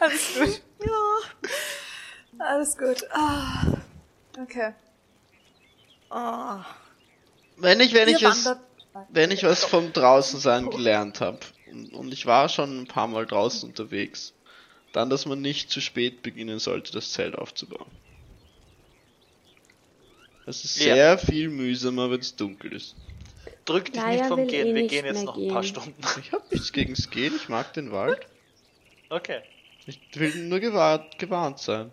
Alles gut. Ja. Alles gut. Ah. Okay. Ah. wenn ich, wenn Ihr ich was, wandert- wenn ich was vom Draußensein gelernt habe, und, und ich war schon ein paar Mal draußen unterwegs, dann, dass man nicht zu spät beginnen sollte, das Zelt aufzubauen. Es ist Ja. sehr viel mühsamer, wenn es dunkel ist. Drück dich Laia nicht vom Gehen, eh wir gehen jetzt noch ein paar gehen. Stunden. Ich habe nichts gegen's Gehen, ich mag den Wald. Okay. Ich will nur gewarnt, gewarnt sein.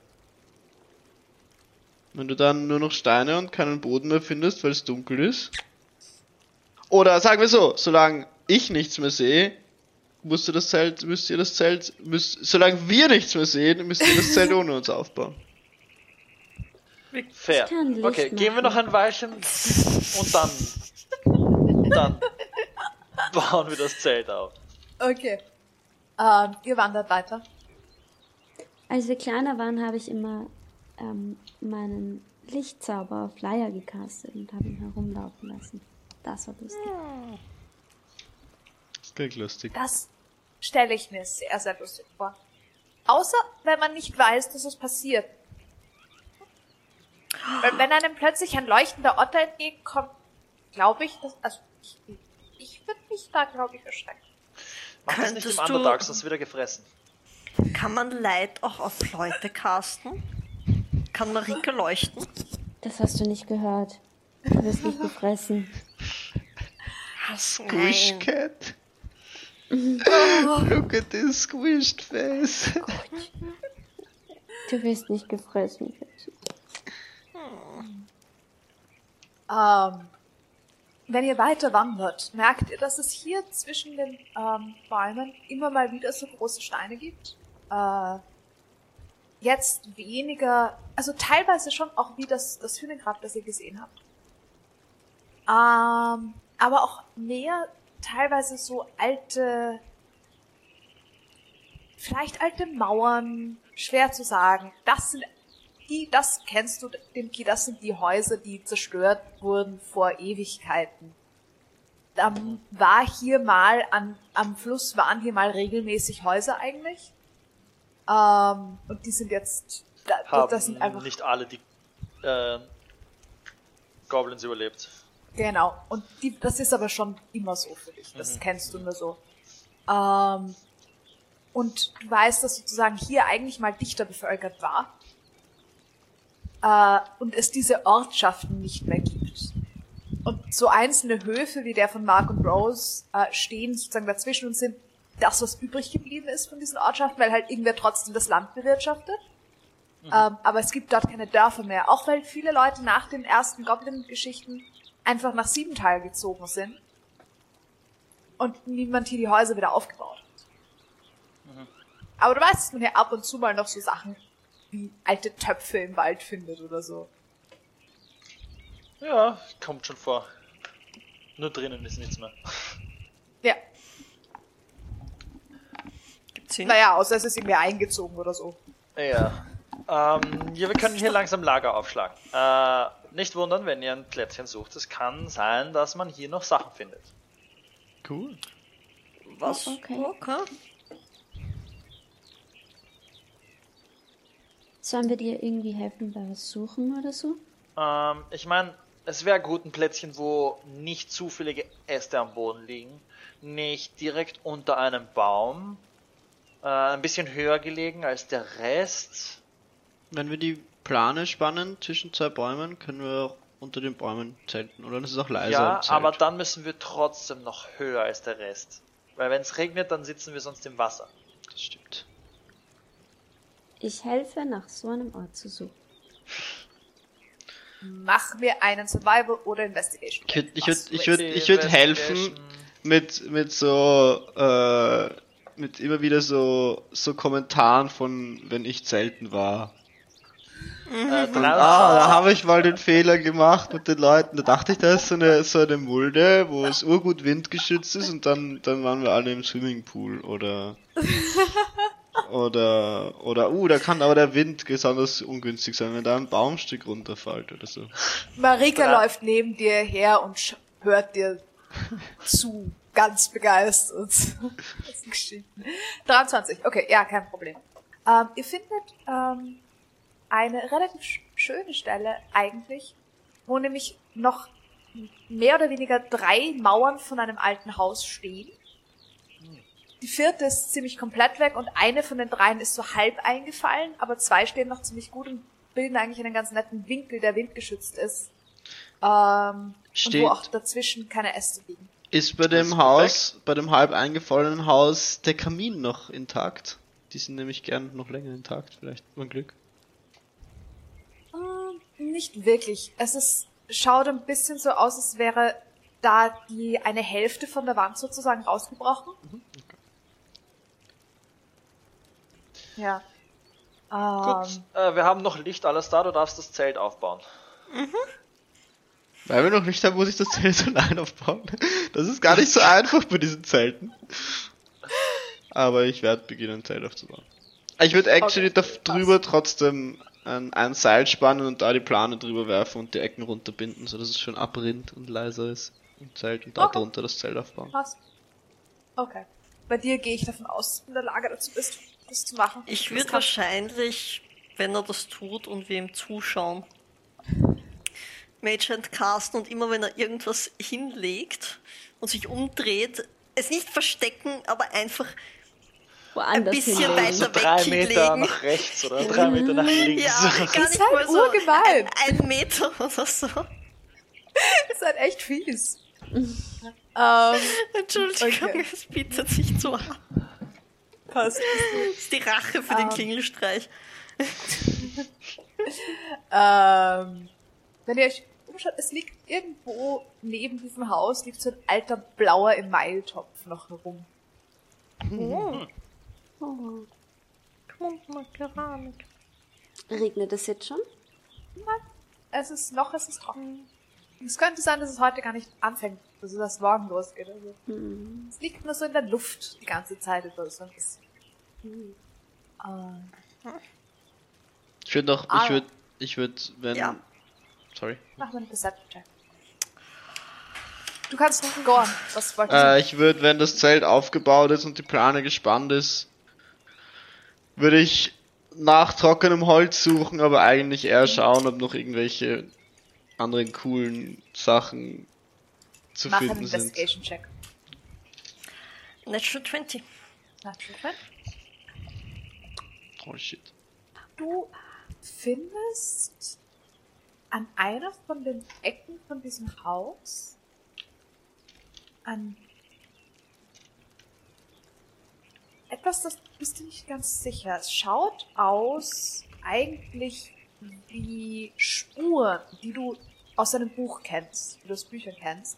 Wenn du dann nur noch Steine und keinen Boden mehr findest, weil es dunkel ist. Oder sagen wir so, solange ich nichts mehr sehe, musst du das Zelt, müsst ihr das Zelt, müsst, solange wir nichts mehr sehen, müsst ihr das Zelt ohne uns aufbauen. Fair. Okay, gehen wir machen. noch ein Weilchen und dann. Dann bauen wir das Zelt auf. Okay. Ähm, ihr wandert weiter. Als wir kleiner waren, habe ich immer ähm, meinen Lichtzauber auf Leier gecastet und habe ihn herumlaufen lassen. Das war lustig. Das klingt lustig. Das stelle ich mir sehr, sehr lustig vor. Außer, wenn man nicht weiß, dass es passiert. Weil wenn einem plötzlich ein leuchtender Otter entgegenkommt, glaube ich, dass, also, ich, ich würde mich da, glaube ich, erschrecken. Mach das nicht im Underdark, sonst wieder gefressen. Kann man Light auch auf Leute casten? Kann Marika leuchten? Das hast du nicht gehört. Du wirst nicht gefressen. Squish Cat. Look at this squished face. Du wirst nicht gefressen. Ähm, wenn ihr weiter wandert, merkt ihr, dass es hier zwischen den ähm, Bäumen immer mal wieder so große Steine gibt. Äh, jetzt weniger, also teilweise schon auch wie das, das Hühnergrab, das ihr gesehen habt. Ähm, aber auch mehr teilweise so alte, vielleicht alte Mauern, schwer zu sagen. Das sind die, das kennst du, Dimki, das sind die Häuser, die zerstört wurden vor Ewigkeiten. Dann war hier mal an, am Fluss waren hier mal regelmäßig Häuser eigentlich. Ähm, und die sind jetzt, da, das sind einfach, nicht alle die äh, Goblins überlebt. genau. Und die, das ist aber schon immer so für dich. Das kennst du nur so. Ähm, und du weißt, dass sozusagen hier eigentlich mal dichter bevölkert war. Äh, und es diese Ortschaften nicht mehr gibt. Und so einzelne Höfe wie der von Mark und Rose äh, stehen sozusagen dazwischen und sind das, was übrig geblieben ist von diesen Ortschaften, weil halt irgendwer trotzdem das Land bewirtschaftet. Ähm, aber es gibt dort keine Dörfer mehr, auch weil viele Leute nach den ersten Goblin-Geschichten einfach nach Siebental gezogen sind und niemand hier die Häuser wieder aufgebaut hat. Aber du weißt, dass man hier ab und zu mal noch so Sachen alte Töpfe im Wald findet oder so. Ja, kommt schon vor. Nur drinnen ist nichts mehr. Ja, Gibt's hin? naja, außer es ist irgendwie eingezogen oder so. Ja. Ähm, ja, wir können hier langsam Lager aufschlagen. Äh, nicht wundern, wenn ihr ein Plätzchen sucht. Es kann sein, dass man hier noch Sachen findet. Cool. Was? Okay. okay. Sollen wir dir irgendwie helfen bei was suchen oder so? Ähm, ich meine, es wäre gut ein Plätzchen, wo nicht zufällige Äste am Boden liegen, nicht direkt unter einem Baum, äh, ein bisschen höher gelegen als der Rest. Wenn wir die Plane spannen zwischen zwei Bäumen, können wir auch unter den Bäumen zelten. Oder ist es auch leiser ja, aber dann müssen wir trotzdem noch höher als der Rest. Weil wenn es regnet, dann sitzen wir sonst im Wasser. Das stimmt. Ich helfe, nach so einem Ort zu suchen. Mach mir einen Survival oder Investigation. Ich würde ich würd, ich würd, ich würd helfen mit, mit so, äh, mit immer wieder so, so Kommentaren von, wenn ich zelten war. Äh, Und, ah, da habe ich mal den Fehler gemacht mit den Leuten. Da dachte ich, da ist so eine, so eine Mulde, wo es urgut windgeschützt ist und dann, dann waren wir alle im Swimmingpool oder, oder, oder, uh, da kann aber der Wind besonders ungünstig sein, wenn da ein Baumstück runterfällt oder so. Marika Ja. läuft neben dir her und hört dir zu, ganz begeistert. Das Geschichten. 23, okay, ja, kein Problem. Ähm, ihr findet ähm, eine relativ sch schöne Stelle eigentlich, wo nämlich noch mehr oder weniger drei Mauern von einem alten Haus stehen. Die vierte ist ziemlich komplett weg und eine von den dreien ist so halb eingefallen, aber zwei stehen noch ziemlich gut und bilden eigentlich einen ganz netten Winkel, der windgeschützt ist. Ähm, und Steht- wo auch dazwischen keine Äste liegen. Ist bei dem ist Haus, bei dem halb eingefallenen Haus, der Kamin noch intakt? Die sind nämlich gern noch länger intakt, vielleicht. Mein Glück. Ähm, nicht wirklich. Es ist, schaut ein bisschen so aus, als wäre da die eine Hälfte von der Wand sozusagen rausgebrochen. Ja. Gut, Ähm, äh, wir haben noch Licht, alles da, du darfst das Zelt aufbauen. Weil wir noch nicht haben, muss ich das Zelt allein aufbauen. Das ist gar nicht so einfach bei diesen Zelten. Aber ich werde beginnen, ein Zelt aufzubauen. Ich würde actually Okay, da drüber trotzdem ein, ein Seil spannen und da die Plane drüber werfen und die Ecken runterbinden, sodass es schön abrinnt und leiser ist im Zelt und da Okay. drunter das Zelt aufbauen. Passt. Okay. Bei dir gehe ich davon aus, dass du in der Lage dazu bist, das zu machen. Ich Das würde wahrscheinlich, wenn er das tut und wir ihm zuschauen, Mage Hand casten und immer wenn er irgendwas hinlegt und sich umdreht, es nicht verstecken, aber einfach Woanders bisschen hinlegen. weiter So weg drei Meter hinlegen. nach rechts oder drei Meter nach links. ja, gar nicht seid mal so urgemein. ein, ein Meter oder so. Ihr seid echt fies. ähm, Entschuldigung, Okay. es bietet sich zu an. Passt. Das ist die Rache für den Ähm. Klingelstreich. Ähm, wenn ihr euch umschaut, es liegt irgendwo neben diesem Haus, liegt so ein alter blauer Emailtopf noch herum. Oh. Oh. Kommt mal Keramik. Regnet es jetzt schon? Es ist noch, es ist trocken. Es könnte sein, dass es heute gar nicht anfängt, es erst morgen losgeht. Also, Hm. es liegt nur so in der Luft die ganze Zeit über so bisschen. Ähm, Ich würde noch, Ah. ich würde, ich würde, wenn, Ja. sorry, mach mal einen Perception-Check. Du kannst noch Gorn. Was wolltest äh, du? ich würde, wenn das Zelt aufgebaut ist und die Plane gespannt ist, würde ich nach trockenem Holz suchen, aber eigentlich eher schauen, ob noch irgendwelche anderen coolen Sachen zu Mach einen finden sind. Investigation-Check. Natural 20. Natural 20. Oh shit. Du findest an einer von den Ecken von diesem Haus an etwas, das bist du nicht ganz sicher. Es schaut aus eigentlich wie Spuren, die du aus deinem Buch kennst, die du aus Büchern kennst,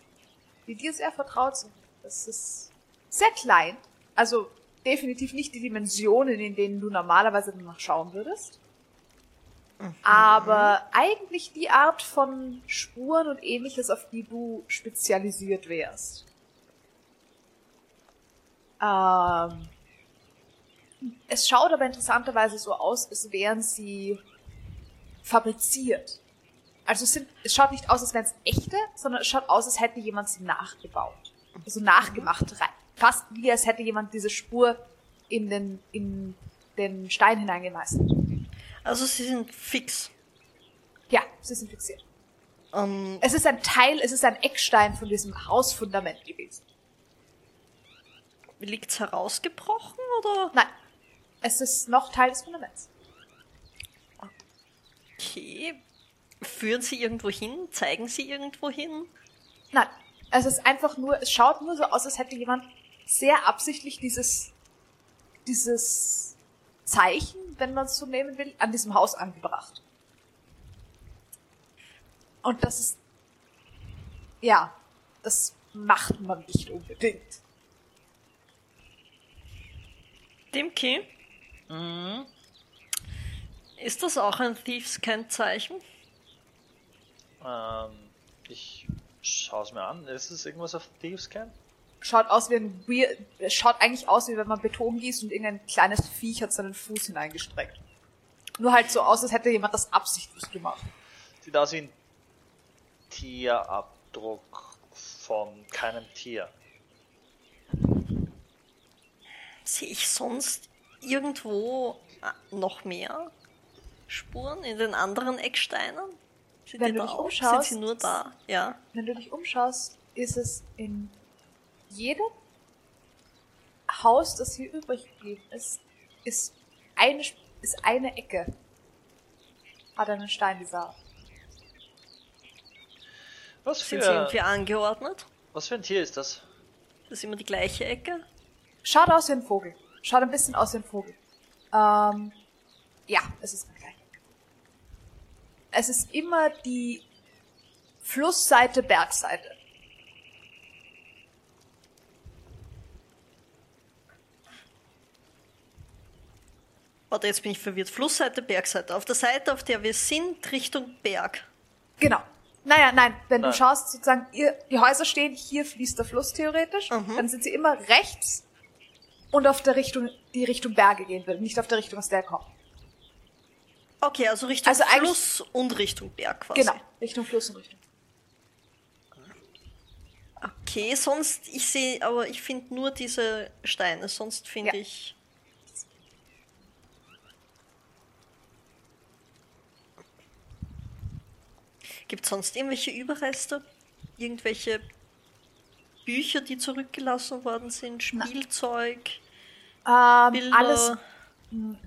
die dir sehr vertraut sind. Das ist sehr klein, also definitiv nicht die Dimensionen, in denen du normalerweise danach schauen würdest. Aber eigentlich die Art von Spuren und ähnliches, auf die du spezialisiert wärst. Ähm, es schaut aber interessanterweise so aus, als wären sie fabriziert. Also es, sind, es schaut nicht aus, als wären es echte, sondern es schaut aus, als hätte jemand sie nachgebaut. Also nachgemacht, rein. Fast wie als hätte jemand diese Spur in den, in den Stein hineingemeißelt. Also sie sind fix. Ja, sie sind fixiert. Ähm, Es ist ein Teil, es ist ein Eckstein von diesem Hausfundament gewesen. liegt's herausgebrochen oder? Nein, es ist noch Teil des Fundaments. Okay. Führen sie irgendwo hin? Zeigen sie irgendwo hin? Nein, es ist einfach nur, es schaut nur so aus, als hätte jemand sehr absichtlich dieses, dieses Zeichen, wenn man es so nehmen will, an diesem Haus angebracht. Und das ist, ja, das macht man nicht unbedingt. Dimki, Mhm. ist das auch ein Thieves-Kennzeichen? Ähm, ich schaue es mir an. Ist es irgendwas auf Thieves Camp? Schaut aus wie ein weird, es schaut eigentlich aus, wie wenn man Beton gießt und irgendein kleines Viech hat seinen Fuß hineingestreckt. Nur halt so aus, als hätte jemand das absichtlich gemacht. Sieht aus wie ein Tierabdruck von keinem Tier. Sehe ich sonst irgendwo äh, noch mehr Spuren in den anderen Ecksteinen? Sind Wenn du dich umschaust- Sind sie nur da? Ja. Wenn du dich umschaust, ist es in jedem Haus, das hier übrig geblieben ist, ist eine, ist eine Ecke. Hat einen Stein dieser. Was Sind sie für, irgendwie angeordnet? was für ein Tier ist das? Das ist immer die gleiche Ecke? Schaut aus wie ein Vogel. Schaut ein bisschen aus wie ein Vogel. Ähm, ja, es ist. Es ist immer die Flussseite, Bergseite. Warte, jetzt bin ich verwirrt. Flussseite, Bergseite. Auf der Seite, auf der wir sind, Richtung Berg. Genau. Naja, nein, wenn Nein. du schaust, sozusagen, ihr, die Häuser stehen, hier fließt der Fluss theoretisch, Mhm. dann sind sie immer rechts und auf der Richtung, die Richtung Berge gehen würde, nicht auf der Richtung, aus der er kommt. Okay, also Richtung Also Fluss und Richtung Berg quasi. Genau, Richtung Fluss und Richtung. Okay, sonst, ich sehe, aber ich finde nur diese Steine, sonst finde Ja. ich. Gibt es sonst irgendwelche Überreste? Irgendwelche Bücher, die zurückgelassen worden sind? Spielzeug? Ähm, Bilder? alles,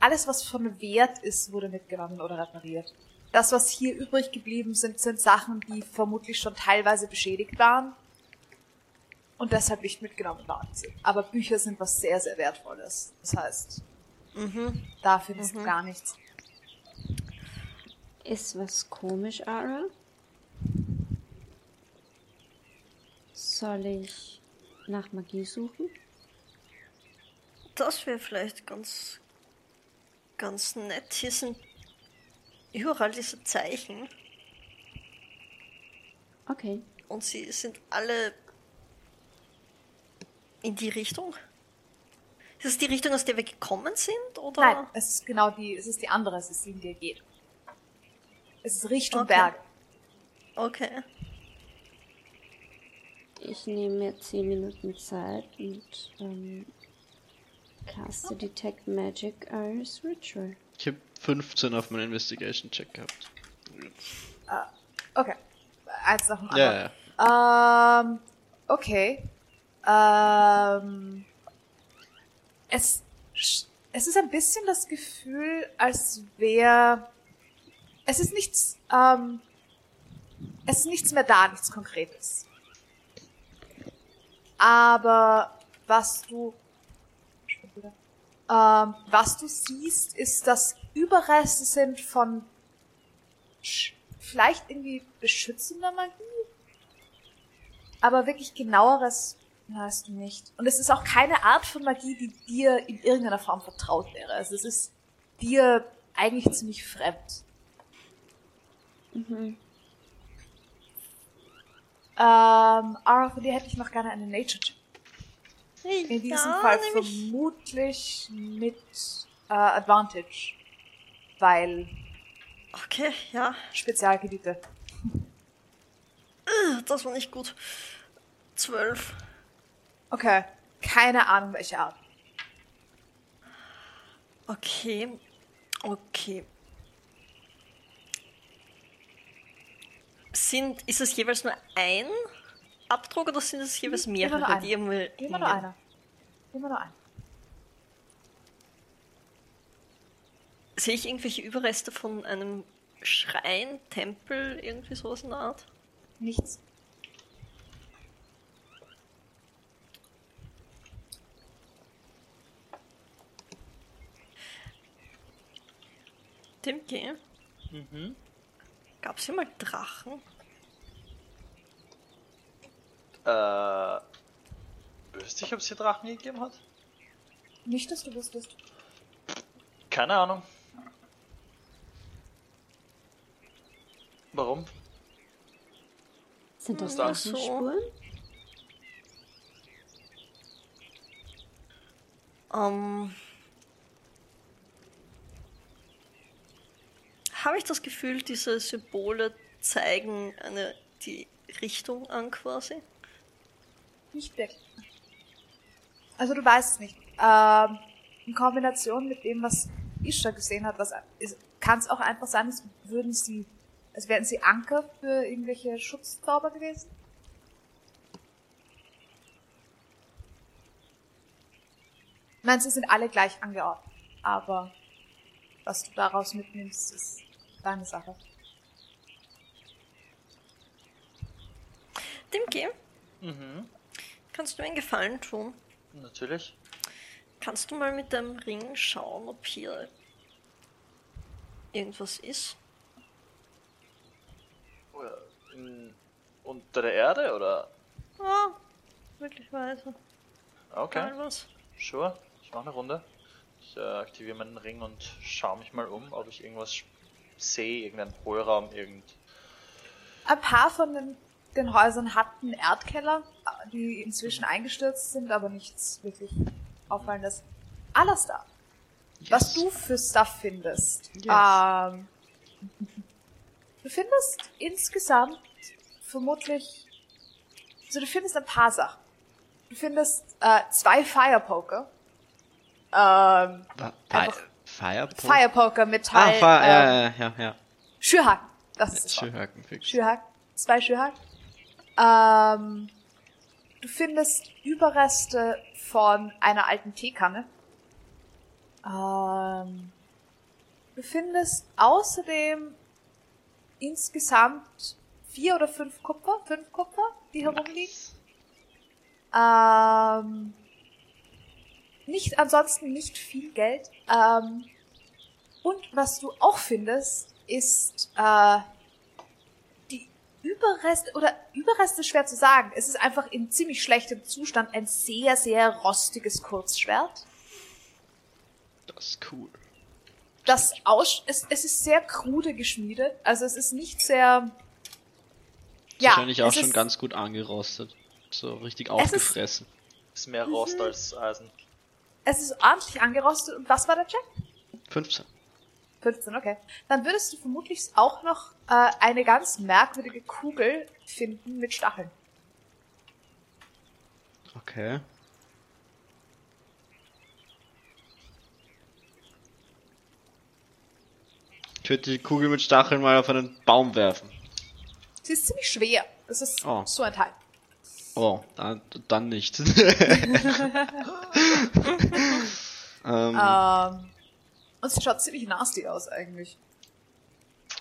alles, was von Wert ist, wurde mitgenommen oder repariert. Das, was hier übrig geblieben sind, sind Sachen, die vermutlich schon teilweise beschädigt waren und deshalb nicht mitgenommen worden sind. Aber Bücher sind was sehr, sehr Wertvolles. Das heißt, Mhm. da findest du gar nichts. Ist was komisch, Ara? Soll ich nach Magie suchen? Das wäre vielleicht ganz, ganz nett. Hier sind überall diese Zeichen Okay. und sie sind alle in die Richtung. Ist das die Richtung, aus der wir gekommen sind? Oder? Nein, es ist genau die, es ist die andere, es ist die, in die ihr geht. Es ist Richtung Okay. Berge. Okay. Ich nehme mir 10 Minuten Zeit und ähm, caste Detect Magic als Ritual. Ich habe 15 auf meinen Investigation-Check gehabt. Okay. Eins nach dem anderen. Ja, ja. Ähm, okay. Ähm, es, es ist ein bisschen das Gefühl, als wäre, es ist nichts, ähm, es ist nichts mehr da, nichts Konkretes. Aber was du, ähm, was du siehst, ist, dass Überreste sind von vielleicht irgendwie beschützender Magie, aber wirklich genaueres weißt du nicht. Und es ist auch keine Art von Magie, die dir in irgendeiner Form vertraut wäre. Also es ist dir eigentlich ziemlich fremd. Mhm. Ähm, Ara, von dir hätte ich noch gerne eine Nature In diesem ja, Fall vermutlich mit äh, Advantage. Weil Okay, ja, Spezialgebiete. das war nicht gut. Zwölf. Okay. Keine Ahnung, welche Art. Okay. Okay. Sind, ist es jeweils nur ein Abdruck oder sind es jeweils Immer nur mehrere, einer. die irgendwo Immer nur einer. Immer nur einer. Sehe ich irgendwelche Überreste von einem Schrein, Tempel, irgendwie sowas in der Art? Nichts. Timke, Mhm. gab es hier mal Drachen? Äh. Wüsste ich, ob es hier Drachen gegeben hat? Nicht, dass du wusstest. Keine Ahnung. Warum? Sind das so. Drachenspuren? Ähm. Habe ich das Gefühl, diese Symbole zeigen eine, die Richtung an quasi? Nicht wirklich. Also du weißt es nicht. Ähm, in Kombination mit dem, was Isha gesehen hat, was kann es auch einfach sein, als würden sie, als wären sie Anker für irgendwelche Schutzzauber gewesen. Ich meine, sie sind alle gleich angeordnet, aber was du daraus mitnimmst, ist deine Sache. Dimki, Mhm. Kannst du mir einen Gefallen tun? Natürlich. Kannst du mal mit dem Ring schauen, ob hier irgendwas ist? Oder in, unter der Erde oder? Ah, wirklich weiter. Okay, Mal was. sure. Ich mache eine Runde. Ich äh, aktiviere meinen Ring und schaue mich mal um, ob ich irgendwas sehe, irgendeinen Hohlraum, irgend. Ein paar von den, den Häusern hatten Erdkeller, die inzwischen eingestürzt sind, aber nichts wirklich auffallen ist. Alastair, was du für Stuff findest. Yes. Ähm, du findest insgesamt vermutlich, also du findest ein paar Sachen. Du findest äh, zwei Firepoker. Ähm? Firepoker Ah, Metall. Fire, ja, ähm, ja, ja, ja. Schürhaken. Das ist. Schürhaken fix. Schürhaken. Zwei Schürhaken. Ähm, du findest Überreste von einer alten Teekanne. Ähm, du findest außerdem insgesamt vier oder fünf Kupfer, fünf Kupfer, die herumliegen. Ähm, nicht, ansonsten nicht viel Geld. Ähm, und was du auch findest, ist äh, Überreste, oder Überreste ist schwer zu sagen. Es ist einfach in ziemlich schlechtem Zustand ein sehr, sehr rostiges Kurzschwert. Das ist cool. Das aus, es, es ist sehr krude geschmiedet. Also es ist nicht sehr, ja. Wahrscheinlich auch schon ist, ganz gut angerostet. So richtig ist- aufgefressen. Ist mehr Rost als Eisen. Es ist ordentlich angerostet. Und was war der Check? 15. 15, okay. Dann würdest du vermutlich auch noch äh, eine ganz merkwürdige Kugel finden mit Stacheln. Okay. Ich würde die Kugel mit Stacheln mal auf einen Baum werfen. Sie ist ziemlich schwer. Das ist Oh. so ein Teil. Oh, dann, dann nicht. ähm, Ähm, und sie schaut ziemlich nasty aus eigentlich.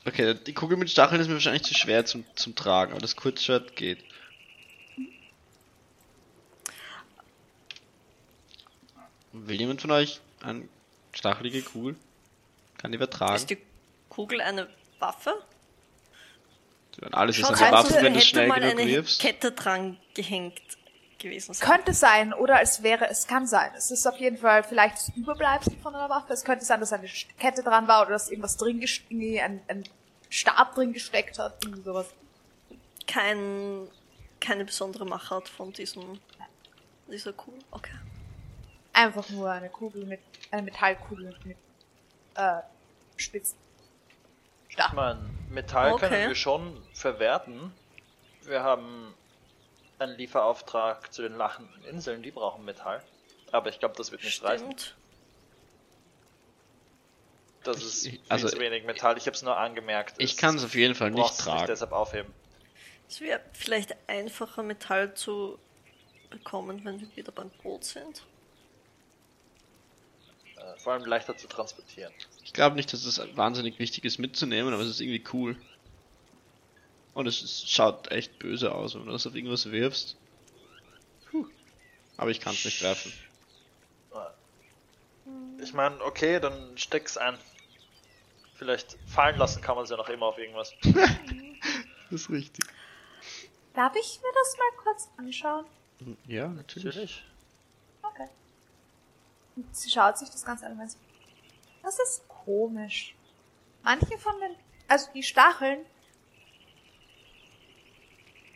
okay, die Kugel mit Stacheln ist mir wahrscheinlich zu schwer zum, zum Tragen, aber das Kurzschwert geht. Will jemand von euch eine stachelige Kugel? Kann die wer tragen? Ist die Kugel eine Waffe? Alles ist eine Waffe, wenn du hätte schnell mal genug eine wirfst. Kette dran gehängt gewesen sein. Könnte sein, oder es wäre, es kann sein. Es ist auf jeden Fall vielleicht das Überbleibsel von einer Waffe. Es könnte sein, dass eine Kette dran war oder dass irgendwas drin gest- irgendwie ein, ein Stab drin gesteckt hat, irgendwie sowas. Kein, keine besondere Machart von diesem, dieser Kugel. Okay. Einfach nur eine Kugel mit, eine Metallkugel mit, äh, Spitzen. Ich Stacheln. meine, Metall Okay. können wir schon verwerten. Wir haben einen Lieferauftrag zu den lachenden Inseln, die brauchen Metall. Aber ich glaube, das wird nicht reichen. Stimmt. Das Ich- ist ich- viel also- zu wenig Metall. Ich habe es nur angemerkt. Ich kann es auf jeden Fall nicht tragen. deshalb aufheben. Es wäre vielleicht einfacher, Metall zu bekommen, wenn wir wieder beim Boot sind. Äh, vor allem leichter zu transportieren. Ich glaube nicht, dass es wahnsinnig wichtig ist mitzunehmen, aber es ist irgendwie cool. Und es ist, schaut echt böse aus, wenn du das auf irgendwas wirfst. Puh. Aber ich kann es nicht werfen. Ich meine, okay, dann steck's ein. Vielleicht fallen lassen kann man es ja noch immer auf irgendwas. Das ist richtig. Darf ich mir das mal kurz anschauen? Ja, natürlich. Natürlich. Okay. Und sie schaut sich das Ganze an und so, das ist komisch. Manche von den, also die Stacheln,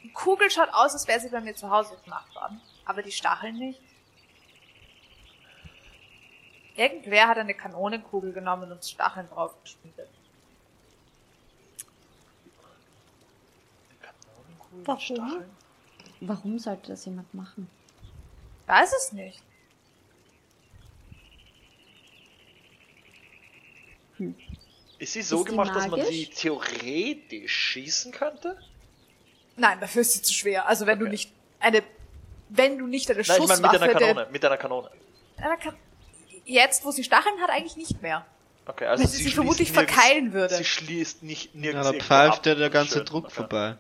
die Kugel schaut aus, als wäre sie bei mir zu Hause gemacht worden, aber die Stacheln nicht. Irgendwer hat eine Kanonenkugel genommen und Stacheln drauf geschmiedet. Kanonenkugel mit Warum? Stacheln? Warum sollte das jemand machen? Weiß es nicht. Ist sie so Ist gemacht, dass man sie theoretisch schießen könnte? Nein, dafür ist sie zu schwer. Also wenn du Okay. nicht eine, wenn du nicht eine Nein, ich meine Schusswaffe, mit einer der- Kanone. Mit einer Kanone. einer kann, jetzt, wo sie Stacheln hat, eigentlich nicht mehr. Okay, also Wenn sie sie schließt vermutlich nirgends- verkeilen würde. Sie schließt nicht Ja, nirgends da irgendwo pfeift ja der ganze Schön. Druck Okay. vorbei.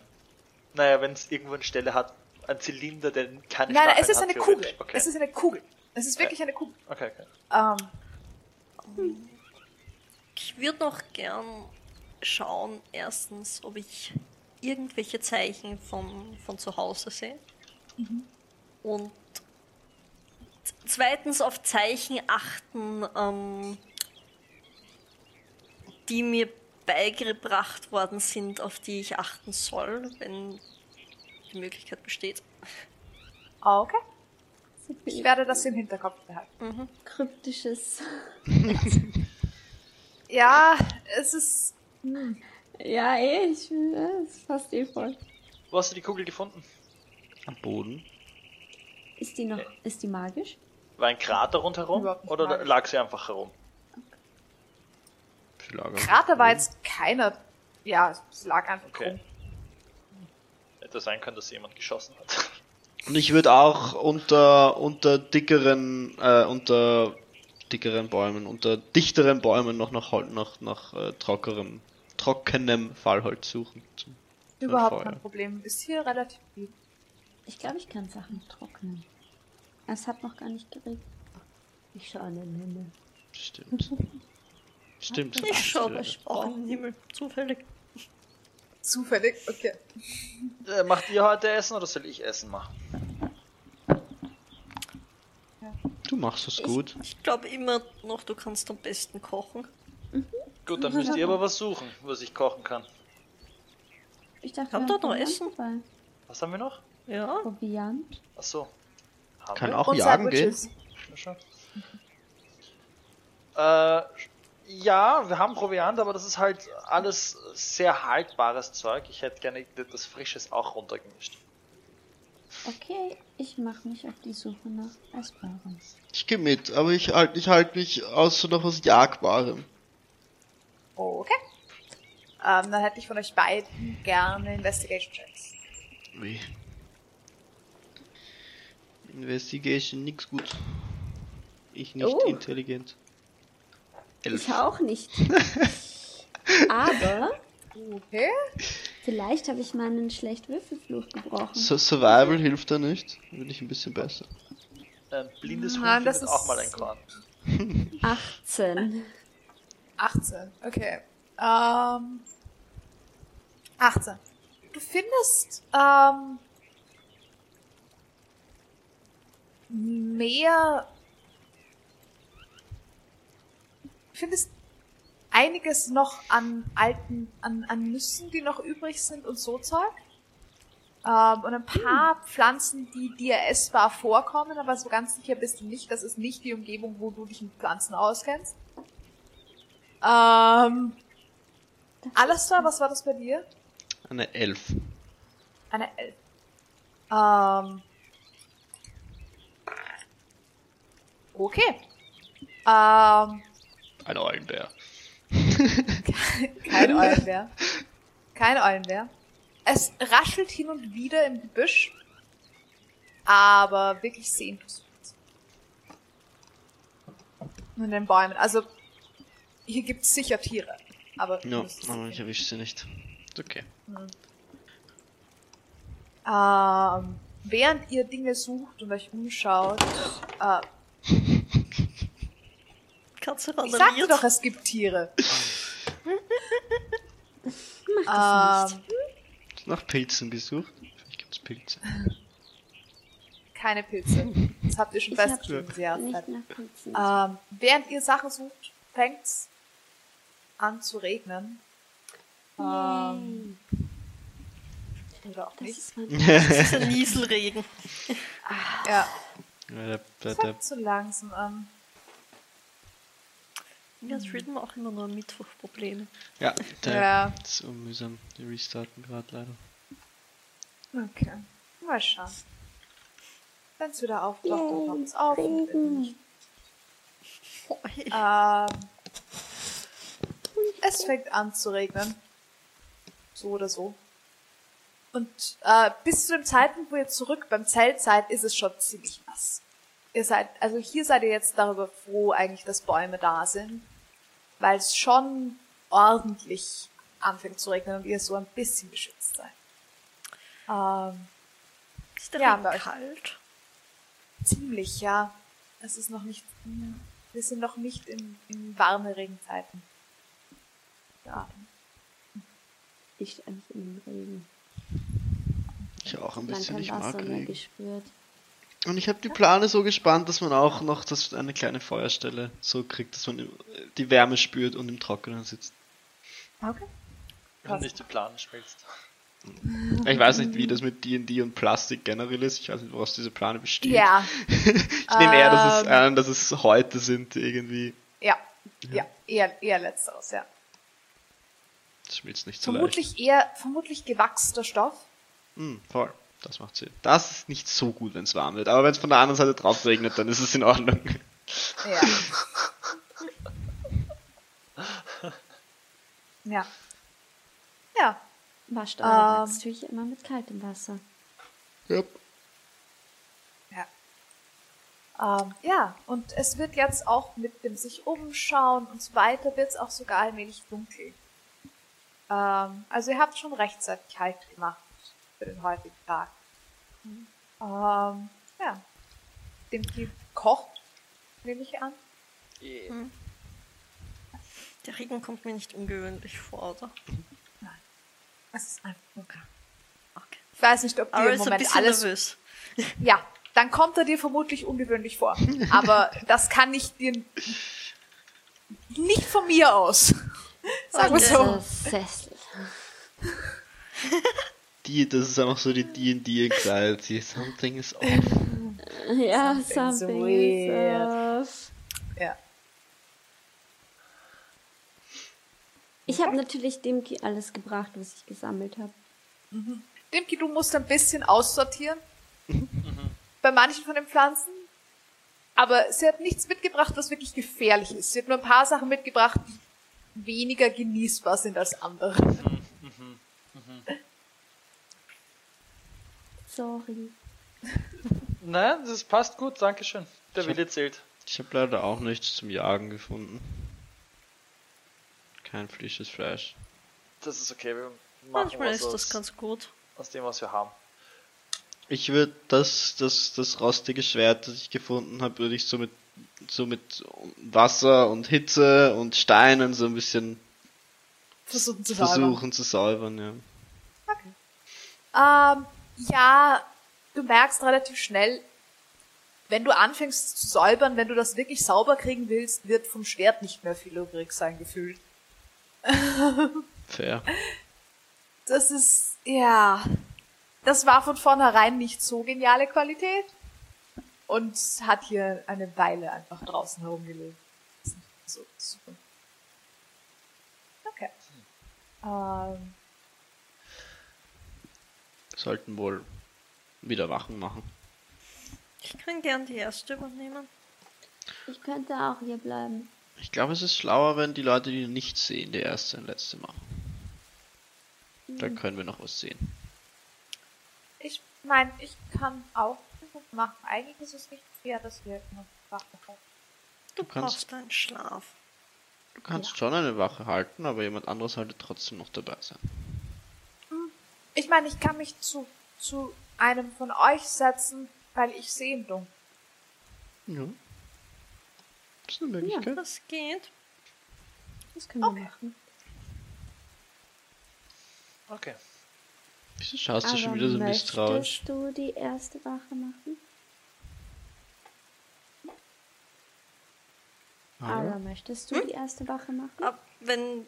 Naja, wenn es irgendwo eine Stelle hat, ein Zylinder, der keine Nein, nein, es ist eine. Kugel. Okay. Es ist eine Kugel. Es ist wirklich eine Kugel. okay, okay. Ähm, Ich würde noch gern schauen, erstens, ob ich irgendwelche Zeichen von, von zu Hause sehe. Und z- zweitens auf Zeichen achten, ähm, die mir beigebracht worden sind, auf die ich achten soll, wenn die Möglichkeit besteht. okay. So Ich werde das im Hinterkopf behalten. kryptisches. Ja, es ist. Ja, eh, ich ja, ist fast eh voll. Wo hast du die Kugel gefunden? Am Boden. Ist die noch, ist die magisch? War ein Krater rundherum oder magisch. lag sie einfach herum? Lager. Krater war jetzt keiner. Ja, es lag einfach Okay. rum. Hätte sein können, dass jemand geschossen hat. Und ich würde auch unter, unter dickeren, äh, unter dickeren Bäumen, unter dichteren Bäumen noch nach, nach, nach äh, trockenem, trockenem Fallholz suchen. Überhaupt Feuer. kein Problem. Ist hier relativ viel. Ich glaube, ich kann Sachen trocknen. Es hat noch gar nicht geregnet. Ich schaue an den Himmel. Stimmt. Stimmt. Ich schaue in den Himmel. Zufällig. Zufällig, okay. Äh, macht ihr heute Essen oder soll ich Essen machen? Du machst es gut. Ich glaube immer noch, du kannst am besten kochen. Gut, dann müsst ihr aber was suchen, was ich kochen kann. Ich dachte, Haben wir dort noch Essen? dabei. Was haben wir noch? Ja. Proviant. Ach so. Haben Kann wir? auch Und jagen gehen. Sandwiches. Äh, ja, wir haben Proviant, aber das ist halt alles sehr haltbares Zeug. Ich hätte gerne das Frisches auch runtergemischt. Okay, ich mache mich auf die Suche nach Essbarem. Ich gehe mit, aber ich halte ich halt mich aus so nach was Jagbarem. Okay. Ähm, dann hätte ich von euch beiden gerne Investigation Checks. Wie? Investigation, nix gut. Ich nicht Oh. intelligent. Elf. Ich auch nicht. Aber Okay. vielleicht habe ich meinen schlecht Würfelfluch gebrochen. So, Survival hilft da nicht. Bin ich ein bisschen besser. Ein blindes Huhn das findet ist- auch mal ein Korn. 18. 18. Okay. Ähm. 18. Du findest ähm, mehr. Du findest einiges noch an alten, an, an Nüssen, die noch übrig sind und so Zeug. Ähm, und ein paar Pflanzen, die dir essbar vorkommen, aber so ganz sicher bist du nicht. Das ist nicht die Umgebung, wo du dich mit Pflanzen auskennst. Ähm, Alastair, was war das bei dir? Eine Elf. Eine Elf. Ähm. Okay. Ähm, Ein Eulenbär. kein Eulenbär. Kein Eulenbär. Es raschelt hin und wieder im Gebüsch, aber wirklich sehen du nichts. In den Bäumen. Also, hier gibt's sicher Tiere, aber Ja, müsstest aber sie ich erwische sie nicht. Ist okay. Ähm, während ihr Dinge sucht und euch umschaut, äh, Katze ich sagte doch, es gibt Tiere. Mach das Ähm, nicht. Nach Pilzen gesucht. Vielleicht gibt's Pilze. keine Pilze. Das habt ihr schon festgestellt, Pilzen. Ähm, während ihr Sachen sucht, fängt's an zu regnen. Ähm, oder auch das nicht. ist mein Das ist ein Nieselregen. Ja, Ja, das der, fängt zu langsam an. Ja, das Rhythm auch immer nur Mittwochprobleme. ja, der Ja. ist so mühsam. Die restarten gerade leider. Okay, mal schauen. Wenn's wieder auftaucht, dann taucht's auf. und wenn nicht, Ähm, es fängt an zu regnen. So oder so. Und äh, bis zu dem Zeitpunkt, wo ihr zurück beim Zelt seid, ist es schon ziemlich nass. Ihr seid, also hier seid ihr jetzt darüber froh, eigentlich, dass Bäume da sind, weil es schon ordentlich anfängt zu regnen und ihr so ein bisschen geschützt seid. Ähm, Ist der Ja, kalt? ziemlich, ja. Es ist noch nicht, wir sind noch nicht in, in warme Regenzeiten. Ja. Ich nicht in den Regen. Ich auch ein bisschen. Ich mag Regen. gespürt. Und ich habe die Plane so gespannt, dass man auch noch das eine kleine Feuerstelle so kriegt, dass man die Wärme spürt und im Trockenen sitzt. Okay. Und nicht die Plane schmilzt. Ich weiß nicht, wie das mit D&D und Plastik generell ist. Ich weiß nicht, woraus diese Plane besteht. Ja, ich nehme eher, dass es, Ähm. äh, dass es heute sind irgendwie. ja, ja, eher, eher letzteres, ja. Schmilzt nicht so leicht. Vermutlich eher, vermutlich gewachster Stoff. Hm, voll. Das macht Sinn. Das ist nicht so gut, wenn es warm wird. Aber wenn es von der anderen Seite drauf regnet, dann ist es in Ordnung. Ja. ja. Ja. Wascht eure Ähm. Immer mit kaltem Wasser. Yep. Ja. Ähm, ja, und es wird jetzt auch mit dem sich umschauen und so weiter, wird es auch sogar allmählich dunkel. Ähm, also ihr habt schon rechtzeitig Halt gemacht für den heutigen Tag. Ähm, ja. Dem Typ kocht, nehme ich an. Der Regen kommt mir nicht ungewöhnlich vor, oder? Es ist einfach krank. Okay. Ich weiß nicht, ob dir Aber im ist ein Moment bisschen alles nervös. Ja, dann kommt er dir vermutlich ungewöhnlich vor. Aber das kann ich dir nicht von mir aus. Sagen wir Okay. so. Sessel. Die, das ist einfach so die D&D Anxiety. Something is off. Ja, something weird. is off. Ja. Ich habe natürlich Dimki alles gebracht, was ich gesammelt habe. Dimki, du musst ein bisschen aussortieren. Bei manchen von den Pflanzen. Aber sie hat nichts mitgebracht, was wirklich gefährlich ist. Sie hat nur ein paar Sachen mitgebracht, die weniger genießbar sind als andere. Sorry. Nein, das passt gut, Dankeschön. Der Wille zählt. Ich habe leider auch nichts zum Jagen gefunden. Kein frisches Fleisch. Das ist okay, wir machen Manchmal was ist aus, das ganz gut. aus dem, was wir haben. Ich würde das, das, das rostige Schwert, das ich gefunden habe, würde ich so mit, so mit Wasser und Hitze und Steinen so ein bisschen Versuchen zu säubern. versuchen zu säubern, ja. Ähm, ja, du merkst relativ schnell, wenn du anfängst zu säubern, wenn du das wirklich sauber kriegen willst, wird vom Schwert nicht mehr viel übrig sein gefühlt. Fair. Das ist, ja, das war von vornherein nicht so geniale Qualität und hat hier eine Weile einfach draußen nicht so super. Okay. Ähm, Sollten wohl wieder Wachen machen. Ich kann gern die erste übernehmen. Ich könnte auch hier bleiben. Ich glaube, es ist schlauer, wenn die Leute, die nichts sehen, der erste und letzte machen. Dann können wir noch was sehen. ich meine, ich kann auch machen. Eigentlich ist es nicht fair, dass wir noch Wache haben. Du, Du kannst- brauchst einen Schlaf. Du kannst schon eine Wache halten, aber jemand anderes sollte trotzdem noch dabei sein. Ich meine, ich kann mich zu, zu einem von euch setzen, weil ich sehe im Dunkeln. Ja. Das ist eine Möglichkeit. Das geht. Das können wir machen. Okay. Wieso schaust du Aber schon wieder so misstrauisch? möchtest du die erste Wache machen? Hallo? Ara, möchtest du die erste Wache machen? Ab, wenn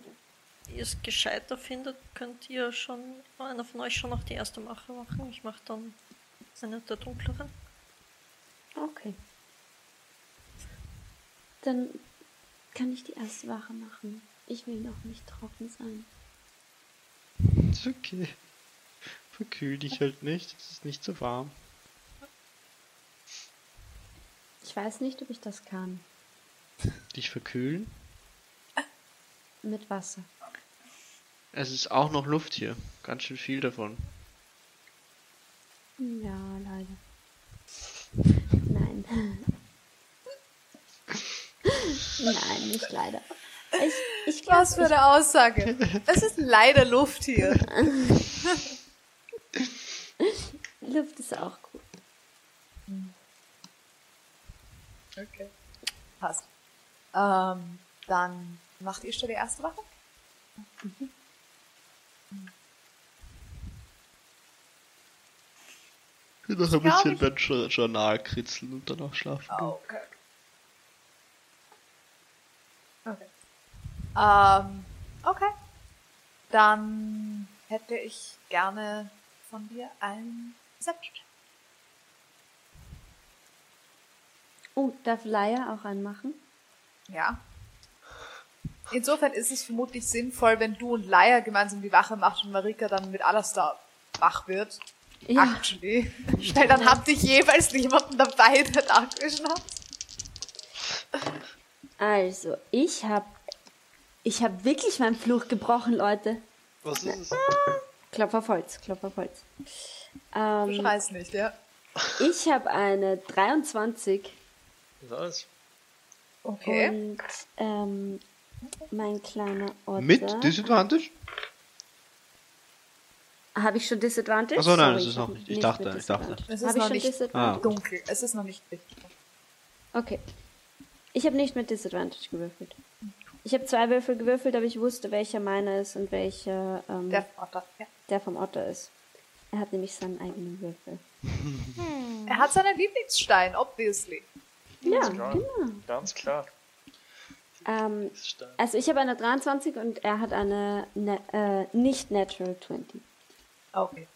ihr es gescheiter findet, könnt ihr schon, einer von euch schon noch die erste Wache machen. Ich mache dann eine der dunkleren. Okay. Dann kann ich die erste Wache machen. Ich will noch nicht trocken sein. Ist okay. Verkühl dich halt nicht, es ist nicht so warm. Ich weiß nicht, ob ich das kann. Dich verkühlen? Mit Wasser. Es ist auch noch Luft hier. Ganz schön viel davon. Ja, leider. Nein. Nein, nicht leider. Ich, ich glaube, Was für eine Aussage. Es ist leider Luft hier. Luft ist auch gut. Okay. Passt. Ähm, dann macht ihr schon die erste Wache? Ich will noch ein bisschen beim Jour- Journal kritzeln und danach schlafen. gehen. Okay. Okay. Ähm, okay. Dann hätte ich gerne von dir ein Rezept. Oh, darf Laia auch anmachen? Ja. Insofern ist es vermutlich sinnvoll, wenn du und Laia gemeinsam die Wache macht und Marika dann mit Alastar wach wird. Ja. Actually. Weil dann habt ihr jeweils jemanden dabei, der Dark Vision hat. Also, ich hab. Ich hab wirklich meinen Fluch gebrochen, Leute. Was ist es? Klopf auf Holz, Klopf auf Holz. Ähm, schreist nicht, ja? ich habe eine 23 Was? Okay. und ähm, mein kleiner Otter. Mit Disadvantage? Habe ich schon Disadvantage? Ach so, nein, Sorry, das ist ich noch nicht. Ich dachte, mit ich dachte. Disadvantage. Es ist Habe ich noch schon nicht Disadvantage? Ah. dunkel. Es ist noch nicht richtig. Okay. Ich habe nicht mit Disadvantage gewürfelt. Ich habe zwei Würfel gewürfelt, aber ich wusste, welcher meiner ist und welcher ähm, Der der, Vater. Ja. vom Otter ist. Er hat nämlich seinen eigenen Würfel. Er hat seinen Lieblingsstein, obviously. Ja, klar. genau. Ganz klar. Ähm, also ich habe eine 23 und er hat eine ne äh, nicht Natural 20. Okay.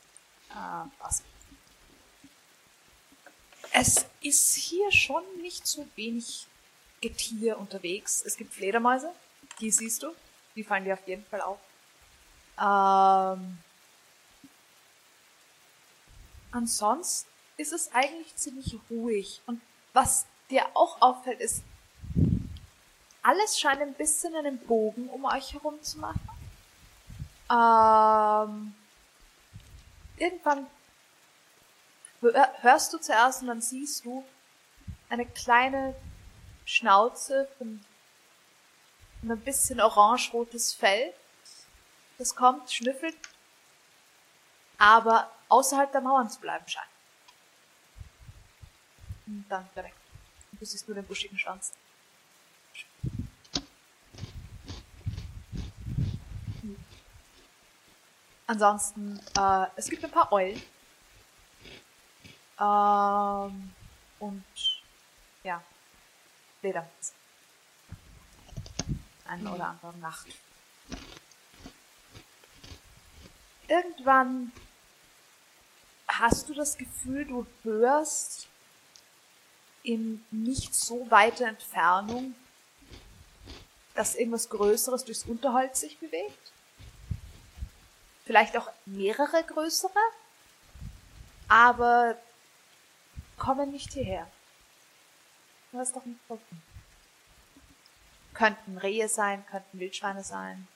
Ah, was? Es ist hier schon nicht so wenig Getier unterwegs. Es gibt Fledermäuse, die siehst du. Die fallen dir auf jeden Fall auf. Ähm, ansonsten ist es eigentlich ziemlich ruhig. Und was dir auch auffällt, ist, alles scheint ein bisschen einen Bogen um euch herum zu machen. Ähm, irgendwann hör- hörst du zuerst und dann siehst du eine kleine Schnauze von ein bisschen orange-rotes Fell. Das kommt, schnüffelt, aber außerhalb der Mauern zu bleiben scheint. Und dann. Und du siehst nur den buschigen Schwanz. Ansonsten, äh, es gibt ein paar Eulen. Ähm, und ja, Fledermaus. Eine oder andere Nacht. Irgendwann hast du das Gefühl, du hörst in nicht so weiter Entfernung, dass irgendwas Größeres durchs Unterholz sich bewegt. Vielleicht auch mehrere größere, aber kommen nicht hierher. Du hast doch nicht gucken. Könnten Rehe sein, könnten Wildschweine sein,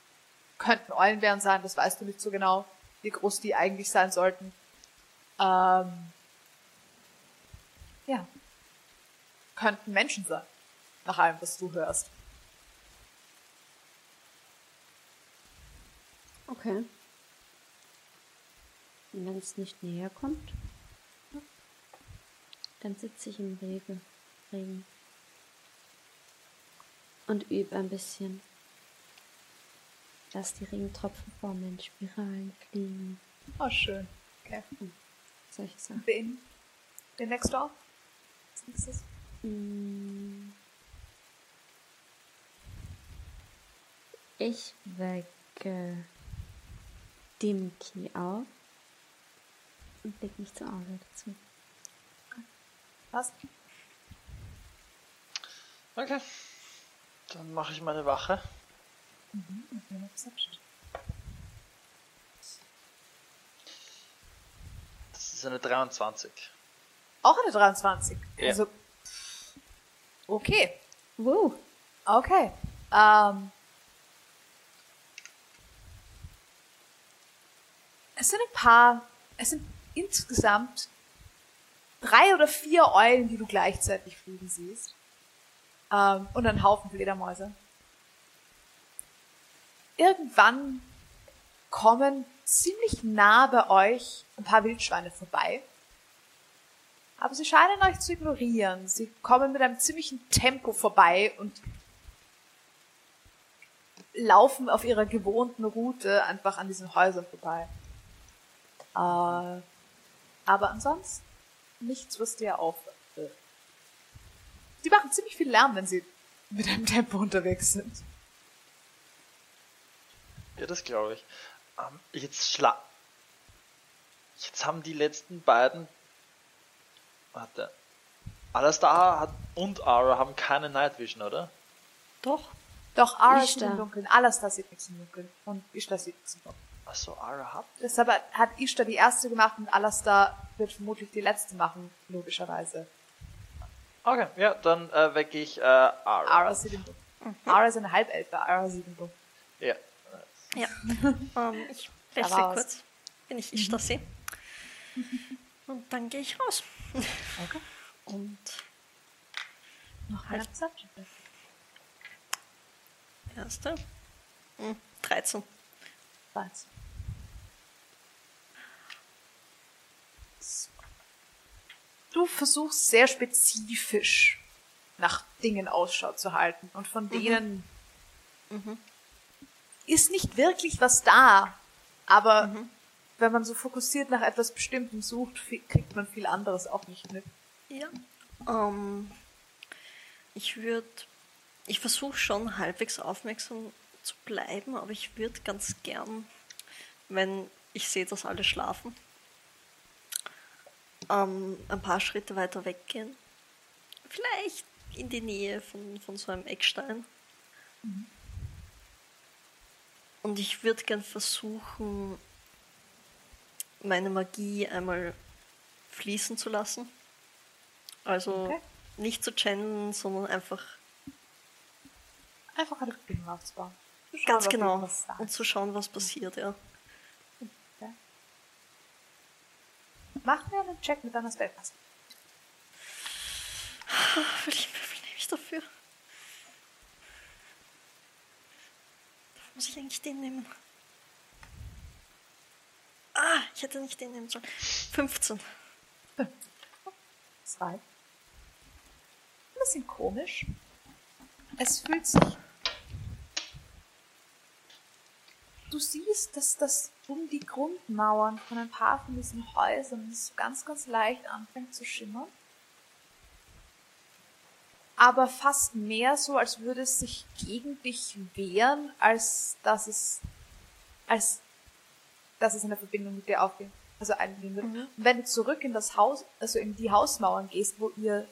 könnten Eulenbären sein, das weißt du nicht so genau, wie groß die eigentlich sein sollten. Ähm, ja. Könnten Menschen sein, nach allem, was du hörst. Okay. Und wenn es nicht näher kommt, dann sitze ich im Regen. Regen. Und übe ein bisschen. Lass die Regentropfen vor mir in Spiralen fliegen. Oh, schön. Okay. Solche Sachen. Wen? Den next door? Als nächstes? Mm. Ich wecke Dimki auf und leg mich zur Arbeit dazu. Was? Okay. Dann mache ich meine Wache. Das ist eine 23. Auch eine 23. Ja. Also, okay. Wow. Okay. Ähm, es sind ein paar, es sind insgesamt drei oder vier Eulen, die du gleichzeitig fliegen siehst. Ähm, und ein Haufen Fledermäuse. Irgendwann kommen ziemlich nah bei euch ein paar Wildschweine vorbei. Aber sie scheinen euch zu ignorieren. Sie kommen mit einem ziemlichen Tempo vorbei und laufen auf ihrer gewohnten Route einfach an diesen Häusern vorbei. Äh, aber ansonsten nichts, was dir auffällt. Die machen ziemlich viel Lärm, wenn sie mit einem Tempo unterwegs sind. Ja, das glaube ich. Ähm, jetzt schla. Jetzt haben die letzten beiden. Warte. Alastar hat und Ara haben keine Night Vision, oder? Doch. Doch, Ara sieht Ishtar. im Dunkeln. Alastar sieht nichts im Dunkeln. Und Ishtar sieht nichts im Dunkeln. Achso, Ara hat. Deshalb hat Ishtar die erste gemacht und Alastar wird vermutlich die letzte machen, logischerweise. Okay, ja, dann äh, wecke ich äh, Ara. Ara sieht im Dunkeln. Ara ist eine Halbelfe, Ara sieht im Dunkeln. Ja. Ja. ähm, ich wechsle raus. kurz, wenn ich ich das sehe. Und dann gehe ich raus. Okay. Und Noch eine Perception. erste. Hm, 13. Weiß. So. Du versuchst sehr spezifisch nach Dingen Ausschau zu halten und von denen ist nicht wirklich was da, aber wenn man so fokussiert nach etwas Bestimmtem sucht, kriegt man viel anderes auch nicht mit. Ja. Ähm, ich würde. Ich versuche schon halbwegs aufmerksam zu bleiben, aber ich würde ganz gern, wenn ich sehe, dass alle schlafen, ähm, ein paar Schritte weiter weggehen. Vielleicht in die Nähe von, von so einem Eckstein. Und ich würde gern versuchen, meine Magie einmal fließen zu lassen. Also Okay. nicht zu channeln, sondern einfach Einfach eine Verbindung aufzubauen. Zu schauen, ganz genau und zu schauen, was passiert, ja. Mach mir einen Check mit deiner Spellpass. Welchen Würfel nehme ich dafür? Muss ich eigentlich den nehmen? Ah, ich hätte nicht den nehmen sollen. 15. Zwei. Ein bisschen komisch. Es fühlt sich. Du siehst, dass das um die Grundmauern von ein paar von diesen Häusern so ganz, ganz leicht anfängt zu schimmern. Aber fast mehr so, als würde es sich gegen dich wehren, als dass es, als dass es eine Verbindung mit dir aufgehen, also eingehen würde. Und wenn du zurück in das Haus, also in die Hausmauern gehst, wo ihr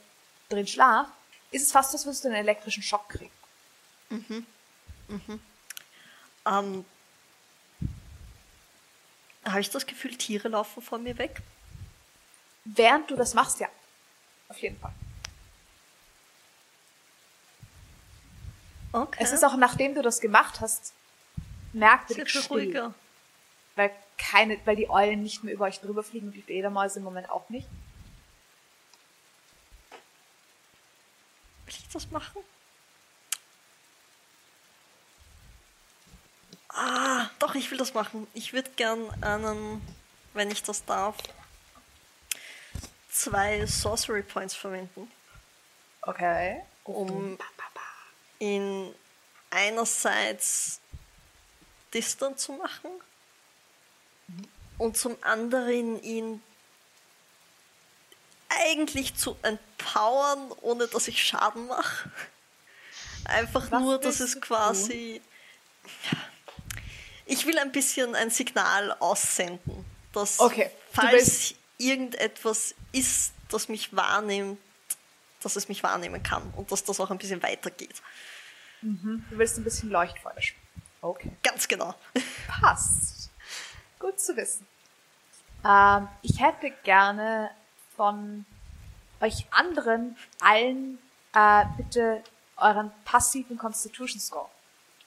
drin schlaft, ist es fast, als würdest du einen elektrischen Schock kriegen. Ähm, Habe ich das Gefühl, Tiere laufen vor mir weg? Während du das machst, ja. Auf jeden Fall. Okay. Es ist auch, nachdem du das gemacht hast, merkwürdig still. ruhiger. Weil keine, weil die Eulen nicht mehr über euch drüber fliegen und die Fledermäuse im Moment auch nicht. Will ich das machen? Ah, doch, ich will das machen. Ich würde gern einen, wenn ich das darf, zwei Sorcery Points verwenden, Okay. um ihn einerseits distant zu machen und zum anderen ihn eigentlich zu empowern, ohne dass ich Schaden mache. Einfach Was nur, dass es quasi. Ich will ein bisschen ein Signal aussenden, dass Okay, falls irgendetwas ist, das mich wahrnimmt, dass es mich wahrnehmen kann und dass das auch ein bisschen weitergeht. Du willst ein bisschen Leuchtfeuer spielen. Okay. Ganz genau. Passt. Gut zu wissen. Ähm, ich hätte gerne von euch anderen allen äh, bitte euren passiven Constitution Score.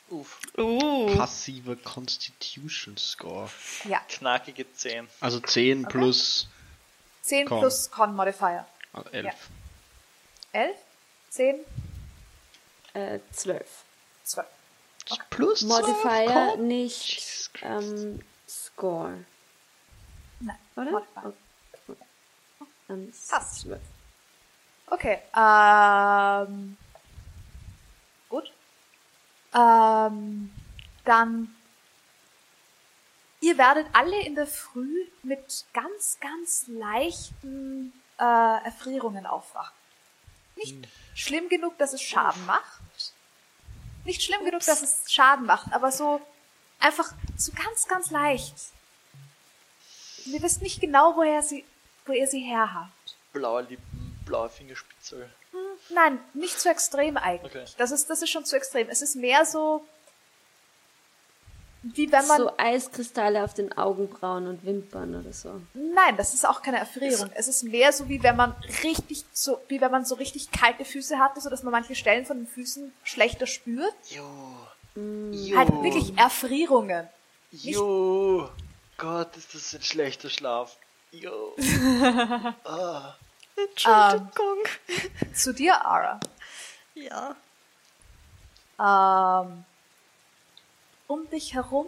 Uff, Uh. Passiver Constitution Score. Ja. knackige 10. Also 10 plus 10 Con. plus Con Modifier. ah, 11. Ja. 11? 10? Äh, 12. 12. Plus Modifier, Con. nicht Jesus Christ. ähm, Score. Nein. Oder? Modifier. Okay. Dann Passt. 12. Okay, ähm. Gut. Ähm, dann. Ihr werdet alle in der Früh mit ganz, ganz leichten äh, Erfrierungen aufwachen. Nicht schlimm genug, dass es Schaden macht. Nicht schlimm genug, dass es Schaden macht, aber so Einfach so ganz, ganz leicht. Ihr wisst nicht genau, woher sie, wo ihr sie her habt. Blaue Lippen, blaue Fingerspitze. Nein, nicht zu extrem eigentlich. Okay. Das ist, das ist schon zu extrem. Es ist mehr so, wie wenn man, so Eiskristalle auf den Augenbrauen und Wimpern oder so. nein, das ist auch keine Erfrierung. Es ist mehr so, wie wenn man richtig, so, wie wenn man so richtig kalte Füße hatte, so dass man manche Stellen von den Füßen schlechter spürt. Jo. Halt wirklich Erfrierungen. Jo. Gott, ist das ein schlechter Schlaf. Jo. ah. Entschuldigung. Zu dir, Ara. Ja. Ähm, um dich herum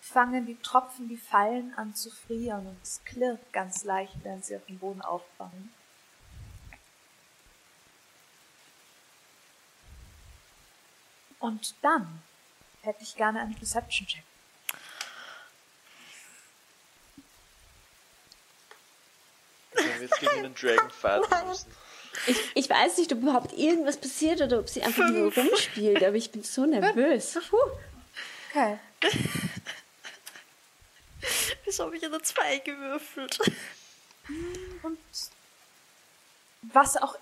fangen die Tropfen, die fallen an zu frieren und es klirrt ganz leicht, während sie auf dem Boden auffangen. Und dann hätte ich gerne einen Perception-Check. Wenn jetzt gegen einen Dragon fighten müssen. Ich, ich weiß nicht, ob überhaupt irgendwas passiert oder ob sie einfach nur rumspielt, aber ich bin so nervös. Okay. Wieso habe ich eine 2 gewürfelt? Und was auch,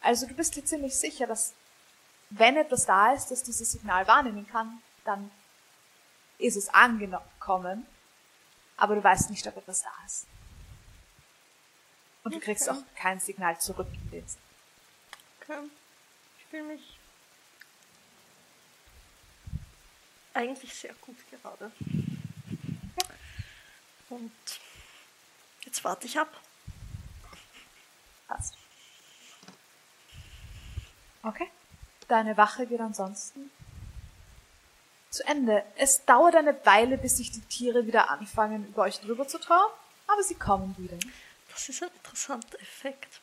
also du bist dir ziemlich sicher, dass wenn etwas da ist, das dieses Signal wahrnehmen kann, dann ist es angekommen, aber du weißt nicht, ob etwas da ist. Und du kriegst Okay. auch kein Signal zurück in dem Sinne. Okay. Ich fühle mich eigentlich sehr gut gerade. Und jetzt warte ich ab. Passt. Okay. Deine Wache geht ansonsten zu Ende. Es dauert eine Weile, bis sich die Tiere wieder anfangen, über euch drüber zu trauen, aber sie kommen wieder. Das ist ein interessanter Effekt.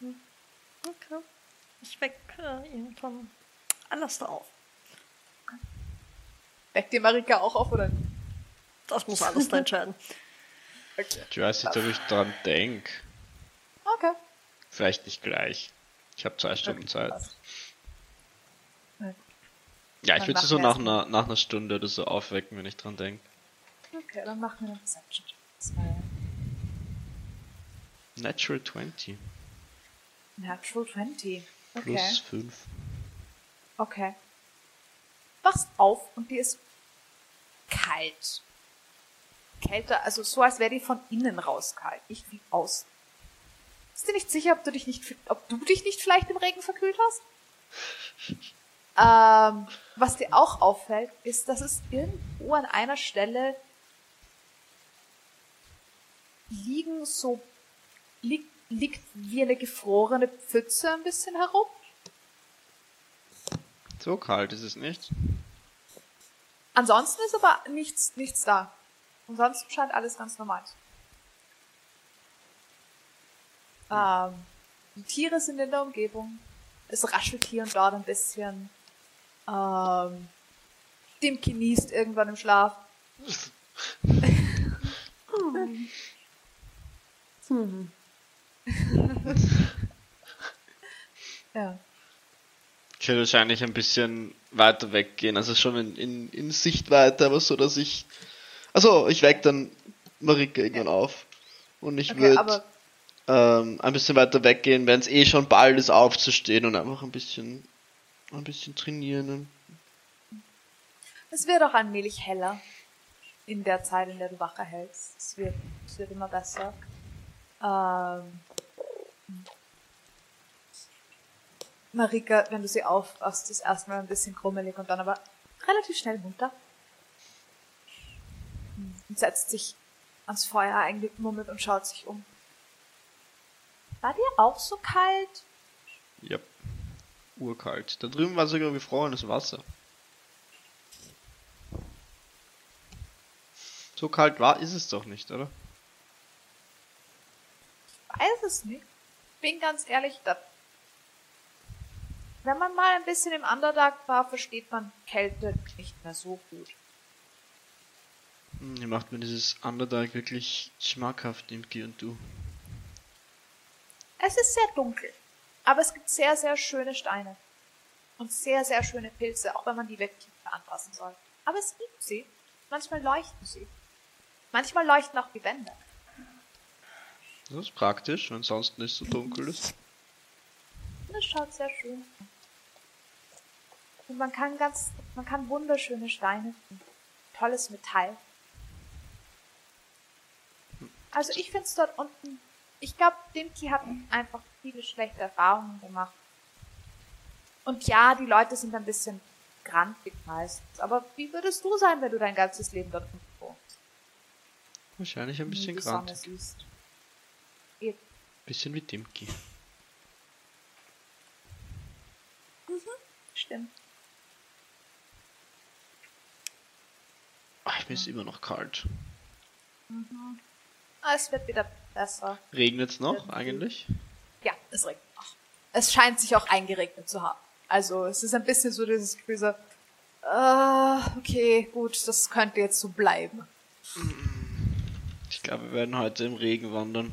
Hm. Okay. Ich weck äh, irgendwann alles da auf. Weckt die Marika auch auf, oder nicht? Das muss alles da entscheiden. Okay. Ich weiß nicht, ob ich dran denke. Okay. Vielleicht nicht gleich. Ich habe zwei Stunden Okay, Zeit. passt. Ja, ich würde sie so nach einer, nach einer Stunde oder so aufwecken, wenn ich dran denke. Okay, dann machen wir Perception Check. Zwei. Natural 20 Natural 20. Okay. plus 5. Okay. Wachst auf und die ist kalt. Kälter, also so als wäre die von innen raus kalt, nicht wie außen. Bist du nicht sicher, ob du dich nicht, ob du dich nicht vielleicht im Regen verkühlt hast? ähm, was dir auch auffällt, ist, dass es irgendwo an einer Stelle liegen so, liegt, liegt wie eine gefrorene Pfütze ein bisschen herum. So kalt ist es nicht. Ansonsten ist aber nichts, nichts da. Ansonsten scheint alles ganz normal zu sein. Ähm, die Tiere sind in der Umgebung. Es raschelt hier und dort ein bisschen. Ähm, Tim genießt irgendwann im Schlaf. Hm. Ja. Ich werde wahrscheinlich ein bisschen weiter weggehen, also schon in, in, in Sichtweite, aber so, dass ich. Also, ich weck dann Marika irgendwann auf. Und ich Okay, würde ähm, ein bisschen weiter weggehen, wenn es eh schon bald ist, aufzustehen und einfach ein bisschen ein bisschen trainieren. Es wird auch allmählich heller. In der Zeit, in der du Wache hältst. Es wird, es wird immer besser. Ähm, Marika, wenn du sie aufwachst, ist erstmal ein bisschen krummelig und dann aber relativ schnell munter. Und setzt sich ans Feuer eingemummelt und schaut sich um. War dir auch so kalt? ja, urkalt. Da drüben war sogar gefrorenes Wasser. So kalt war, ist es doch nicht, oder? weiß es nicht. Bin ganz ehrlich, da, wenn man mal ein bisschen im Underdark war, versteht man Kälte nicht mehr so gut. Hm, Ihr macht mir dieses Underdark wirklich schmackhaft, Imki und du. Es ist sehr dunkel, aber es gibt sehr, sehr schöne Steine. und sehr, sehr schöne Pilze, auch wenn man die wirklich anpassen soll. Aber es gibt sie. Manchmal leuchten sie. Manchmal leuchten auch die Wände. Das ist praktisch, wenn sonst nicht so dunkel ist. Das schaut sehr schön aus. Und man kann ganz, man kann wunderschöne Steine finden. Tolles Metall. Also ich finde es dort unten, ich glaube, Dimki hat einfach viele schlechte Erfahrungen gemacht. Und ja, die Leute sind ein bisschen grantig meistens. Aber wie würdest du sein, wenn du dein ganzes Leben dort unten wohnst? Wahrscheinlich ein bisschen grantig. Bisschen wie Dimki. Stimmt. Ach, mir ist immer noch kalt. Ah, es wird wieder besser. Regnet's noch Irgendwie. eigentlich? Ja, es regnet noch. Es scheint sich auch eingeregnet zu haben. Also es ist ein bisschen so dieses Gefühl so, äh, okay, gut, das könnte jetzt so bleiben. Ich glaube, wir werden heute im Regen wandern.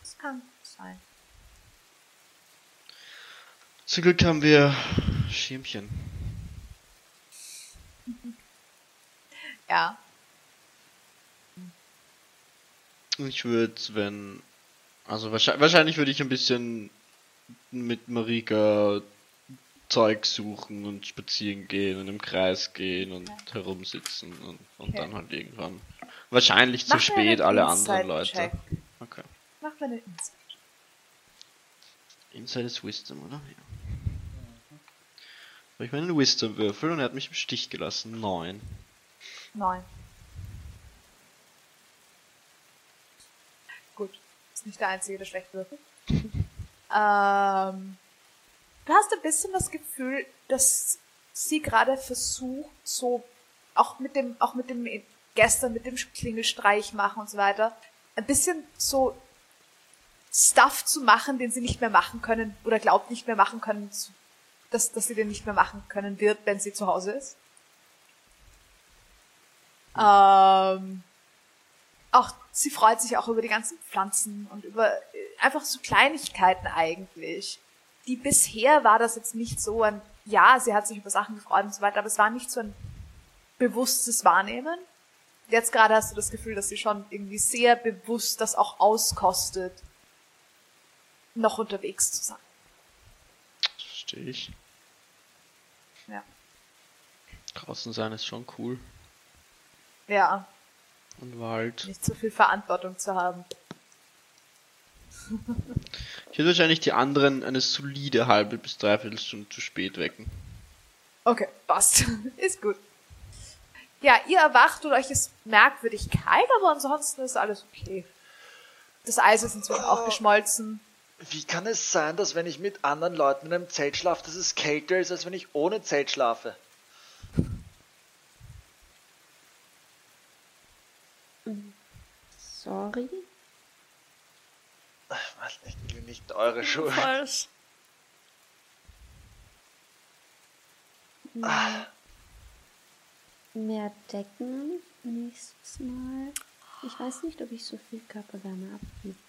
Das kann sein. Zum Glück haben wir Schirmchen. Ja. Ich würde, wenn. Also wahrscheinlich, wahrscheinlich würde ich ein bisschen mit Marika Zeug suchen und spazieren gehen und im Kreis gehen und herumsitzen und, und Okay. dann halt irgendwann. Wahrscheinlich zu Mach mir spät alle anderen Leute. Okay. Mach mir eine Insight. Inside is Wisdom, oder? Ja. Habe ich meinen Wisdom würfel und er hat mich im Stich gelassen. Neun. Neun. Gut. Ist nicht der einzige, der schlecht würfelt. ähm, du hast ein bisschen das Gefühl, dass sie gerade versucht, so auch mit dem, auch mit dem gestern mit dem Klingelstreich machen und so weiter, ein bisschen so Stuff zu machen, den sie nicht mehr machen können oder glaubt nicht mehr machen können, zu- dass, dass sie den nicht mehr machen können wird, wenn sie zu Hause ist. Ähm, auch sie freut sich auch über die ganzen Pflanzen und über äh, einfach so Kleinigkeiten eigentlich. Die bisher war das jetzt nicht so ein, ja, sie hat sich über Sachen gefreut und so weiter, aber es war nicht so ein bewusstes Wahrnehmen. Jetzt gerade hast du das Gefühl, dass sie schon irgendwie sehr bewusst das auch auskostet, noch unterwegs zu sein. Verstehe ich. Ja. Draußen sein ist schon cool. Ja, Und Wald. nicht so viel Verantwortung zu haben. Ich würde wahrscheinlich die anderen eine solide halbe bis dreiviertel Stunde zu spät wecken. Okay, passt. ist gut. Ja, ihr erwacht und euch ist merkwürdig kalt, aber ansonsten ist alles okay. Das Eis ist inzwischen auch geschmolzen. Wie kann es sein, dass wenn ich mit anderen Leuten in einem Zelt schlafe, dass es kälter ist, als wenn ich ohne Zelt schlafe? Sorry. Was nicht, nicht eure Schuld. Falls. Mehr Decken nächstes Mal. Ich weiß nicht, ob ich so viel Körperwärme abgebe.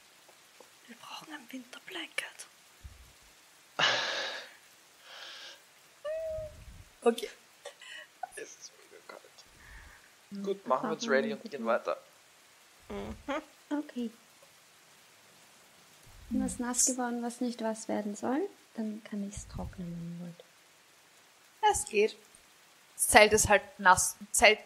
Wir brauchen ein Winterblanket. Okay. Es ist mega kalt. Gut, machen wir uns ready und gehen weiter. Okay. Wenn was nass geworden, was nicht was werden soll, dann kann ich es trocknen, wenn ihr wollt. Es geht. Das Zelt ist halt nass. Zelt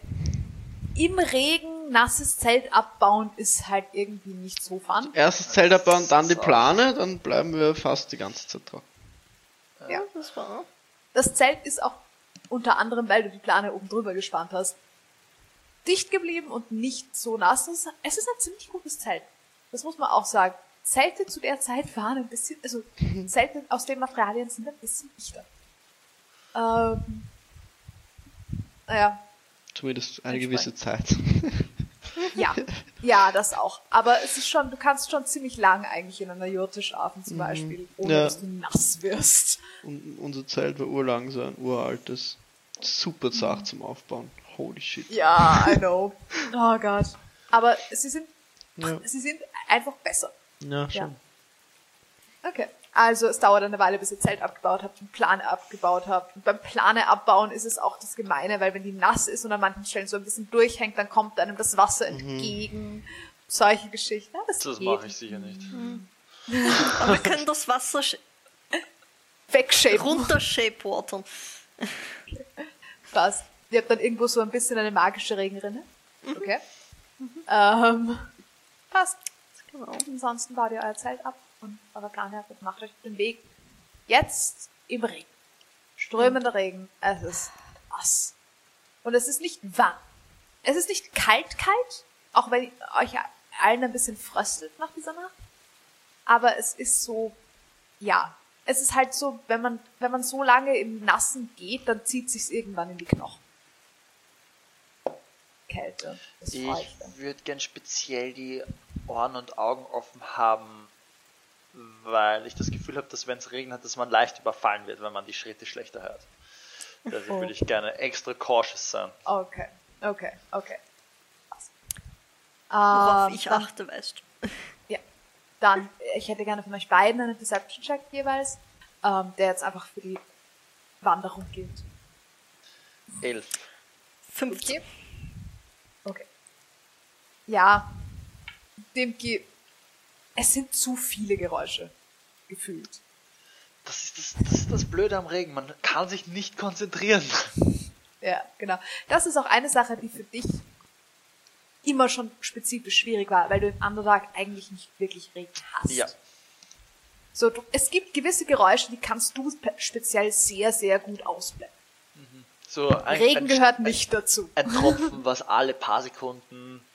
im Regen nasses Zelt abbauen ist halt irgendwie nicht so fun. Erstes Zelt abbauen, dann die. Plane, dann bleiben wir fast die ganze Zeit drauf. Ja. Das war. Das Zelt ist auch unter anderem, weil du die Plane oben drüber gespannt hast, dicht geblieben und nicht so nass. Es ist- Es ist ein ziemlich gutes Zelt. Das muss man auch sagen. Zelte zu der Zeit waren ein bisschen, also Zelte aus den Materialien sind ein bisschen dichter. Ähm, naja, Zumindest eine gewisse Zeit. Ja, ja, das auch. Aber es ist schon, du kannst schon ziemlich lang eigentlich in einer Jurte schlafen zum Beispiel, ohne Ja. dass du nass wirst. Und unser Zelt war urlang so ein uraltes. Super zart zum Aufbauen. Holy shit. Ja, I know. Oh Gott. Aber sie sind, Ja, sie sind einfach besser. ja schon. Okay. Also es dauert eine Weile, bis ihr Zelt abgebaut habt und Plane abgebaut habt. Und beim Plane abbauen ist es auch das Gemeine, weil wenn die nass ist und an manchen Stellen so ein bisschen durchhängt, dann kommt einem das Wasser entgegen. Solche Geschichten. Ja, das Das mache ich sicher nicht. Aber wir können das Wasser Wegshapen. runter shapewatern. Passt. Ihr habt dann irgendwo so ein bisschen eine magische Regenrinne. Okay. Ähm, passt. Genau. Ansonsten baut ihr euer Zelt ab und eure Plane ab und macht euch den Weg. Jetzt im Regen. Strömender Regen. Es ist nass. Und es ist nicht warm. Es ist nicht kalt, kalt, auch wenn euch allen ein bisschen fröstelt nach dieser Nacht. Aber es ist so, ja. Es ist halt so, wenn man, wenn man so lange im Nassen geht, dann zieht sich's irgendwann in die Knochen. Kälte. Ich würde gern speziell die Ohren und Augen offen haben, weil ich das Gefühl habe, dass wenn es regnet, dass man leicht überfallen wird, wenn man die Schritte schlechter hört. Deswegen Oh. würde ich gerne extra cautious sein. Okay, okay, okay. Worauf Ähm, ich dann, achte, weißt du. Ja. Dann, ich hätte gerne von euch beiden einen Deception-Check jeweils, ähm, der jetzt einfach für die Wanderung gilt. Elf. 15. Okay. Ja, dem es sind zu viele Geräusche gefühlt. Das ist das, das ist das Blöde am Regen. Man kann sich nicht konzentrieren. Ja, genau. Das ist auch eine Sache, die für dich immer schon spezifisch schwierig war, weil du im Underdark eigentlich nicht wirklich Regen hast. Ja. So, du, es gibt gewisse Geräusche, die kannst du pe- speziell sehr, sehr gut ausblenden. So ein, Regen ein, gehört nicht dazu. ein Tropfen, was alle paar Sekunden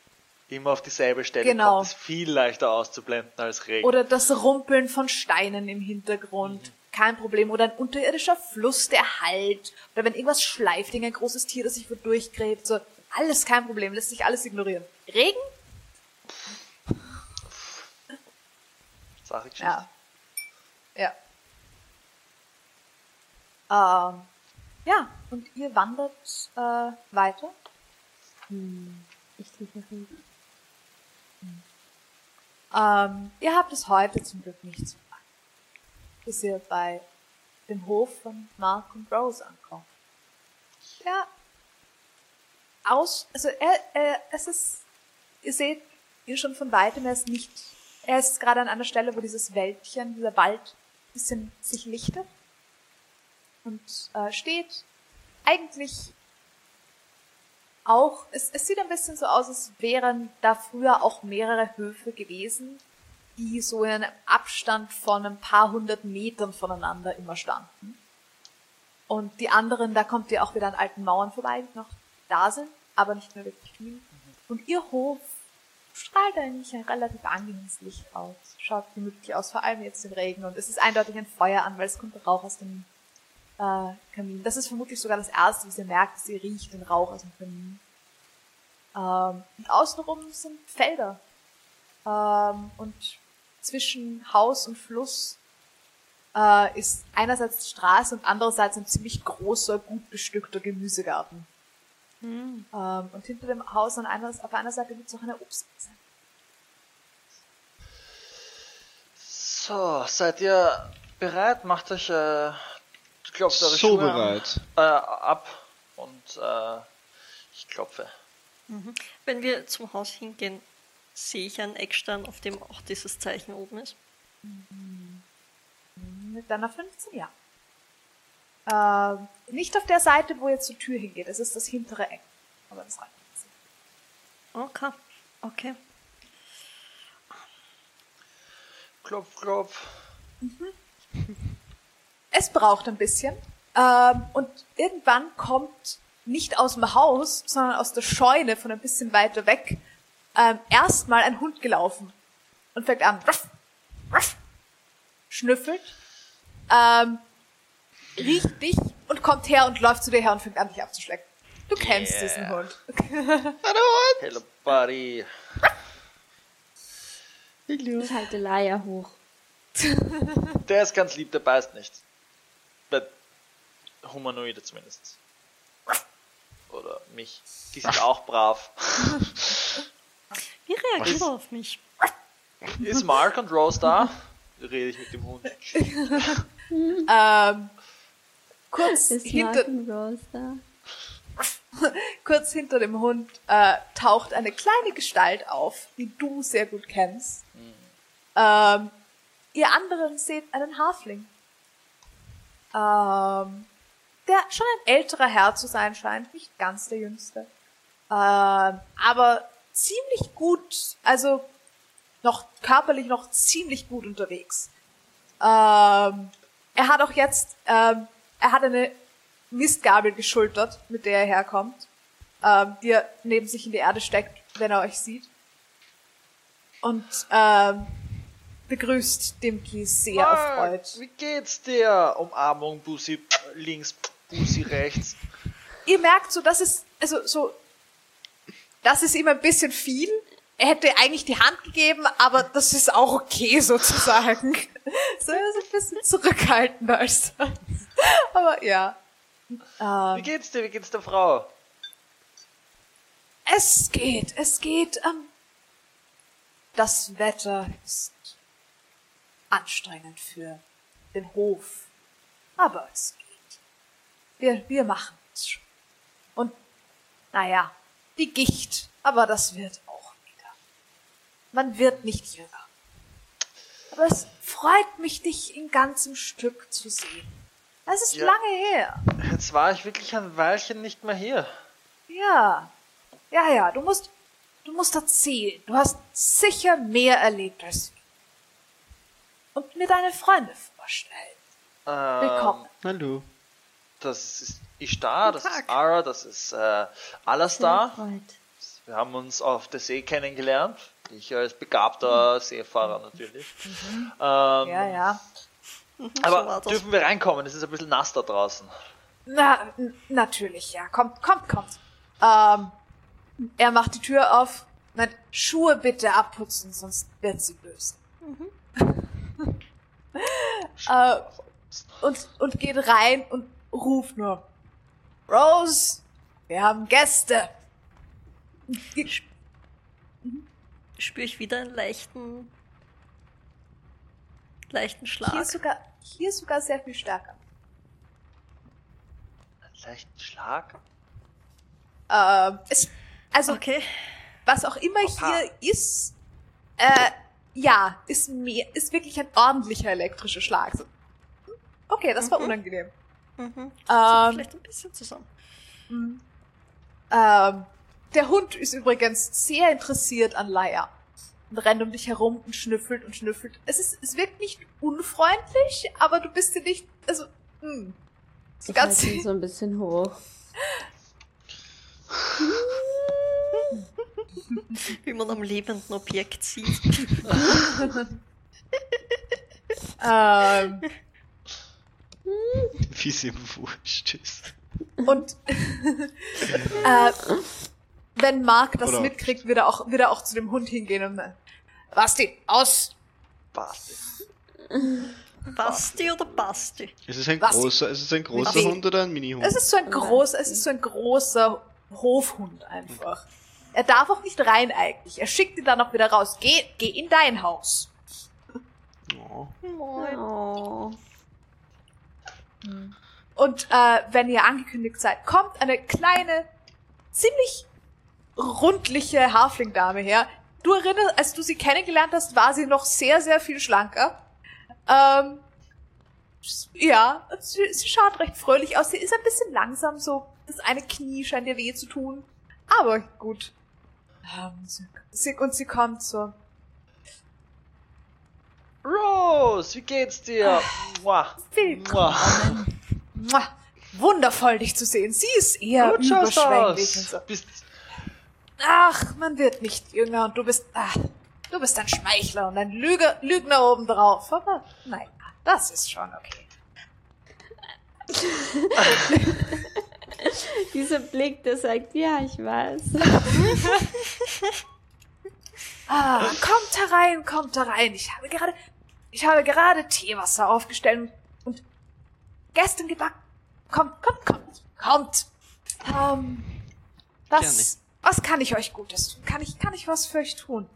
immer auf dieselbe Stelle Genau. kommt, ist viel leichter auszublenden als Regen. Oder das Rumpeln von Steinen im Hintergrund. Kein Problem. Oder ein unterirdischer Fluss, der halt. Oder wenn irgendwas schleift, irgendein großes Tier, das sich wo durchgräbt. So, alles kein Problem. Lässt sich alles ignorieren. Regen? Sache Geschichte. Ja. Ja. Ähm, ja, und ihr wandert äh, weiter. Ich liebe Regen. Ähm, ihr habt es heute zum Glück nicht so lang, bis ihr bei dem Hof von Mark und Rose ankommt. Ja. Aus, also er, er, es ist, ihr seht ihn schon von weitem, er ist nicht, er ist gerade an einer Stelle, wo dieses Wäldchen, dieser Wald bisschen sich lichtet und äh, steht eigentlich auch, es, es sieht ein bisschen so aus, als wären da früher auch mehrere Höfe gewesen, die so in einem Abstand von ein paar hundert Metern voneinander immer standen. Und die anderen, da kommt ihr auch wieder an alten Mauern vorbei, die noch da sind, aber nicht mehr wirklich viel. Und ihr Hof strahlt eigentlich ein relativ angenehmes Licht aus. Schaut gemütlich aus, vor allem jetzt im Regen. Und es ist eindeutig ein Feuer an, weil es kommt Rauch aus dem äh, Kamin. Das ist vermutlich sogar das Erste, was ihr merkt, dass ihr riecht den Rauch aus dem Kamin. Ähm, und außenrum sind Felder. Ähm, und zwischen Haus und Fluss äh, ist einerseits die Straße und andererseits ein ziemlich großer, gut bestückter Gemüsegarten. Ähm, und hinter dem Haus an einer, auf einer Seite gibt es auch eine Obstwiese. So, seid ihr bereit? Macht euch, äh, klopft eure So Schuhe bereit. An, äh, ab und äh, ich klopfe. Wenn wir zum Haus hingehen, sehe ich einen Eckstein, auf dem auch dieses Zeichen oben ist. Mit deiner 15, ja. Ähm, nicht auf der Seite, wo jetzt zur Tür hingeht. Es ist das hintere Eck. Aber das reicht. Okay, okay. Klopf, klopf. Es braucht ein bisschen. Ähm, und irgendwann kommt nicht aus dem Haus, sondern aus der Scheune von ein bisschen weiter weg ähm, erstmal ein Hund gelaufen und fängt an, ruff, ruff, schnüffelt, ähm, riecht dich und kommt her und läuft zu dir her und fängt an, dich abzuschlecken. Du kennst Yeah. diesen Hund. Hello, buddy. Ich halte Laia hoch. Der ist ganz lieb, der beißt nicht. Bei Humanoide zumindest. Oder mich. Die sind auch brav. Wie reagiert er auf mich? Ist Mark und Rose da? rede ich mit dem Hund. Ähm, kurz Ist hinter, Martin Rose da? kurz hinter dem Hund äh, taucht eine kleine Gestalt auf, die du sehr gut kennst. Ähm, ihr anderen seht einen Hafling. Ähm, der schon ein älterer Herr zu sein scheint, nicht ganz der jüngste. Ähm, aber ziemlich gut, also noch körperlich noch ziemlich gut unterwegs. Ähm, er hat auch jetzt, ähm, er hat eine Mistgabel geschultert, mit der er herkommt, ähm, die er neben sich in die Erde steckt, wenn er euch sieht. Und ähm, begrüßt Dimki sehr erfreut. wie geht's dir? Umarmung, Bussi links, Bussi rechts. Ihr merkt so, das ist, also so, das ist ihm ein bisschen viel. Er hätte eigentlich die Hand gegeben, aber das ist auch okay sozusagen. so, er ist ein bisschen zurückhaltender als das. Aber ja. Wie Ähm, geht's dir? Wie geht's der Frau? es geht, es geht. Ähm, das Wetter ist anstrengend für den Hof. Aber es geht. Wir, wir machen es schon. Und, naja, die Gicht, aber das wird auch wieder. Man wird nicht jünger. Aber es freut mich, dich in ganzem Stück zu sehen. Es ist Ja. lange her. Jetzt war ich wirklich ein Weilchen nicht mehr hier. Ja. Ja, ja, du musst, du musst erzählen. Du hast sicher mehr erlebt als wir. Und mir deine Freunde vorstellen. Ähm, Willkommen. Hallo. Das ist Ishtar, das Guten ist. Ara, das ist äh, Alastar. Freut. Wir haben uns auf der See kennengelernt. Ich als begabter Seefahrer natürlich. Ähm, Ja, ja. So Aber das. dürfen wir reinkommen? Es ist ein bisschen nass da draußen. Na, natürlich, ja. Kommt, kommt, kommt. Ähm, er macht die Tür auf. Nein, Schuhe bitte abputzen, sonst wird sie böse. Äh, und, und geht rein und ruft nur. Rose, wir haben Gäste. Spüre ich wieder einen leichten, leichten Schlag. Hier sogar, hier sogar sehr viel stärker. Einen leichten Schlag. Ähm, es, also, Okay. was auch immer Opa. hier ist, äh, ja, ist mehr, ist wirklich ein ordentlicher elektrischer Schlag. So. Okay, das war Mhm. unangenehm. Mhm. Ähm, Vielleicht ein bisschen zusammen. Ähm, der Hund ist übrigens sehr interessiert an Leia. Und rennt um dich herum und schnüffelt und schnüffelt. Es ist, es wirkt nicht unfreundlich, aber du bist dir nicht, also, hm. So Ich ganz, so ein bisschen hoch. Wie man am lebenden Objekt sieht. ähm, Wie es ihm wurscht ist. und, äh, wenn Mark das Oder- mitkriegt, wird er auch, wird er auch zu dem Hund hingehen und, äh, Basti, aus! Basti. Basti oder Basti? Ist es ein Was? großer, ist es ein großer Hund oder ein Mini-Hund? Es ist so ein großer, es ist so ein großer Hofhund einfach. Er darf auch nicht rein eigentlich. Er schickt ihn dann auch wieder raus. Geh, geh in dein Haus. Oh. Moin. Oh. Und äh, wenn ihr angekündigt seid, kommt eine kleine, ziemlich rundliche Haflingdame her. Du erinnerst, als du sie kennengelernt hast, war sie noch sehr, sehr viel schlanker. Ähm, ja, sie, sie schaut recht fröhlich aus. Sie ist ein bisschen langsam, so das eine Knie scheint ihr weh zu tun. Aber gut. Und sie kommt so. Rose, wie geht's dir? Mua. Willkommen. Mua. Wundervoll, dich zu sehen. Sie ist eher Gut überschwänglich so. Ach, man wird nicht jünger und du bist, ach, du bist ein Schmeichler und ein Lüge, Lügner obendrauf. Aber naja, das ist schon okay. Dieser Blick, der sagt, ja, ich weiß. Ah, kommt herein, kommt herein. Ich habe gerade, ich habe gerade Teewasser aufgestellt und gestern gebacken. Kommt, kommt, kommt, kommt. Ähm, was, was kann ich euch Gutes tun? Kann ich, kann ich was für euch tun?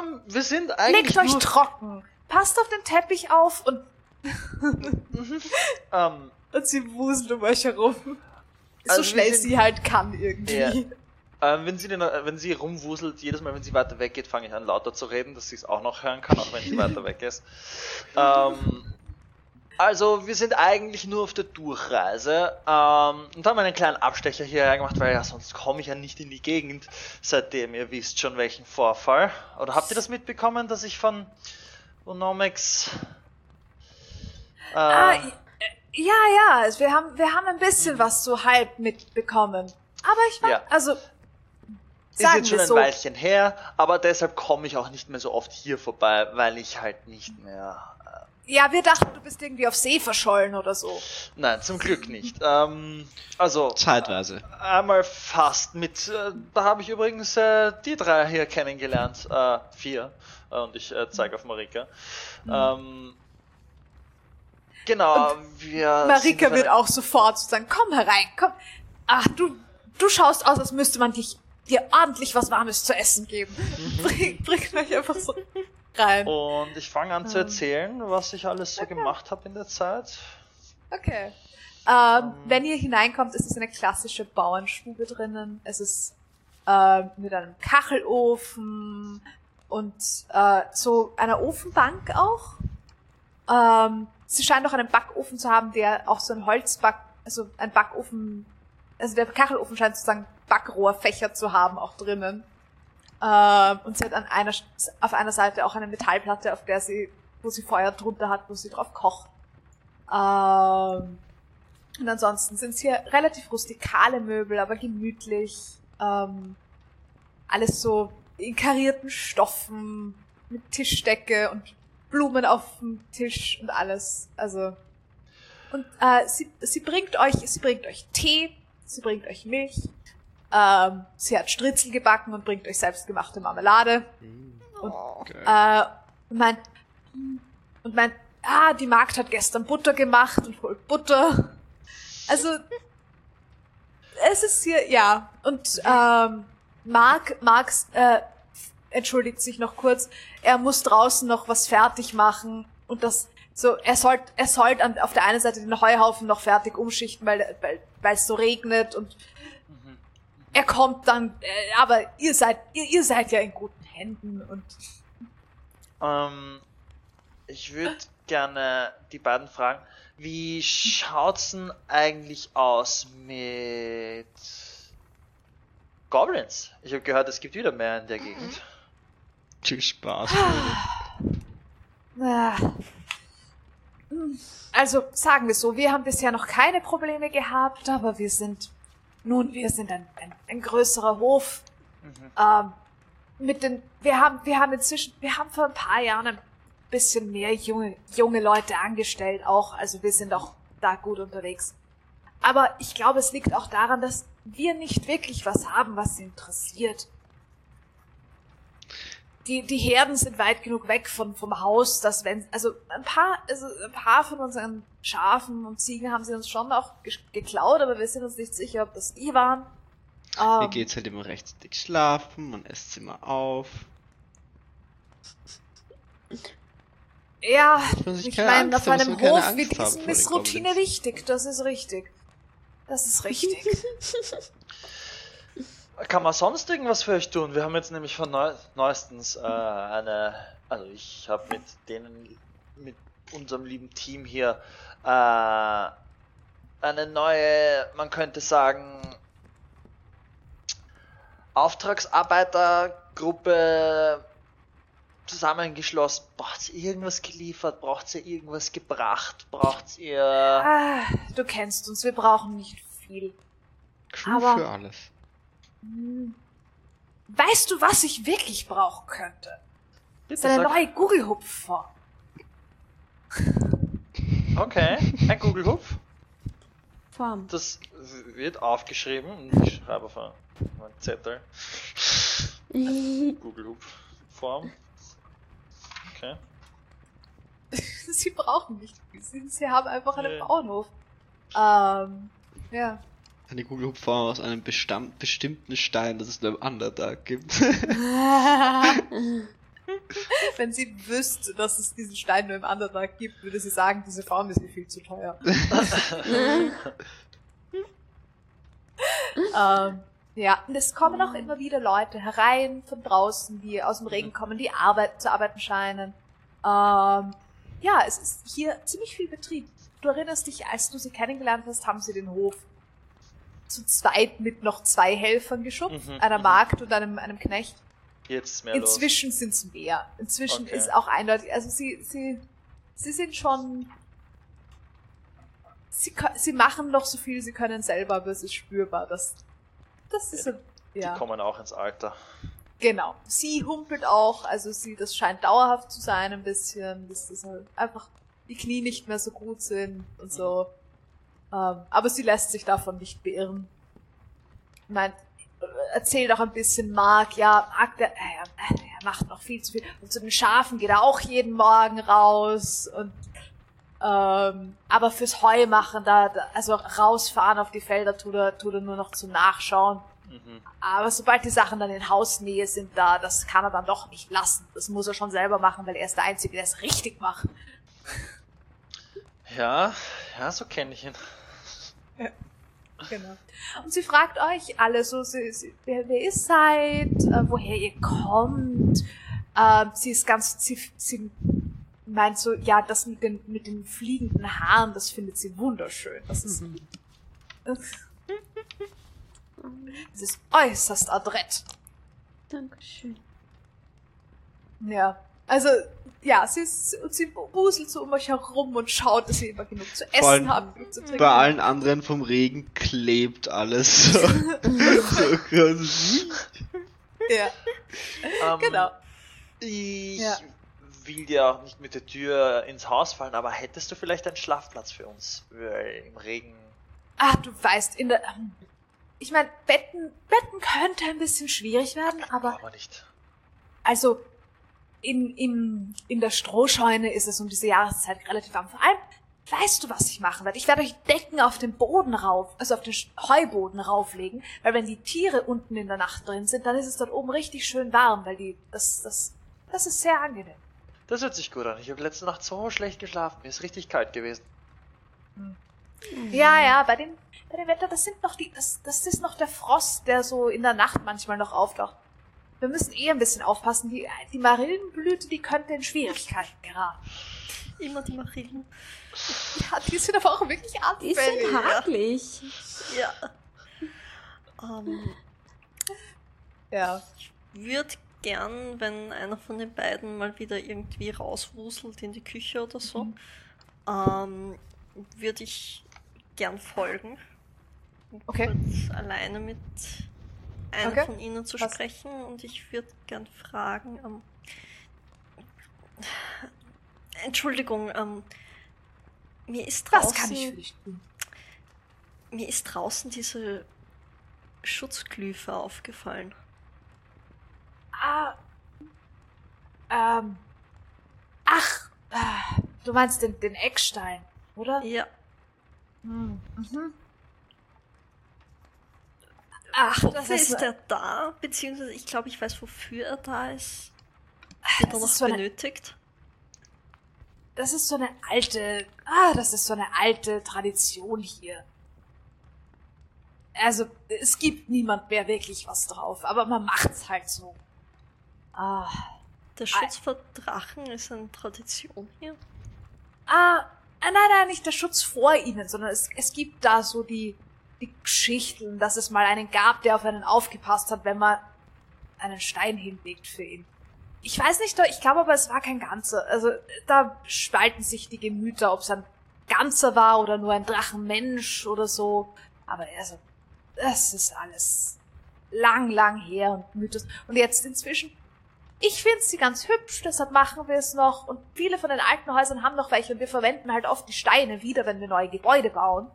ähm, wir sind eigentlich Legt euch nur, trocken. passt auf den Teppich auf und, Ähm, und sie wuselt um euch herum. So Also schnell sie halt kann irgendwie. Ja. ähm, wenn sie den, äh, wenn sie rumwuselt, jedes Mal, wenn sie weiter weggeht, fange ich an lauter zu reden, dass sie es auch noch hören kann, auch wenn sie weiter weg ist. Ähm, also, wir sind eigentlich nur auf der Durchreise ähm, und haben einen kleinen Abstecher hierher gemacht, weil ja sonst komme ich ja nicht in die Gegend, seitdem ihr wisst schon welchen Vorfall. Oder habt ihr das mitbekommen, dass ich von Onomics äh, Ah, ja, ja, also wir haben, wir haben ein bisschen was so halb mitbekommen. Aber ich war, Ja. also, Ist sagen jetzt schon wir ein so. Weilchen her, aber deshalb komme ich auch nicht mehr so oft hier vorbei, weil ich halt nicht mehr. Ja, wir dachten, du bist irgendwie auf See verschollen oder so. Nein, zum Glück nicht. Ähm, also Zeitweise. einmal fast mit. Äh, da habe ich übrigens äh, die drei hier kennengelernt. Äh, vier. Äh, und ich äh, zeige auf Marika. Mhm. Ähm, genau, wir. sind Marika wird auch sofort sagen, komm herein, komm. Ach, du, du schaust aus, als müsste man dich, dir ordentlich was Warmes zu essen geben. Mhm. bring, bring euch einfach so rein. Und ich fange an zu Ähm. erzählen, was ich alles so gemacht habe in der Zeit. Okay. Ähm, wenn ihr hineinkommt, ist es eine klassische Bauernstube drinnen. Es ist äh, mit einem Kachelofen und äh, so einer Ofenbank auch. Ähm, sie scheint auch einen Backofen zu haben, der auch so ein Holzback, also ein Backofen, also der Kachelofen scheint sozusagen Backrohrfächer zu haben auch drinnen. Ähm, und sie hat an einer, auf einer Seite auch eine Metallplatte, auf der sie, wo sie Feuer drunter hat, wo sie drauf kocht. Ähm, und ansonsten sind es hier relativ rustikale Möbel, aber gemütlich. Ähm, alles so in karierten Stoffen, mit Tischdecke und Blumen auf dem Tisch und alles. Also. Und äh, sie, sie bringt euch, sie bringt euch Tee, sie bringt euch Milch. Ähm, sie hat Stritzel gebacken und bringt euch selbstgemachte Marmelade. Oh. Äh, und meint, und meint, ah, die Magd hat gestern Butter gemacht und holt Butter. Also, es ist hier, ja. Und ähm, Mark, Marx äh, entschuldigt sich noch kurz. Er muss draußen noch was fertig machen und das so, er sollte, er sollte an, auf der einen Seite den Heuhaufen noch fertig umschichten, weil, weil, weil es so regnet und er kommt dann, äh, aber ihr seid, ihr, ihr seid ja in guten Händen und Ähm, ich würde gerne die beiden fragen, wie schaut's denn eigentlich aus mit Goblins? Ich habe gehört, es gibt wieder mehr in der Gegend. Viel Spaß. Ah. Also sagen wir so, wir haben bisher noch keine Probleme gehabt, aber wir sind, nun, wir sind ein, ein, ein größerer Hof. Mhm. Ähm, mit den, wir haben, wir haben inzwischen, wir haben vor ein paar Jahren ein bisschen mehr junge, junge Leute angestellt auch, also wir sind auch da gut unterwegs. Aber ich glaube, es liegt auch daran, dass wir nicht wirklich was haben, was sie interessiert. Die, die Herden sind weit genug weg von, vom Haus, dass wenn, also ein paar, also ein paar von unseren Schafen und Ziegen haben sie uns schon auch ge geklaut, aber wir sind uns nicht sicher, ob das die waren. Hier Ähm, geht's halt immer rechtzeitig schlafen, man esst immer auf. Ja, ich meine, auf einem Hof wie diesem ist Routine wichtig, das ist richtig. Das ist richtig. Kann man sonst irgendwas für euch tun? Wir haben jetzt nämlich von neu neuestens äh, eine, also ich habe mit denen, mit unserem lieben Team hier äh, eine neue, man könnte sagen, Auftragsarbeitergruppe zusammengeschlossen. Braucht ihr irgendwas geliefert? Braucht ihr irgendwas gebracht? Braucht ihr... ah, du kennst uns, wir brauchen nicht viel. Crew Aber- für alles. Hm. Weißt du, was ich wirklich brauchen könnte? Das ist Bitte eine sag- neue Google-Hupfform. Okay, ein Google-Hupf. Form. Das wird aufgeschrieben und ich schreibe auf einen einen Zettel. Google Hub Form. Okay. Sie brauchen nicht viel. Sie, sie haben einfach einen Nee. Bauernhof. Ähm, ja. Eine Kugelhupfform aus einem bestam- bestimmten Stein, das es nur im Underdark gibt. Wenn sie wüsste, dass es diesen Stein nur im Underdark gibt, würde sie sagen, diese Farm ist mir viel zu teuer. ähm, ja, und es kommen auch immer wieder Leute herein von draußen, die aus dem Regen kommen, die Arbeit, zu arbeiten scheinen. Ähm, ja, es ist hier ziemlich viel Betrieb. Du erinnerst dich, als du sie kennengelernt hast, haben sie den Hof zu zweit mit noch zwei Helfern geschubst, Mhm, einer mhm. Magd und einem, einem Knecht. Jetzt mehr Inzwischen sind es mehr. Inzwischen Okay. ist auch eindeutig, also sie, sie, sie sind schon, sie, sie machen noch so viel sie können selber, aber es ist spürbar, dass, das ist, so- los. ja, Die kommen auch ins Alter. genau. Sie humpelt auch, also sie, das scheint dauerhaft zu sein ein bisschen, dass das halt einfach die Knie nicht mehr so gut sind und so. Aber sie lässt sich davon nicht beirren. Nein, erzählt auch ein bisschen Mark, ja, Mark, der, äh, er macht noch viel zu viel. Und zu den Schafen geht er auch jeden Morgen raus und ähm, aber fürs Heu machen, da, da also rausfahren auf die Felder tut er, tut er nur noch zum Nachschauen. Mhm. Aber sobald die Sachen dann in Hausnähe sind, da, das kann er dann doch nicht lassen. Das muss er schon selber machen, weil er ist der Einzige, der es richtig macht. Ja, ja, so kenne ich ihn. Genau. Und sie fragt euch alle so, sie, sie, wer, wer ihr seid, äh, woher ihr kommt. Ähm, sie ist ganz, sie, sie meint so, ja, das mit den, mit den fliegenden Haaren, das findet sie wunderschön. Das ist, das ist äußerst adrett. Dankeschön. Ja. Also, ja, sie, ist, sie wuselt so um euch herum und schaut, dass ihr immer genug zu essen allem habt, genug zu trinken. Bei allen anderen vom Regen klebt alles. so ganz- Ja, Ähm, genau. Ich Ja. will dir auch nicht mit der Tür ins Haus fallen, aber hättest du vielleicht einen Schlafplatz für uns? Weil im Regen. Ah, du weißt, in der. ähm, Ich meine, Betten, Betten könnte ein bisschen schwierig werden, aber Aber nicht. also in, in, in der Strohscheune ist es um diese Jahreszeit relativ warm. Vor allem, weißt du, was ich machen werde? Ich werde euch Decken auf den Boden rauf, also auf den Heuboden rauflegen, weil wenn die Tiere unten in der Nacht drin sind, dann ist es dort oben richtig schön warm, weil die, das, das, das ist sehr angenehm. Das hört sich gut an. Ich habe letzte Nacht so schlecht geschlafen. Mir ist richtig kalt gewesen. Ja, ja, bei dem, bei dem Wetter, das sind noch die, das, das ist noch der Frost, der so in der Nacht manchmal noch auftaucht. Wir müssen eh ein bisschen aufpassen. Die, die Marillenblüte, die könnte in Schwierigkeiten geraten. Immer die Marillen. Ja, die sind aber auch wirklich Die anfällig. sind hakelig. Ja. Ähm, Ja. würde gern, wenn einer von den beiden mal wieder irgendwie rauswuselt in die Küche oder so, Mhm. ähm, würde ich gern folgen. Um Okay. Kurz alleine mit einer Okay. von ihnen zu Passt. sprechen und ich würde gern fragen, ähm, Entschuldigung, ähm, mir ist draußen, Was kann ich für dich tun? mir ist draußen diese Schutzglyphe aufgefallen. Ah. Ähm. Ach. ah, Du meinst den, den Eckstein, oder? Ja, Hm, Mhm. Ach, das Wofür ist, er da? Beziehungsweise ich glaube, ich weiß, wofür er da ist. das Wird er noch ist so eine benötigt? Das ist so eine alte, ah, das ist so eine alte Tradition hier. Also, es gibt niemand mehr wirklich was drauf, aber man macht's halt so. Ah, Der Schutz vor Drachen ist eine Tradition hier. ah, ah, nein, nein, nicht der Schutz vor ihnen, sondern es, es gibt da so die, die Geschichten, dass es mal einen gab, der auf einen aufgepasst hat, wenn man einen Stein hinlegt für ihn. Ich weiß nicht, ich glaube aber, es war kein Ganzer. Also, da spalten sich die Gemüter, ob es ein Ganzer war oder nur ein Drachenmensch oder so. Aber also, das ist alles lang, lang her und Mythos. Und jetzt inzwischen, ich finde sie ganz hübsch, deshalb machen wir es noch. Und viele von den alten Häusern haben noch welche und wir verwenden halt oft die Steine wieder, wenn wir neue Gebäude bauen.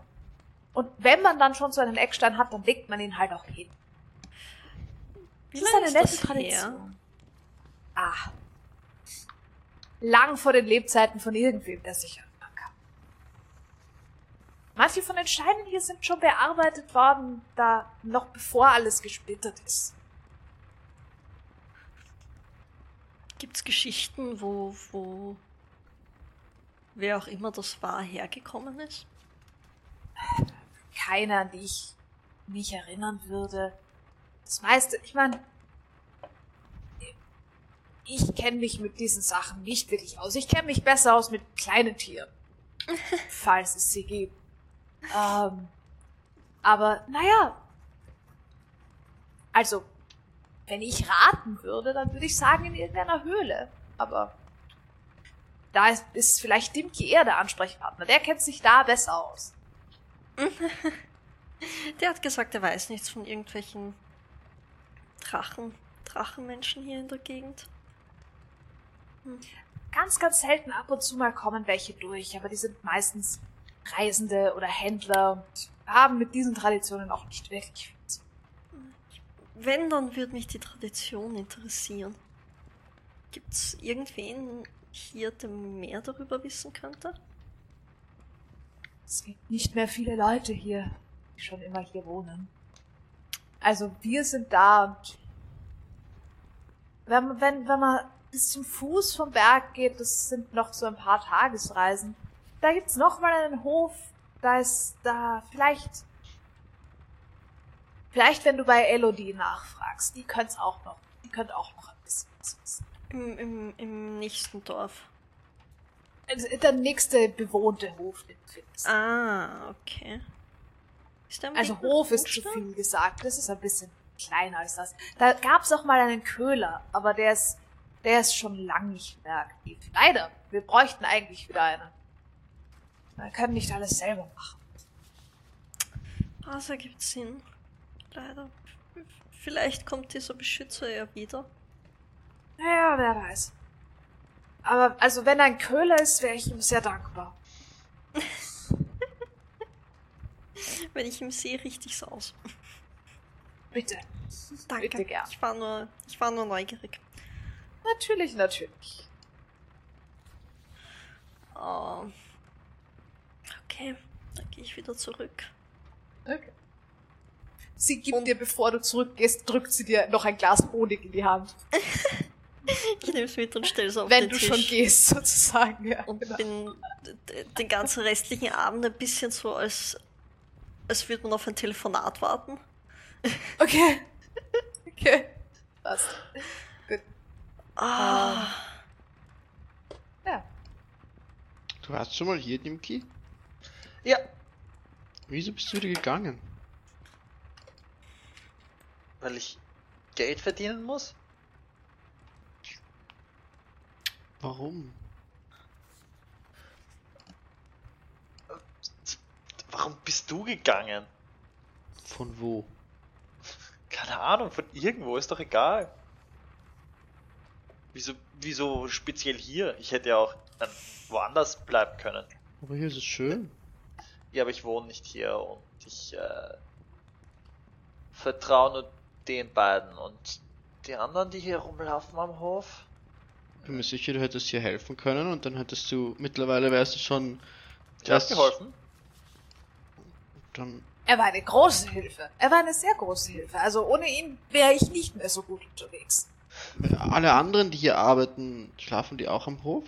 Und wenn man dann schon so einen Eckstein hat, dann legt man ihn halt auch hin. Wie Das ist eine nette Tradition. Ah. Lang vor den Lebzeiten von irgendwem, der sich erinnern kann. Manche von den Steinen hier sind schon bearbeitet worden, da noch bevor alles gesplittert ist. Gibt's Geschichten, wo, wo wer auch immer das war, hergekommen ist? Keine, an die ich mich erinnern würde. Das meiste, ich meine, ich kenne mich mit diesen Sachen nicht wirklich aus. Ich kenne mich besser aus mit kleinen Tieren. falls es sie gibt. Ähm, aber, naja. Also, wenn ich raten würde, dann würde ich sagen in irgendeiner Höhle. Aber da ist, ist vielleicht Dimki eher der Ansprechpartner. Der kennt sich da besser aus. Der hat gesagt, er weiß nichts von irgendwelchen Drachen, Drachenmenschen hier in der Gegend. Ganz, ganz selten ab und zu mal kommen welche durch, aber die sind meistens Reisende oder Händler und haben mit diesen Traditionen auch nicht wirklich viel zu. Wenn, dann würde mich die Tradition interessieren. Gibt's irgendwen hier, der mehr darüber wissen könnte? Es gibt nicht mehr viele Leute hier, die schon immer hier wohnen. Also wir sind da und wenn, wenn, wenn man bis zum Fuß vom Berg geht, das sind noch so ein paar Tagesreisen. Da gibt's noch mal einen Hof, da ist da vielleicht vielleicht wenn du bei Elodie nachfragst, die können's auch noch, die könnte auch noch ein bisschen was wissen. Im, im, im nächsten Dorf. Also der nächste bewohnte Hof, den du Ah, okay. Also Hof ist zu viel gesagt. Das ist ein bisschen kleiner als das. Da gab's auch mal einen Köhler, aber der ist, der ist schon lang nicht mehr aktiv. Leider. Wir bräuchten eigentlich wieder einen. Wir können nicht alles selber machen. Das ergibt Sinn. Leider. Vielleicht kommt dieser Beschützer ja wieder. Naja, wer weiß. Aber also wenn ein Köhler ist, wäre ich ihm sehr dankbar. Wenn ich ihm sehe, richtig so aus. Bitte. Danke. Bitte gern. Ich war nur, ich war nur neugierig. Natürlich, natürlich. Oh. Okay, dann gehe ich wieder zurück. Okay. Sie gibt dir, bevor du zurückgehst, drückt sie dir noch ein Glas Honig in die Hand. Ich nehme es mit und stelle es auf wenn den du Tisch. schon gehst, sozusagen. Ja, Und genau. bin den ganzen restlichen Abend ein bisschen so, als, als würde man auf ein Telefonat warten. Okay. Okay. Passt. Gut. Ah, Ja. Du warst schon mal hier, Dimki? Ja, Wieso bist du wieder gegangen? weil ich Geld verdienen muss. Warum? Warum bist du gegangen? Von wo? Keine Ahnung, von irgendwo, ist doch egal. Wieso, wieso speziell hier? Ich hätte ja auch ähm, woanders bleiben können. Aber hier ist es schön. Ja, aber ich wohne nicht hier und ich äh, vertraue nur den beiden und die anderen, die hier rumlaufen am Hof. Bin mir sicher, du hättest hier helfen können und dann hättest du, mittlerweile wärst du schon, Ich Das- geholfen. Dann, Er war eine große Hilfe. Er war eine sehr große Hilfe. Also ohne ihn wäre ich nicht mehr so gut unterwegs. alle anderen, die hier arbeiten, schlafen die auch am Hof?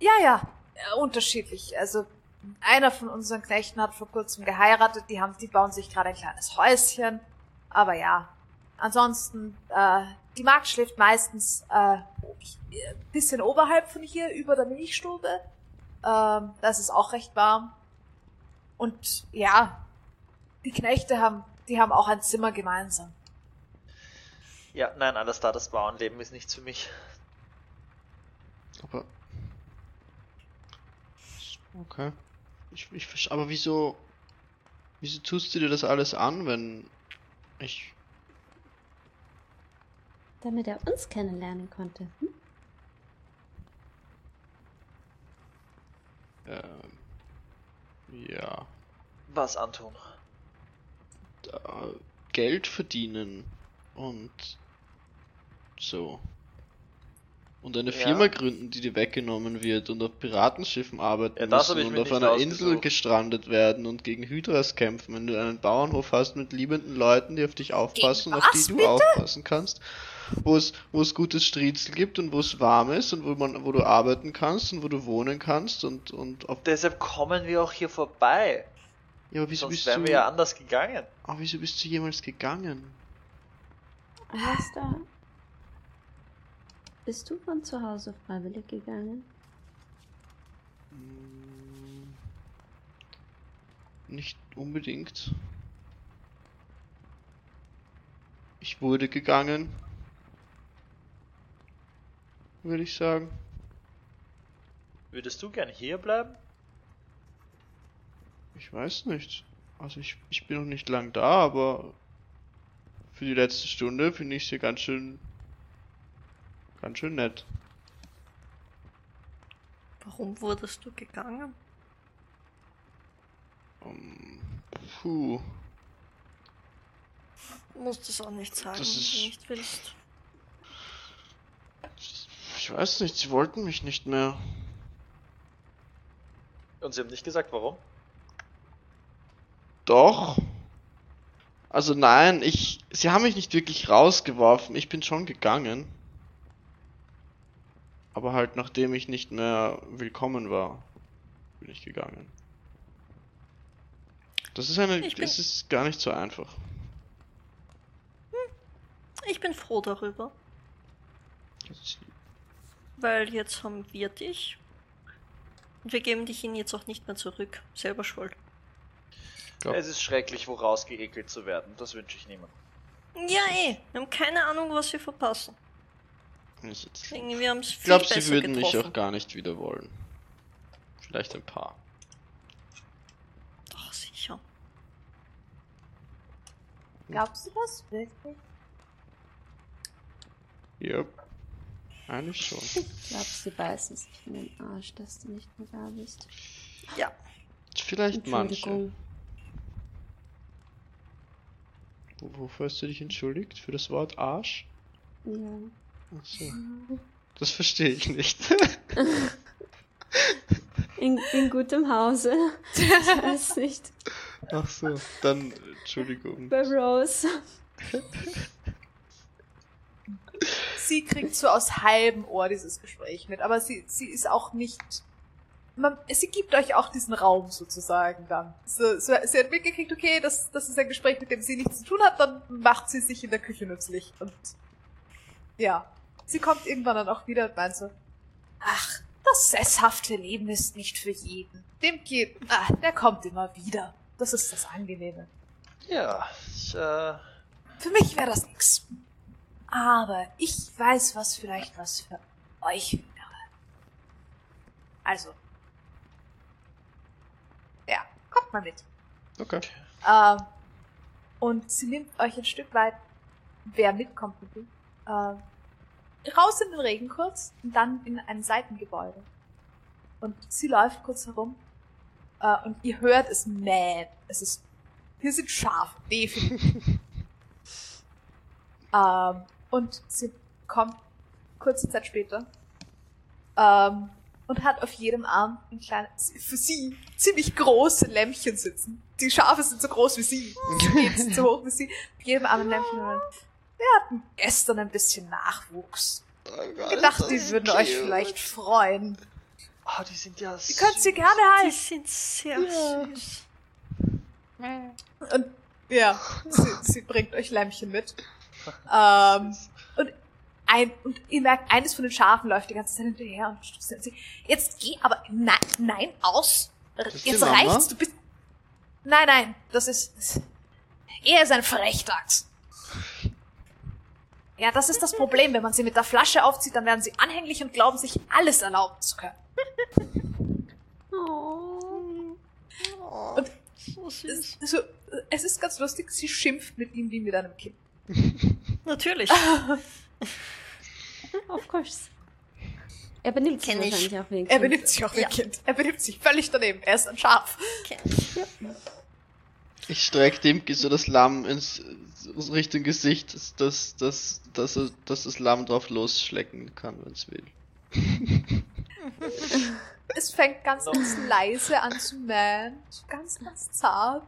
Ja, ja, äh, unterschiedlich. Also einer von unseren Knechten hat vor kurzem geheiratet. Die haben, die bauen sich gerade ein kleines Häuschen. Aber ja, ansonsten äh, die Magd schläft meistens äh, ein bisschen oberhalb von hier über der Milchstube. Ähm, das ist auch recht warm. Und ja, die Knechte haben, die haben auch ein Zimmer gemeinsam. Ja, nein, alles da, das Bauernleben ist nichts für mich. Aber. Okay. Ich, ich, aber wieso. Wieso tust du dir das alles an, wenn ich. Damit er uns kennenlernen konnte. Hm? Ähm, ja. Was antun? Da, Geld verdienen und so. Und eine Ja. Firma gründen, die dir weggenommen wird und auf Piratenschiffen arbeiten Ja, müssen und auf einer Insel gestrandet werden und gegen Hydras kämpfen, wenn du einen Bauernhof hast mit liebenden Leuten, die auf dich aufpassen und auf die was, du bitte? aufpassen kannst, wo es, wo es gutes Striezel gibt und wo es warm ist und wo man, wo du arbeiten kannst und wo du wohnen kannst und, und auf, Deshalb kommen wir auch hier vorbei. ja, aber wieso Sonst bist wären du, wir ja anders gegangen. aber wieso bist du jemals gegangen? Alistair, bist du von zu Hause freiwillig gegangen? Hm, Nicht unbedingt. Ich wurde gegangen. Würde ich sagen. Würdest du gern hier bleiben? Ich weiß nicht. Also ich, ich bin noch nicht lang da, aber für die letzte Stunde finde ich sie ganz schön ganz schön nett. Warum wurdest du gegangen? Ähm, puh. Du musst es auch nicht sagen, Das wenn du nicht willst. Ich weiß nicht, sie wollten mich nicht mehr. Und sie haben nicht gesagt, warum? Doch. Also nein, ich. Sie haben mich nicht wirklich rausgeworfen. Ich bin schon gegangen. Aber halt nachdem ich nicht mehr willkommen war, bin ich gegangen. Das ist eine. Bin- Das ist gar nicht so einfach. Ich bin froh darüber, weil jetzt haben wir dich. Und wir geben dich ihnen jetzt auch nicht mehr zurück. Selber schuld. Ja. Es ist schrecklich, wo rausgeekelt zu werden. Das wünsche ich niemandem. Ja, eh. Wir haben keine Ahnung, was wir verpassen. Wir Ich glaube, sie würden mich getroffen. auch gar nicht wieder wollen. Vielleicht ein paar. Doch, sicher. Glaubst du das wirklich? Ja. Eigentlich schon. Ich glaube, sie beißen sich in den Arsch, dass du nicht mehr da bist. Ja. Vielleicht manche. Wofür hast du dich entschuldigt? Für das Wort Arsch? Ja. Ach so. Das verstehe ich nicht. In, in gutem Hause. Ich weiß nicht. Ach so, dann Entschuldigung. Bei Rose. Sie kriegt so aus halbem Ohr dieses Gespräch mit, aber sie, sie ist auch nicht. Man, sie gibt euch auch diesen Raum sozusagen dann. So, so, sie hat mitgekriegt, okay, das, das ist ein Gespräch, mit dem sie nichts zu tun hat, dann macht sie sich in der Küche nützlich. Und ja, sie kommt irgendwann dann auch wieder und meint so, ach, das sesshafte Leben ist nicht für jeden. Dem geht, ah, der kommt immer wieder. Das ist das Angenehme. Ja, ich, äh, Für mich wäre das nix. Aber ich weiß, was vielleicht was für euch wäre. Also. Ja, kommt mal mit. Okay. Ähm, und sie nimmt euch ein Stück weit, wer mitkommt mit ihm, ähm, raus in den Regen kurz und dann in ein Seitengebäude. Und sie läuft kurz herum äh, und ihr hört es mähen. Es ist, hier sind Schafe, definitiv. ähm, und sie kommt kurze Zeit später ähm, und hat auf jedem Arm ein kleines, für sie ziemlich große Lämpchen sitzen. Die Schafe sind so groß wie sie. Sie geht so hoch wie sie. Auf jedem Arm ein Lämpchen. Wir hatten gestern ein bisschen Nachwuchs. Gedacht, die würden euch vielleicht freuen. ah, die sind ja Ihr könnt sie gerne Die halten. sind sehr Ja. süß. Und ja, sie, sie bringt euch Lämpchen mit. Ähm, und, ein, und ihr merkt, eines von den Schafen läuft die ganze Zeit hinterher und stupst sie. Jetzt geh aber, nein, nein, aus. ist die Jetzt reicht's, du bist, nein, nein, das ist, er ist ein Frechdachs. Ja, das ist das Problem. Wenn man sie mit der Flasche aufzieht, dann werden sie anhänglich und glauben, sich alles erlauben zu können. Oh. Oh, Und- so süß. Es, so, es ist ganz lustig, sie schimpft mit ihm wie mit einem Kind. Natürlich. Of course. Er benimmt sich ich. wahrscheinlich auch wegen Er benimmt sich auch wie Ja. ein Kind. Er benimmt sich völlig daneben. Er ist ein Schaf. Kenn ich. Ich streck Dimki so das Lamm ins, Richtung Gesicht, dass, dass, dass, dass, er- dass das Lamm drauf losschlecken kann, wenn es will. Es fängt ganz, ganz leise an zu mähen. Ganz, ganz zart.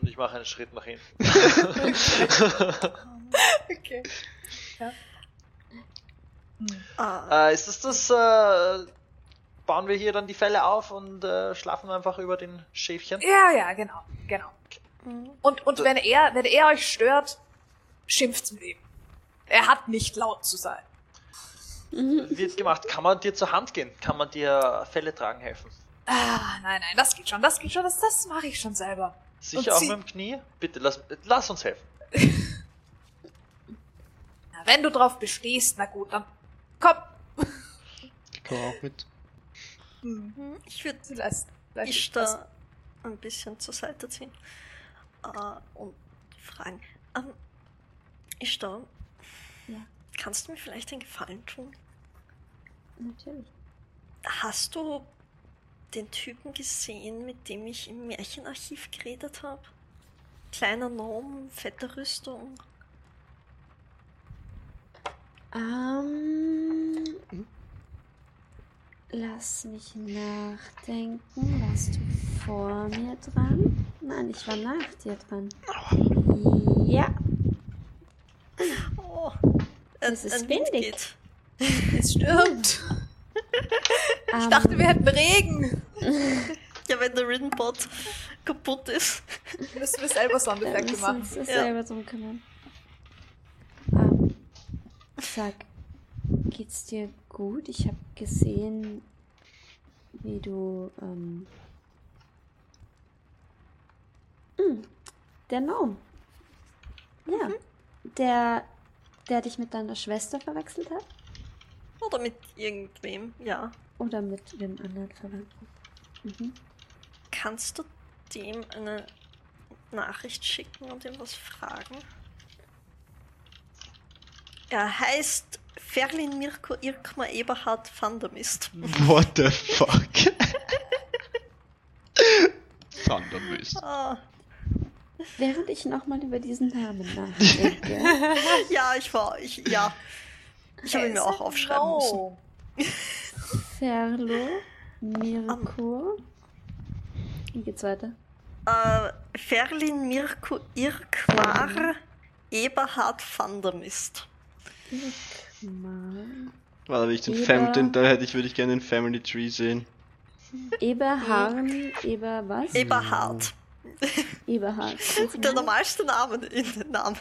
Und ich mache einen Schritt nach hinten. Okay. Ah, äh, ist das das? Äh, bauen wir hier dann die Fälle auf und äh, schlafen einfach über den Schäfchen? Ja, ja, genau, genau. mhm. Und, und wenn er, wenn er euch stört, schimpft's mit ihm. Er hat nicht laut zu sein. Wird gemacht. Kann man dir zur Hand gehen? Kann man dir Fälle tragen helfen? Ah, nein, nein, das geht schon, das geht schon, das, das mache ich schon selber. Sicher Und auch mit dem Knie? Bitte, lass, lass uns helfen. Na, wenn du drauf bestehst, na gut, dann komm. Ich komme auch mit. Hm, Mhm. Ich würde ich da ein bisschen zur Seite ziehen äh, und fragen. Ähm, ich da. Ja. Kannst du mir vielleicht einen Gefallen tun? Natürlich. Hast du den Typen gesehen, mit dem ich im Märchenarchiv geredet habe? Kleiner Gnome, fette Rüstung. Ähm, lass mich nachdenken. Warst du vor mir dran? Nein, ich war nach dir dran. Ja, Oh, Es ist windig. Es stürmt. Ich ähm, dachte, wir hätten Regen. Ja, wenn der Riddenbot kaputt ist. Müssen wir selber wir müssen machen. uns Ja. selber drum kümmern. Ähm, sag, geht's dir gut? Ich habe gesehen, wie du, ähm, mm, der Gnome. Ja, der, der dich mit deiner Schwester verwechselt hat? Oder mit irgendwem, ja. Oder mit dem anderen Verwandten? Mhm. Kannst du dem eine Nachricht schicken und ihm was fragen? Er heißt Ferlin Mirko Irkma Eberhard van der Mist. What the fuck? Thundermist. Ah, Während ich nochmal über diesen Namen nachdenke. ja, ich war, ich, ja. Ich habe ihn mir auch aufschreiben müssen. müssen. Ferlo, Mirko. Wie geht's weiter? Äh, Ferlin Mirko Irkmar Eberhard van Mist. Mal. Warte, wenn ich den Eber- Fam den da hätte ich, würde ich gerne den Family Tree sehen. Eberharn, Eber was? Eberhard. Eberhard. Der normalste Name in den Namen.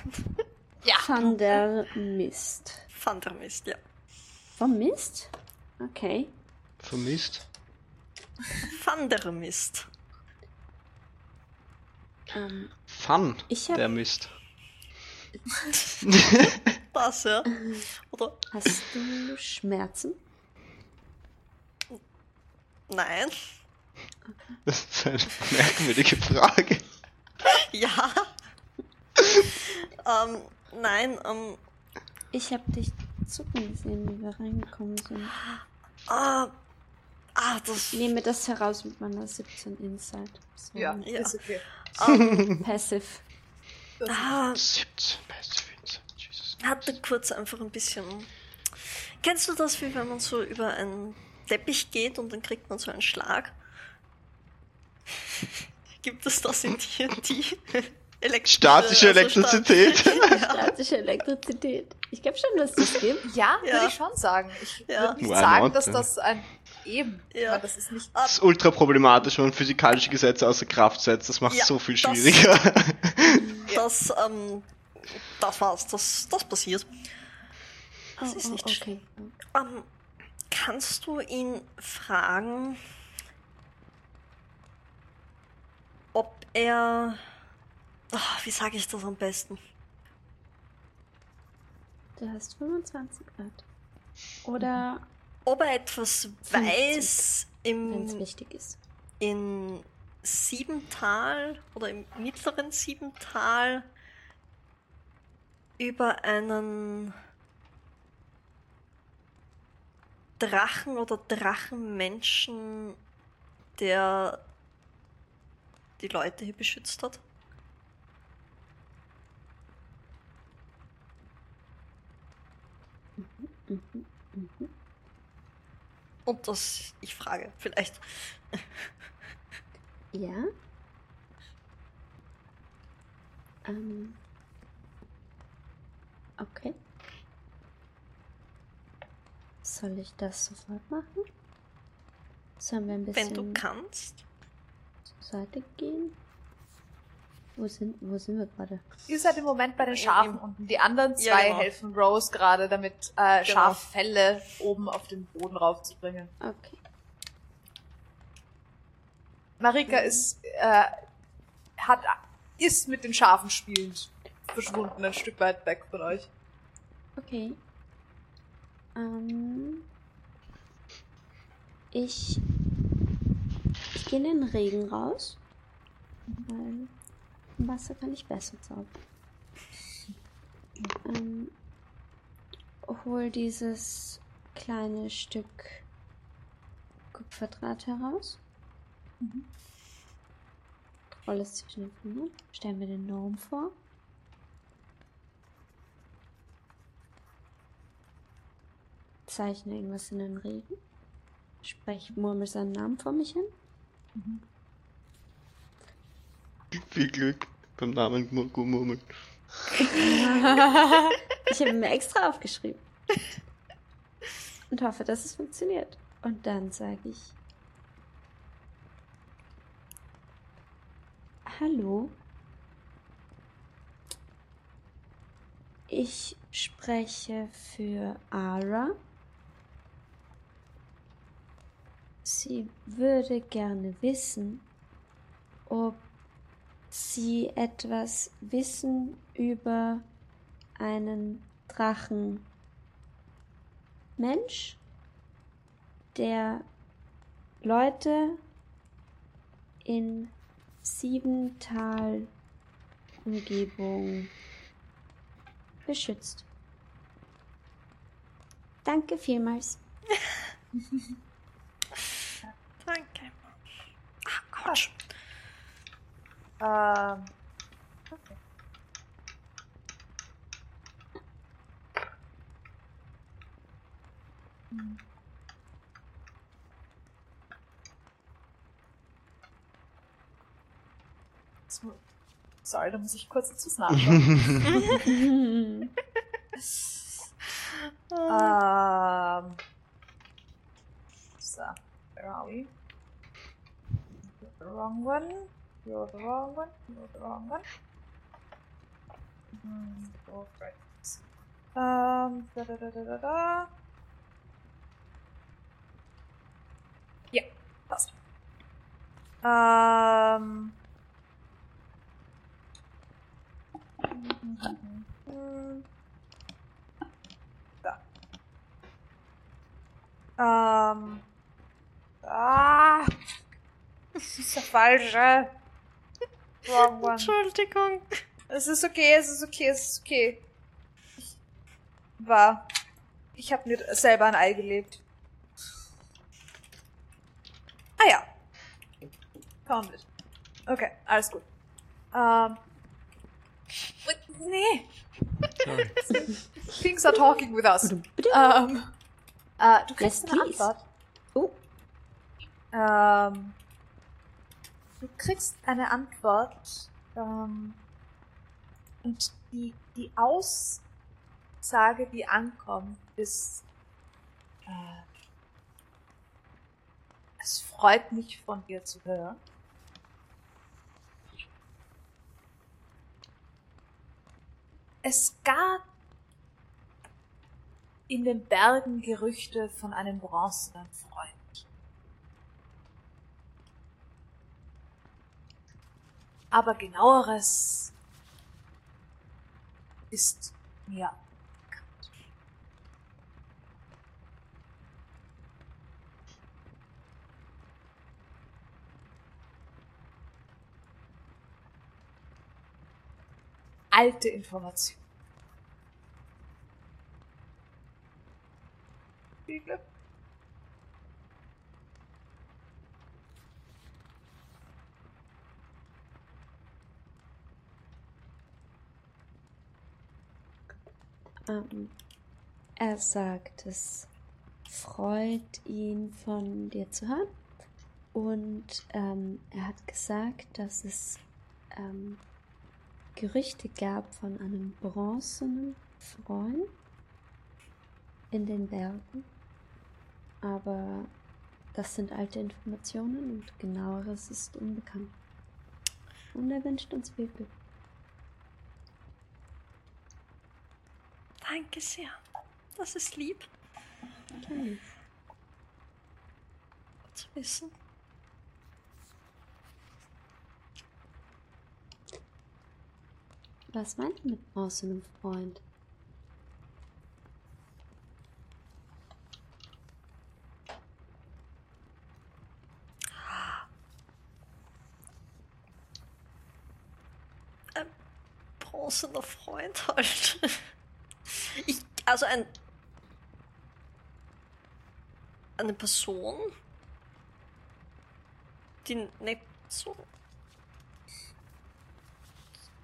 Van der Mist. Van der Mist, ja. Vom Mist? Okay. Vermisst? Van der Mist. Ähm, Fun, Ich hab- der Mist. Das, ja. Oder? hast du Schmerzen? Nein. Das ist eine merkwürdige Frage. Ja. ähm, nein, ähm, Ich habe dich zucken gesehen, wie wir reingekommen sind. ah, ah, das, Ich nehme das heraus mit meiner 17 Insight. So, Ja, Ja. ist okay. ähm, Passive. ah, 17 Passive. Hatte kurz einfach ein bisschen. Kennst du das, wie wenn man so über einen Teppich geht und dann kriegt man so einen Schlag? Gibt es das in D&D? Elektri- Statische also Elektrizität. Stat- ja. Statische Elektrizität. Ich glaube schon, dass das gibt. Ja, Ja. würde ich schon sagen. Ich Ja. würde nicht Why sagen, not? dass das ein eben. Ja. Das ist nicht. Das ist ultra problematisch, wenn man physikalische Gesetze außer Kraft setzt. Das macht Ja, so viel das- schwieriger. Das, ähm, das war's, das, das passiert. Das Oh, ist oh, nicht okay. Ähm, kannst du ihn fragen, ob er. Ah, wie sage ich das am besten? Du hast 25 Grad. Oder Ob er etwas 50, weiß wenn es im, wichtig ist. in Siebental oder im mittleren Siebental über einen Drachen oder Drachenmenschen, der die Leute hier beschützt hat? Und das, ich frage, vielleicht. Ja? Ähm. Okay. Soll ich das sofort machen? Sollen wir ein bisschen Wenn du kannst. zur Seite gehen? Wo sind, wo sind wir gerade? Ihr seid im Moment bei den Schafen unten. Die anderen zwei Ja, genau. helfen Rose gerade, damit äh, Genau. Schaffelle oben auf den Boden raufzubringen. Okay. Marika ist, äh, hat, ist mit den Schafen spielend verschwunden, ein Stück weit weg von euch. Okay. Ähm. Ich. Ich gehe in den Regen raus. Weil im Wasser kann ich besser zaubern. Ähm, hol dieses kleine Stück Kupferdraht heraus. Roll es zwischen den Fingern. Stellen wir den Gnome vor. Zeichne irgendwas in den Regen. Sprech, murmel seinen Namen vor mich hin. Viel Glück beim Namen Murku Murmeln. Ich habe mir extra aufgeschrieben. Und hoffe, dass es funktioniert. Und dann sage ich: Hallo. Ich spreche für Ara. Sie würde gerne wissen, ob Sie etwas wissen über einen Drachen Mensch, der Leute in Siebental Umgebung beschützt. Danke vielmals. Danke. Autsch. Ähm, okay. Hm. Sorry, da muss ich kurz etwas nachdenken. ähm. So, where are we? The wrong one. You're the wrong one. You're the wrong one. Hmm, both right. Um, da da da da da da. Passt. Ähm. Da. Ähm. Ah! Das ist der falsche. Wrong one. Entschuldigung. Es ist okay, es ist okay, es ist okay. Ich war. Ich habe mir selber ein Ei gelegt. Ah ja. Komm mit. Okay, alles gut. Ähm. Wait, Nee. Sorry. Things are talking with us. Ähm. Äh, du kriegst Yes, eine please. Antwort. Oh, Ähm, du kriegst eine Antwort ähm, und die, die Aussage, die ankommt, ist äh, es freut mich von dir zu hören. Es gab in den Bergen Gerüchte von einem bronzenen Freund. Aber genaueres ist mir bekannt. Alte Information. Viel Ähm, er sagt, es freut ihn von dir zu hören. Und ähm, er hat gesagt, dass es ähm, Gerüchte gab von einem bronzenen Freund in den Bergen. Aber das sind alte Informationen und genaueres ist unbekannt. Und er wünscht uns viel Glück. Danke sehr. Das ist lieb Gerne. zu wissen. Was meint ihr mit bronzenem Freund? bronzener Freund halt. Ich, also ein. Eine Person, die nicht so.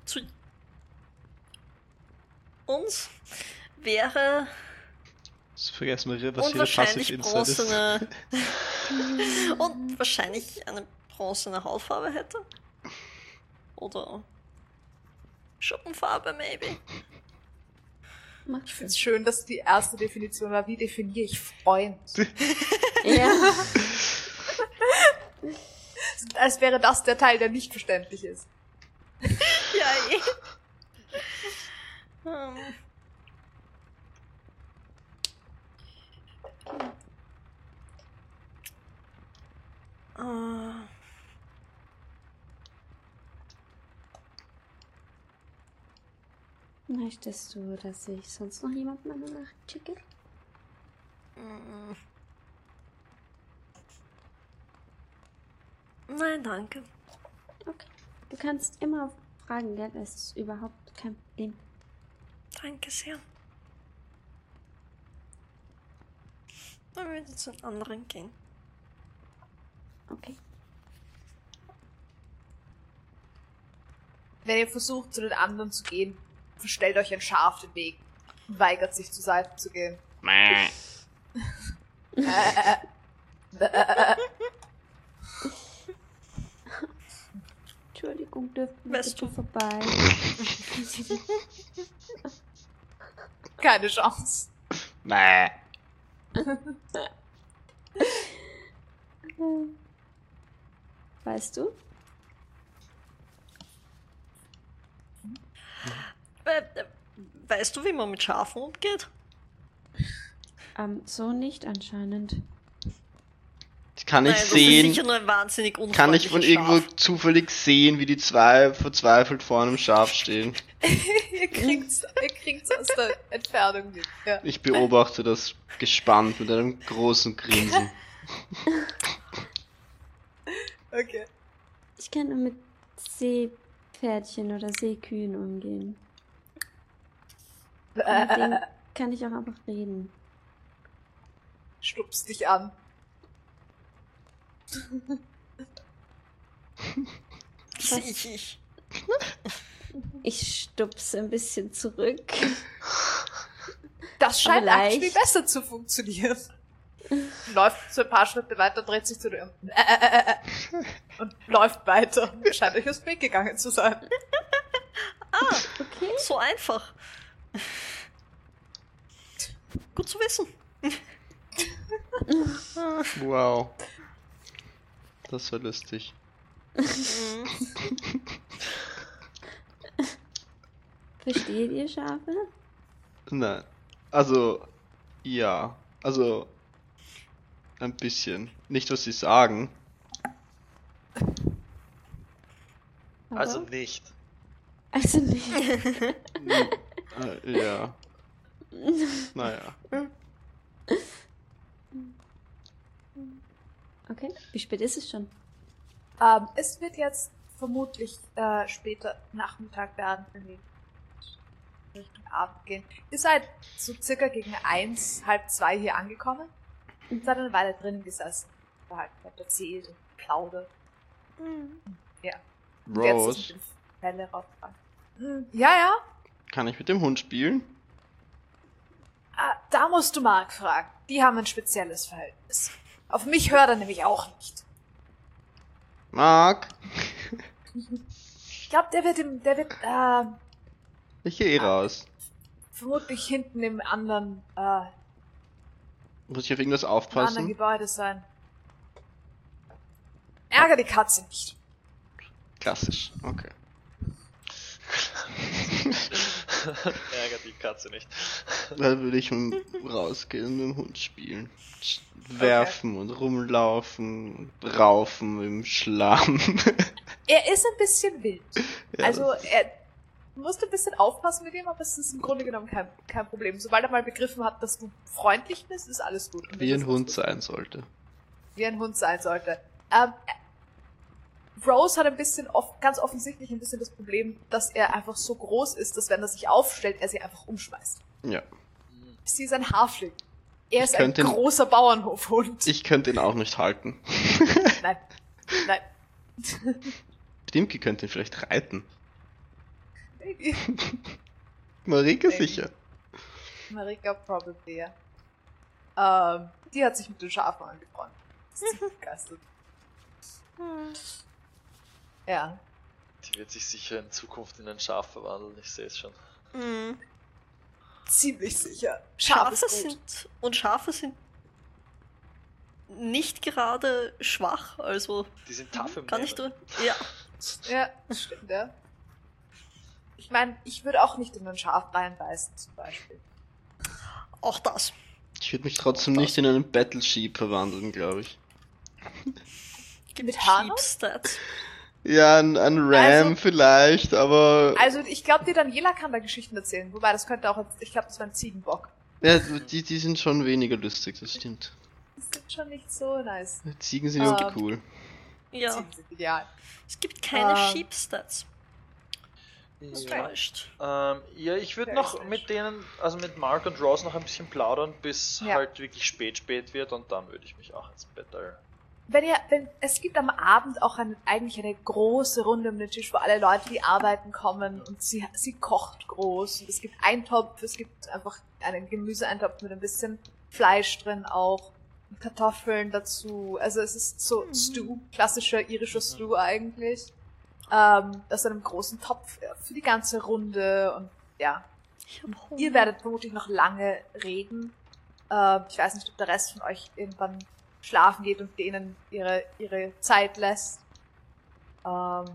zu uns wäre Das vergessen wir, was hier unwahrscheinlich Insight ist. und wahrscheinlich eine bronzene Hautfarbe hätte. Oder Schuppenfarbe, maybe. Macht Ich finde es schön, dass die erste Definition war, wie definiere ich Freund? Ja. Als wäre das der Teil, der nicht verständlich ist. Ja, eh. Hm. Ah. Möchtest du, dass ich sonst noch jemanden eine Nacht schicke? Nein, danke. Okay. Du kannst immer fragen, gell? Es ist überhaupt kein Problem. Danke sehr. Dann würde ich zu den anderen gehen. Okay. Wenn ihr versucht, zu den anderen zu gehen, verstellt euch ein Schaf den Weg und weigert sich zur Seite zu gehen. Mäh. Entschuldigung, dürfen wir bitte vorbei? Keine Chance. Mäh. Weißt du? Äh, äh, weißt du, wie man mit Schafen umgeht? Ähm, so nicht anscheinend. Ich kann nicht Nein, das ist sehen. sicher nur ein wahnsinnig Kann ich von irgendwo Schaf. zufällig sehen, wie die zwei verzweifelt vor einem Schaf stehen? ihr kriegt's, ihr kriegt's aus der Entfernung mit. Ja. Ich beobachte das gespannt mit einem großen Grinsen. Okay. Ich kann nur mit Seepferdchen oder Seekühen umgehen. Mit denen kann ich auch einfach reden. Stupst dich an. Ich, ich. Ich stupse ein bisschen zurück. Das scheint leicht. besser zu funktionieren. läuft so ein paar Schritte weiter, dreht sich zu dir um. Äh, äh, äh, äh, und läuft weiter. Scheint euch aus dem Weg gegangen zu sein. Okay. So einfach. Gut zu wissen. Wow. Das war lustig. Versteht ihr Schafe? Nein. Also, ja. Also, ein bisschen. Nicht, was sie sagen. Aber- Also nicht. also nicht. Äh, ja. Naja. Okay. Wie spät ist es schon? Ähm, es wird jetzt vermutlich äh, später Nachmittag werden, wenn wir Richtung Abend gehen. Ihr seid so circa gegen eins, halb zwei hier angekommen und seid eine Weile drinnen gesessen. Da halt erzählt und plaudert. Ja. Jetzt ist Rose, Fälle raufgefahren. Hm, Ja, ja. Kann ich mit dem Hund spielen? da musst du Mark fragen. Die haben ein spezielles Verhältnis. Auf mich hört er nämlich auch nicht. Mark, Ich glaube, der wird im, der wird, äh, ich gehe eh raus. vermutlich hinten im anderen, äh, Muss ich auf irgendwas im anderen aufpassen? Gebäude sein. Ärger die Katze nicht. Klassisch, okay. Ärgert die Katze nicht. Da würde ich rausgehen und mit dem Hund spielen. Werfen und rumlaufen und raufen im Schlamm. Er ist ein bisschen wild. Ja, also, er du musst ein bisschen aufpassen mit ihm, aber es ist im Grunde genommen kein, kein Problem. Sobald er mal begriffen hat, dass du freundlich bist, ist alles gut. Wie ein Hund sein sollte. Wie ein Hund sein sollte. Ähm, Rose hat ein bisschen, off ganz offensichtlich ein bisschen das Problem, dass er einfach so groß ist, dass wenn er sich aufstellt, er sie einfach umschmeißt. Ja. Sie ist ein Hafling. Er ist ein ihn- großer Bauernhofhund. Ich könnte ihn auch nicht halten. Nein. Nein. Dimki könnte ihn vielleicht reiten. Maybe. Marike Maybe. sicher. Marika probably, ja. Ähm, die hat sich mit den Schafen angefreundet. Ist ziemlich begeistert. Ja. Die wird sich sicher in Zukunft in ein Schaf verwandeln, ich sehe es schon. Mhm. Ziemlich sicher. Schaf Schafe gut. sind und Schafe sind nicht gerade schwach, also Die sind tough im kann ich tun. Ja, Ja, das stimmt, ja. Ich meine, ich würde auch nicht in ein Schaf reinbeißen, zum Beispiel. auch das. Ich würde mich trotzdem nicht in einen Battle Sheep verwandeln, glaube ich. Mit Haaren? Sheep-Stats. Ja, ein, ein Ram Also- vielleicht, aber. Also, ich glaube, die Daniela kann da Geschichten erzählen. Wobei, das könnte auch, ich glaube, das war ein Ziegenbock. Ja, die, die sind schon weniger lustig, das stimmt. Das sind schon nicht so nice. Ziegen sind irgendwie Ähm. cool. Ja, Ziegen sind ideal. es gibt keine Ähm. Sheep-Stats. Ja. Täuscht. Ähm, ja, ich würde noch strange. mit denen, also mit Mark und Ross noch ein bisschen plaudern, bis Ja. halt wirklich spät spät wird und dann würde ich mich auch ins Bett eilen. Wenn ihr, wenn, es gibt am Abend auch eine, eigentlich eine große Runde um den Tisch, wo alle Leute, die arbeiten, kommen und sie, sie kocht groß. Und es gibt Eintopf, es gibt einfach einen Gemüseeintopf mit ein bisschen Fleisch drin auch. Kartoffeln dazu. Also es ist so Stew, klassischer irischer Stew eigentlich. Ähm, aus einem großen Topf für die ganze Runde und ja. Ihr werdet vermutlich noch lange reden. Äh, ich weiß nicht, ob der Rest von euch irgendwann schlafen geht und denen ihre, ihre Zeit lässt. Ähm,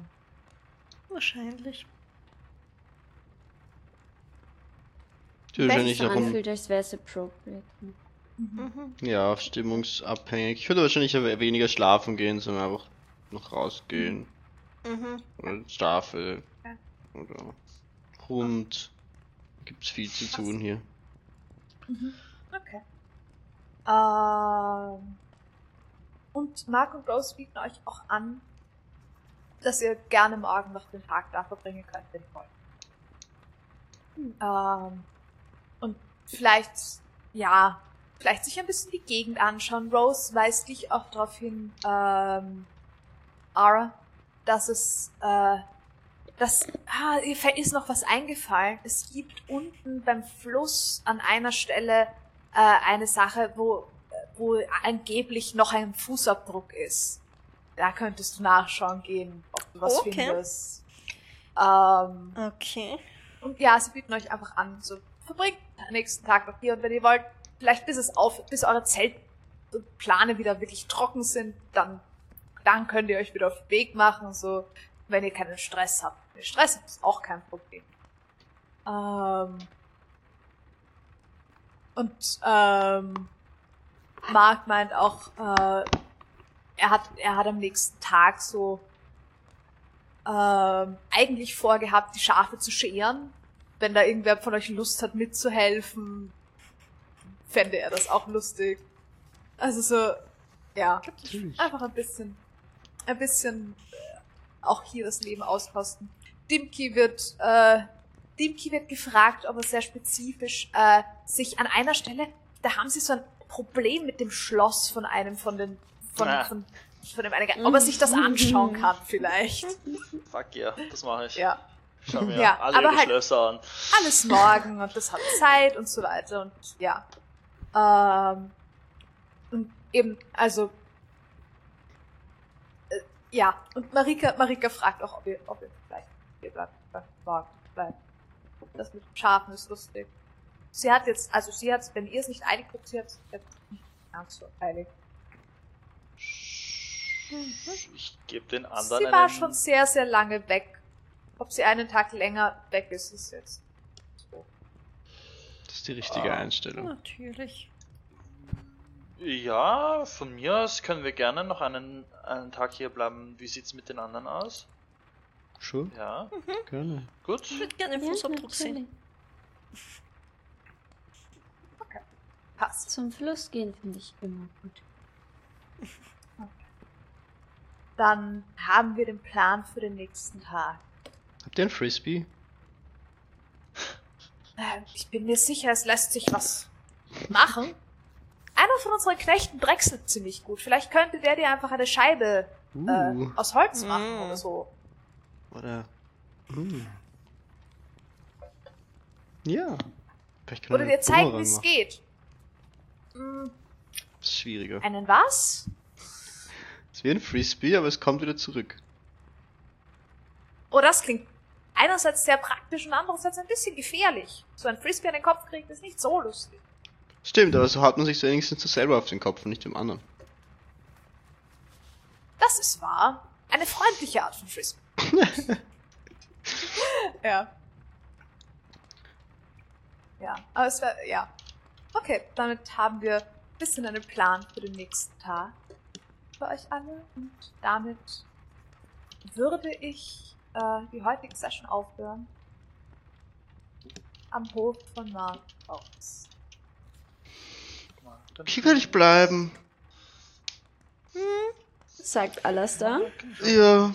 Wahrscheinlich. Wahrscheinlich so auch um, anfühlt, als wäre es appropriate. Mhm. ja, stimmungsabhängig. Ich würde wahrscheinlich weniger schlafen gehen, sondern einfach noch rausgehen. Mhm. Oder Schafe. Ja. Oder Hund. Gibt's viel zu tun hier. okay. Ähm, und Mark und Rose bieten euch auch an, dass ihr gerne morgen noch den Tag da verbringen könnt, wenn ihr wollt. Ähm, und vielleicht, ja, vielleicht sich ein bisschen die Gegend anschauen. Rose weist dich auch darauf hin, ähm, Ara, dass es, äh, dass, ah, ihr fällt- ist noch was eingefallen. Es gibt unten beim Fluss an einer Stelle äh, eine Sache, wo, wo angeblich noch ein Fußabdruck ist. Da könntest du nachschauen gehen, ob du was Okay. findest. Ähm, Okay. und ja, sie bieten euch einfach an, so verbringt den nächsten Tag noch hier und wenn ihr wollt, vielleicht bis es auf, bis eure Zeltplane wieder wirklich trocken sind, dann, dann könnt ihr euch wieder auf den Weg machen, so, wenn ihr keinen Stress habt. Wenn ihr Stress habt, ist auch kein Problem. Ähm, und, ähm, Mark meint auch, äh, er hat, er hat am nächsten Tag so, ähm, eigentlich vorgehabt, die Schafe zu scheren. Wenn da irgendwer von euch Lust hat, mitzuhelfen, fände er das auch lustig. Also so, ja, Natürlich. einfach ein bisschen, ein bisschen äh, auch hier das Leben auskosten. Dimki wird, äh, Dimki wird gefragt, ob er sehr spezifisch äh, sich an einer Stelle, da haben sie so ein Problem mit dem Schloss von einem von den, von, Ah. von, von dem einen, ob er sich das anschauen kann vielleicht. Fuck yeah, das mache ich. Ja. Schau mir Ja, alle aber ihre halt- Schlösser an. alles morgen und das hat Zeit und so weiter und ja. Ähm, und eben, also, äh, ja, und Marika, Marika fragt auch, ob ihr, ob ihr vielleicht hier bleibt, bleibt, bleibt, bleibt. Das mit dem Schafen ist lustig. Sie hat jetzt, also sie hat, wenn ihr es nicht eilig habt, sie hat es jetzt nicht ganz so eilig. Ich gebe den anderen Sie war einen... schon sehr, sehr lange weg. Ob sie einen Tag länger weg ist, ist jetzt so. Das ist die richtige Ah. Einstellung. Natürlich. Ja, von mir aus können wir gerne noch einen, einen Tag hier bleiben. Wie sieht's mit den anderen aus? Sure, Ja, gerne. gut. Ich würde gerne den Ja, Fußabdruck sehen. Passt. Zum Fluss gehen finde ich immer gut. Dann haben wir den Plan für den nächsten Tag. Habt ihr ein Frisbee? Äh, Ich bin mir sicher, es lässt sich was machen. Einer von unseren Knechten drechselt ziemlich gut. Vielleicht könnte der dir einfach eine Scheibe äh, Uh, aus Holz machen Mm. oder so. oder. Uh. Ja. Oder wir dir zeigen, wie es machen. geht. Das ist schwieriger. einen was? Es ist wie ein Frisbee, aber es kommt wieder zurück. Oh, das klingt einerseits sehr praktisch und andererseits ein bisschen gefährlich. So ein Frisbee an den Kopf kriegen ist nicht so lustig. Stimmt, aber so hat man sich so wenigstens selber auf den Kopf und nicht dem anderen. Das ist wahr. Eine freundliche Art von Frisbee. ja. Ja, aber es wäre, ja. Okay, damit haben wir ein bisschen einen Plan für den nächsten Tag für euch alle und damit würde ich äh, die heutige Session aufhören am Hof von Mark Fox. Hier kann ich bleiben. Sagt Alastair Ja.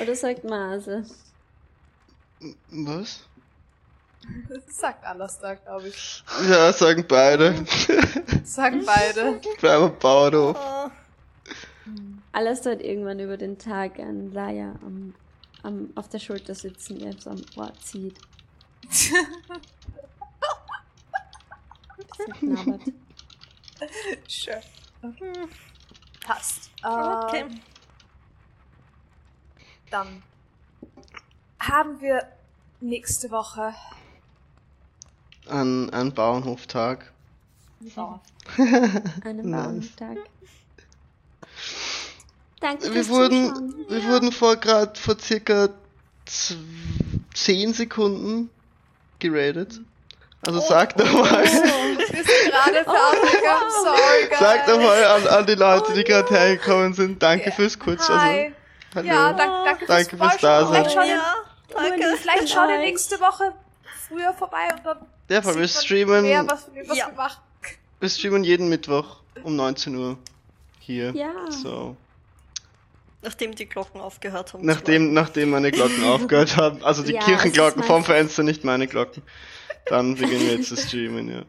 oder sagt Mase? Was? Das sagt Alastair, glaube ich. Ja, sagen beide. Sagen beide. Bleib am Bauernhof. Ah, Alastair hat irgendwann über den Tag an Laia am, am, auf der Schulter sitzen, der so am Ohr zieht. Knabbert. Sure. Passt. Okay. Ähm, dann haben wir nächste Woche. An, an Bauernhoftag. Oh, Einen Nice. Bauerntag. Danke Wir fürs wurden, Zuschauen. wir wurden vor gerade vor circa z- 10 Sekunden geradet. Also sagt nochmal, wir sind gerade fertig. I'm sorry, guys. sagt nochmal an, an die Leute, die gerade hergekommen sind, danke fürs kurz. Hi. Also, hallo. ja, dank, danke, Danke fürs fürs Dasein. Vielleicht ja, danke. vielleicht schaut ihr Euch. nächste Woche früher vorbei und dann Ja, voll, wir streamen, mehr, was, wir- was Ja. wir machen. wir streamen jeden Mittwoch um 19 Uhr hier. Ja. So. Nachdem die Glocken aufgehört haben. Nachdem, nachdem meine Glocken aufgehört haben, also die Ja, Kirchenglocken vom Fenster, nicht meine Glocken. Dann beginnen wir jetzt zu streamen, ja.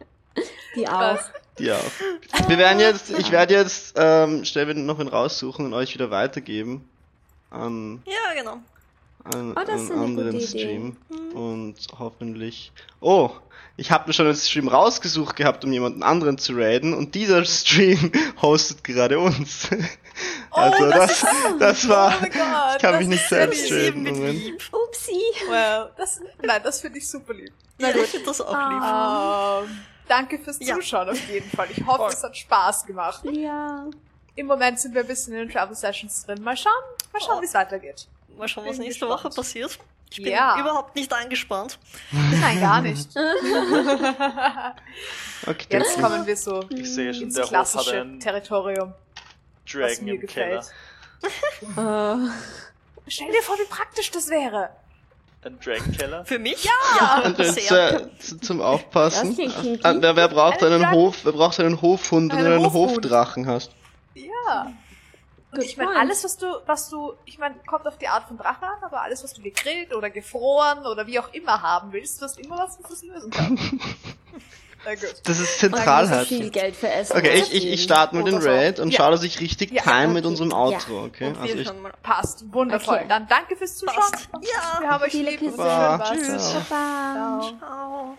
Die auch. Was? Die auch. Wir werden jetzt, ich werde jetzt ähm, schnell wieder noch einen raussuchen und euch wieder weitergeben an. Ja, genau. an, Oh, das an ist eine anderen gute Idee. Stream. Und hoffentlich. Oh, ich habe mir schon einen Stream rausgesucht gehabt, um jemanden anderen zu raiden und dieser Stream hostet gerade uns. also Oh, das, das war. Oh Gott, ich kann mich nicht selbst raiden. Upsi. Well, das, nein, das finde ich super lieb. Ja, ich finde das auch lieb. Ah. Ähm, danke fürs Ja. Zuschauen auf jeden Fall. Ich hoffe, Voll. es hat Spaß gemacht. Ja. Im Moment sind wir ein bisschen in den Travel Sessions drin. Mal schauen, mal schauen, Oh. wie es weitergeht. Mal schauen, was bin nächste gespannt. Woche passiert. Ich bin Ja. überhaupt nicht angespannt. Nein, gar nicht. Okay, Jetzt okay. kommen wir so Ich sehe schon, ins der Hof hat klassische Territorium, was Dragon mir im Keller. gefällt. Äh, Stell dir vor, wie praktisch das wäre. Ein Dragon Keller? Für mich? Ja, Und jetzt, sehr. äh, zu, zum Aufpassen. Äh, wer, wer braucht Einen. Hof, wer braucht einen Hofhund, wenn du einen Hofhund. Hofdrachen hast? Ja. Und ich meine, alles, was du, was du, ich meine, kommt auf die Art von Drache an, aber alles, was du gegrillt oder gefroren oder wie auch immer haben willst, du hast immer was, was das lösen kann. Na gut. Das ist zentral halt. viel Geld für Essen Okay, ich, ich, ich starte mit dem. Raid und Ja. schaue, dass ich richtig Ja, time mit unserem Outro, okay? Und Also ich, schauen mal. Passt. Wundervoll. Okay. Dann danke fürs Zuschauen. Passt. Ja. Wir haben euch lieb. Tschüss. Baba. Ciao. Ciao.